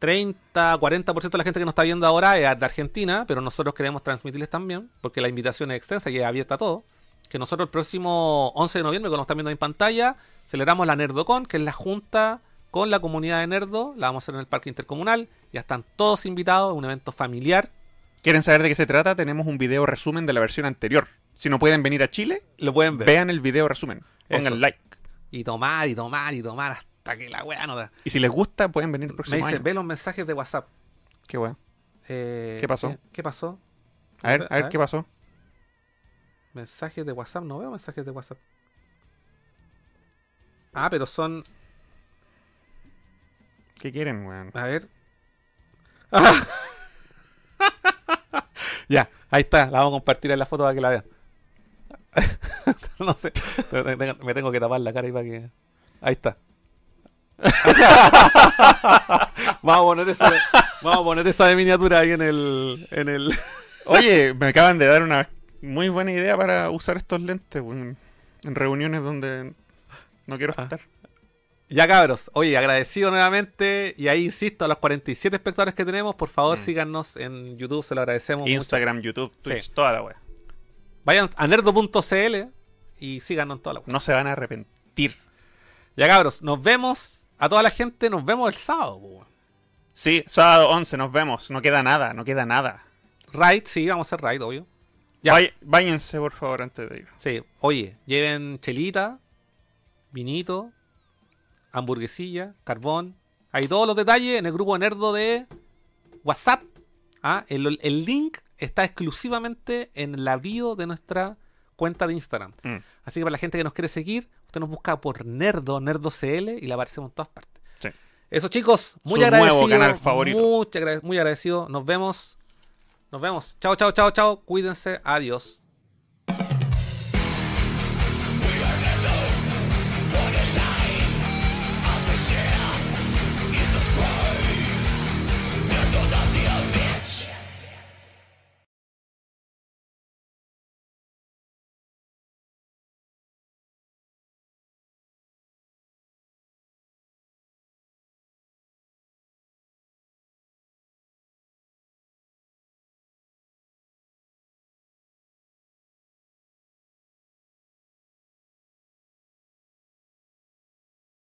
30, 40% de la gente que nos está viendo ahora es de Argentina, pero nosotros queremos transmitirles también, porque la invitación es extensa y es abierta a todo. Que nosotros el próximo 11 de noviembre, cuando están viendo en pantalla, celebramos la NerdoCon, que es la junta con la comunidad de Nerdo. La vamos a hacer en el Parque Intercomunal. Ya están todos invitados, un evento familiar. ¿Quieren saber de qué se trata? Tenemos un video resumen de la versión anterior. Si no pueden venir a Chile, Lo pueden ver. vean el video resumen. Pongan Eso. like. Y tomar, y tomar, y tomar hasta que la weá no da. Y si les gusta, pueden venir el Me próximo dice, año. ve los mensajes de WhatsApp. Qué weá. Eh, ¿Qué pasó? ¿Qué, qué pasó? A ver, a ver qué pasó. Mensajes de WhatsApp, no veo mensajes de WhatsApp. Ah, pero son. ¿Qué quieren, weón? A ver. Ah. (laughs) ya, ahí está. La vamos a compartir en la foto para que la vean. (laughs) no sé. Me tengo que tapar la cara ahí para que. Ahí está. (laughs) vamos a poner esa, vamos a poner esa de miniatura ahí en el, en el. Oye, me acaban de dar una muy buena idea para usar estos lentes en reuniones donde no quiero Ah. estar. Ya cabros, oye, agradecido nuevamente y ahí insisto a los 47 espectadores que tenemos, por favor Mm. síganos en YouTube, se lo agradecemos mucho. Instagram, YouTube, Twitch, Sí. toda la wea. Vayan a nerdo.cl y síganos en toda la web. No se van a arrepentir. Ya cabros, nos vemos a toda la gente, nos vemos el sábado. po. Sí, sábado 11, nos vemos. No queda nada, no queda nada. Raid, sí, vamos a hacer raid, obvio. Ya. Vay- váyanse, por favor, antes de ir. Sí, oye, lleven chelita, vinito, hamburguesilla, carbón. Hay todos los detalles en el grupo nerdo de WhatsApp. Ah, el, el link está exclusivamente en la bio de nuestra cuenta de Instagram. Mm. Así que para la gente que nos quiere seguir, usted nos busca por Nerdo, Nerdo CL y le aparecemos en todas partes. Sí. Eso chicos, muy Su agradecido. nuevo canal favorito. gra- muy agradecido. Nos vemos. Nos vemos. Chao, chao, chao, chao. Cuídense. Adiós.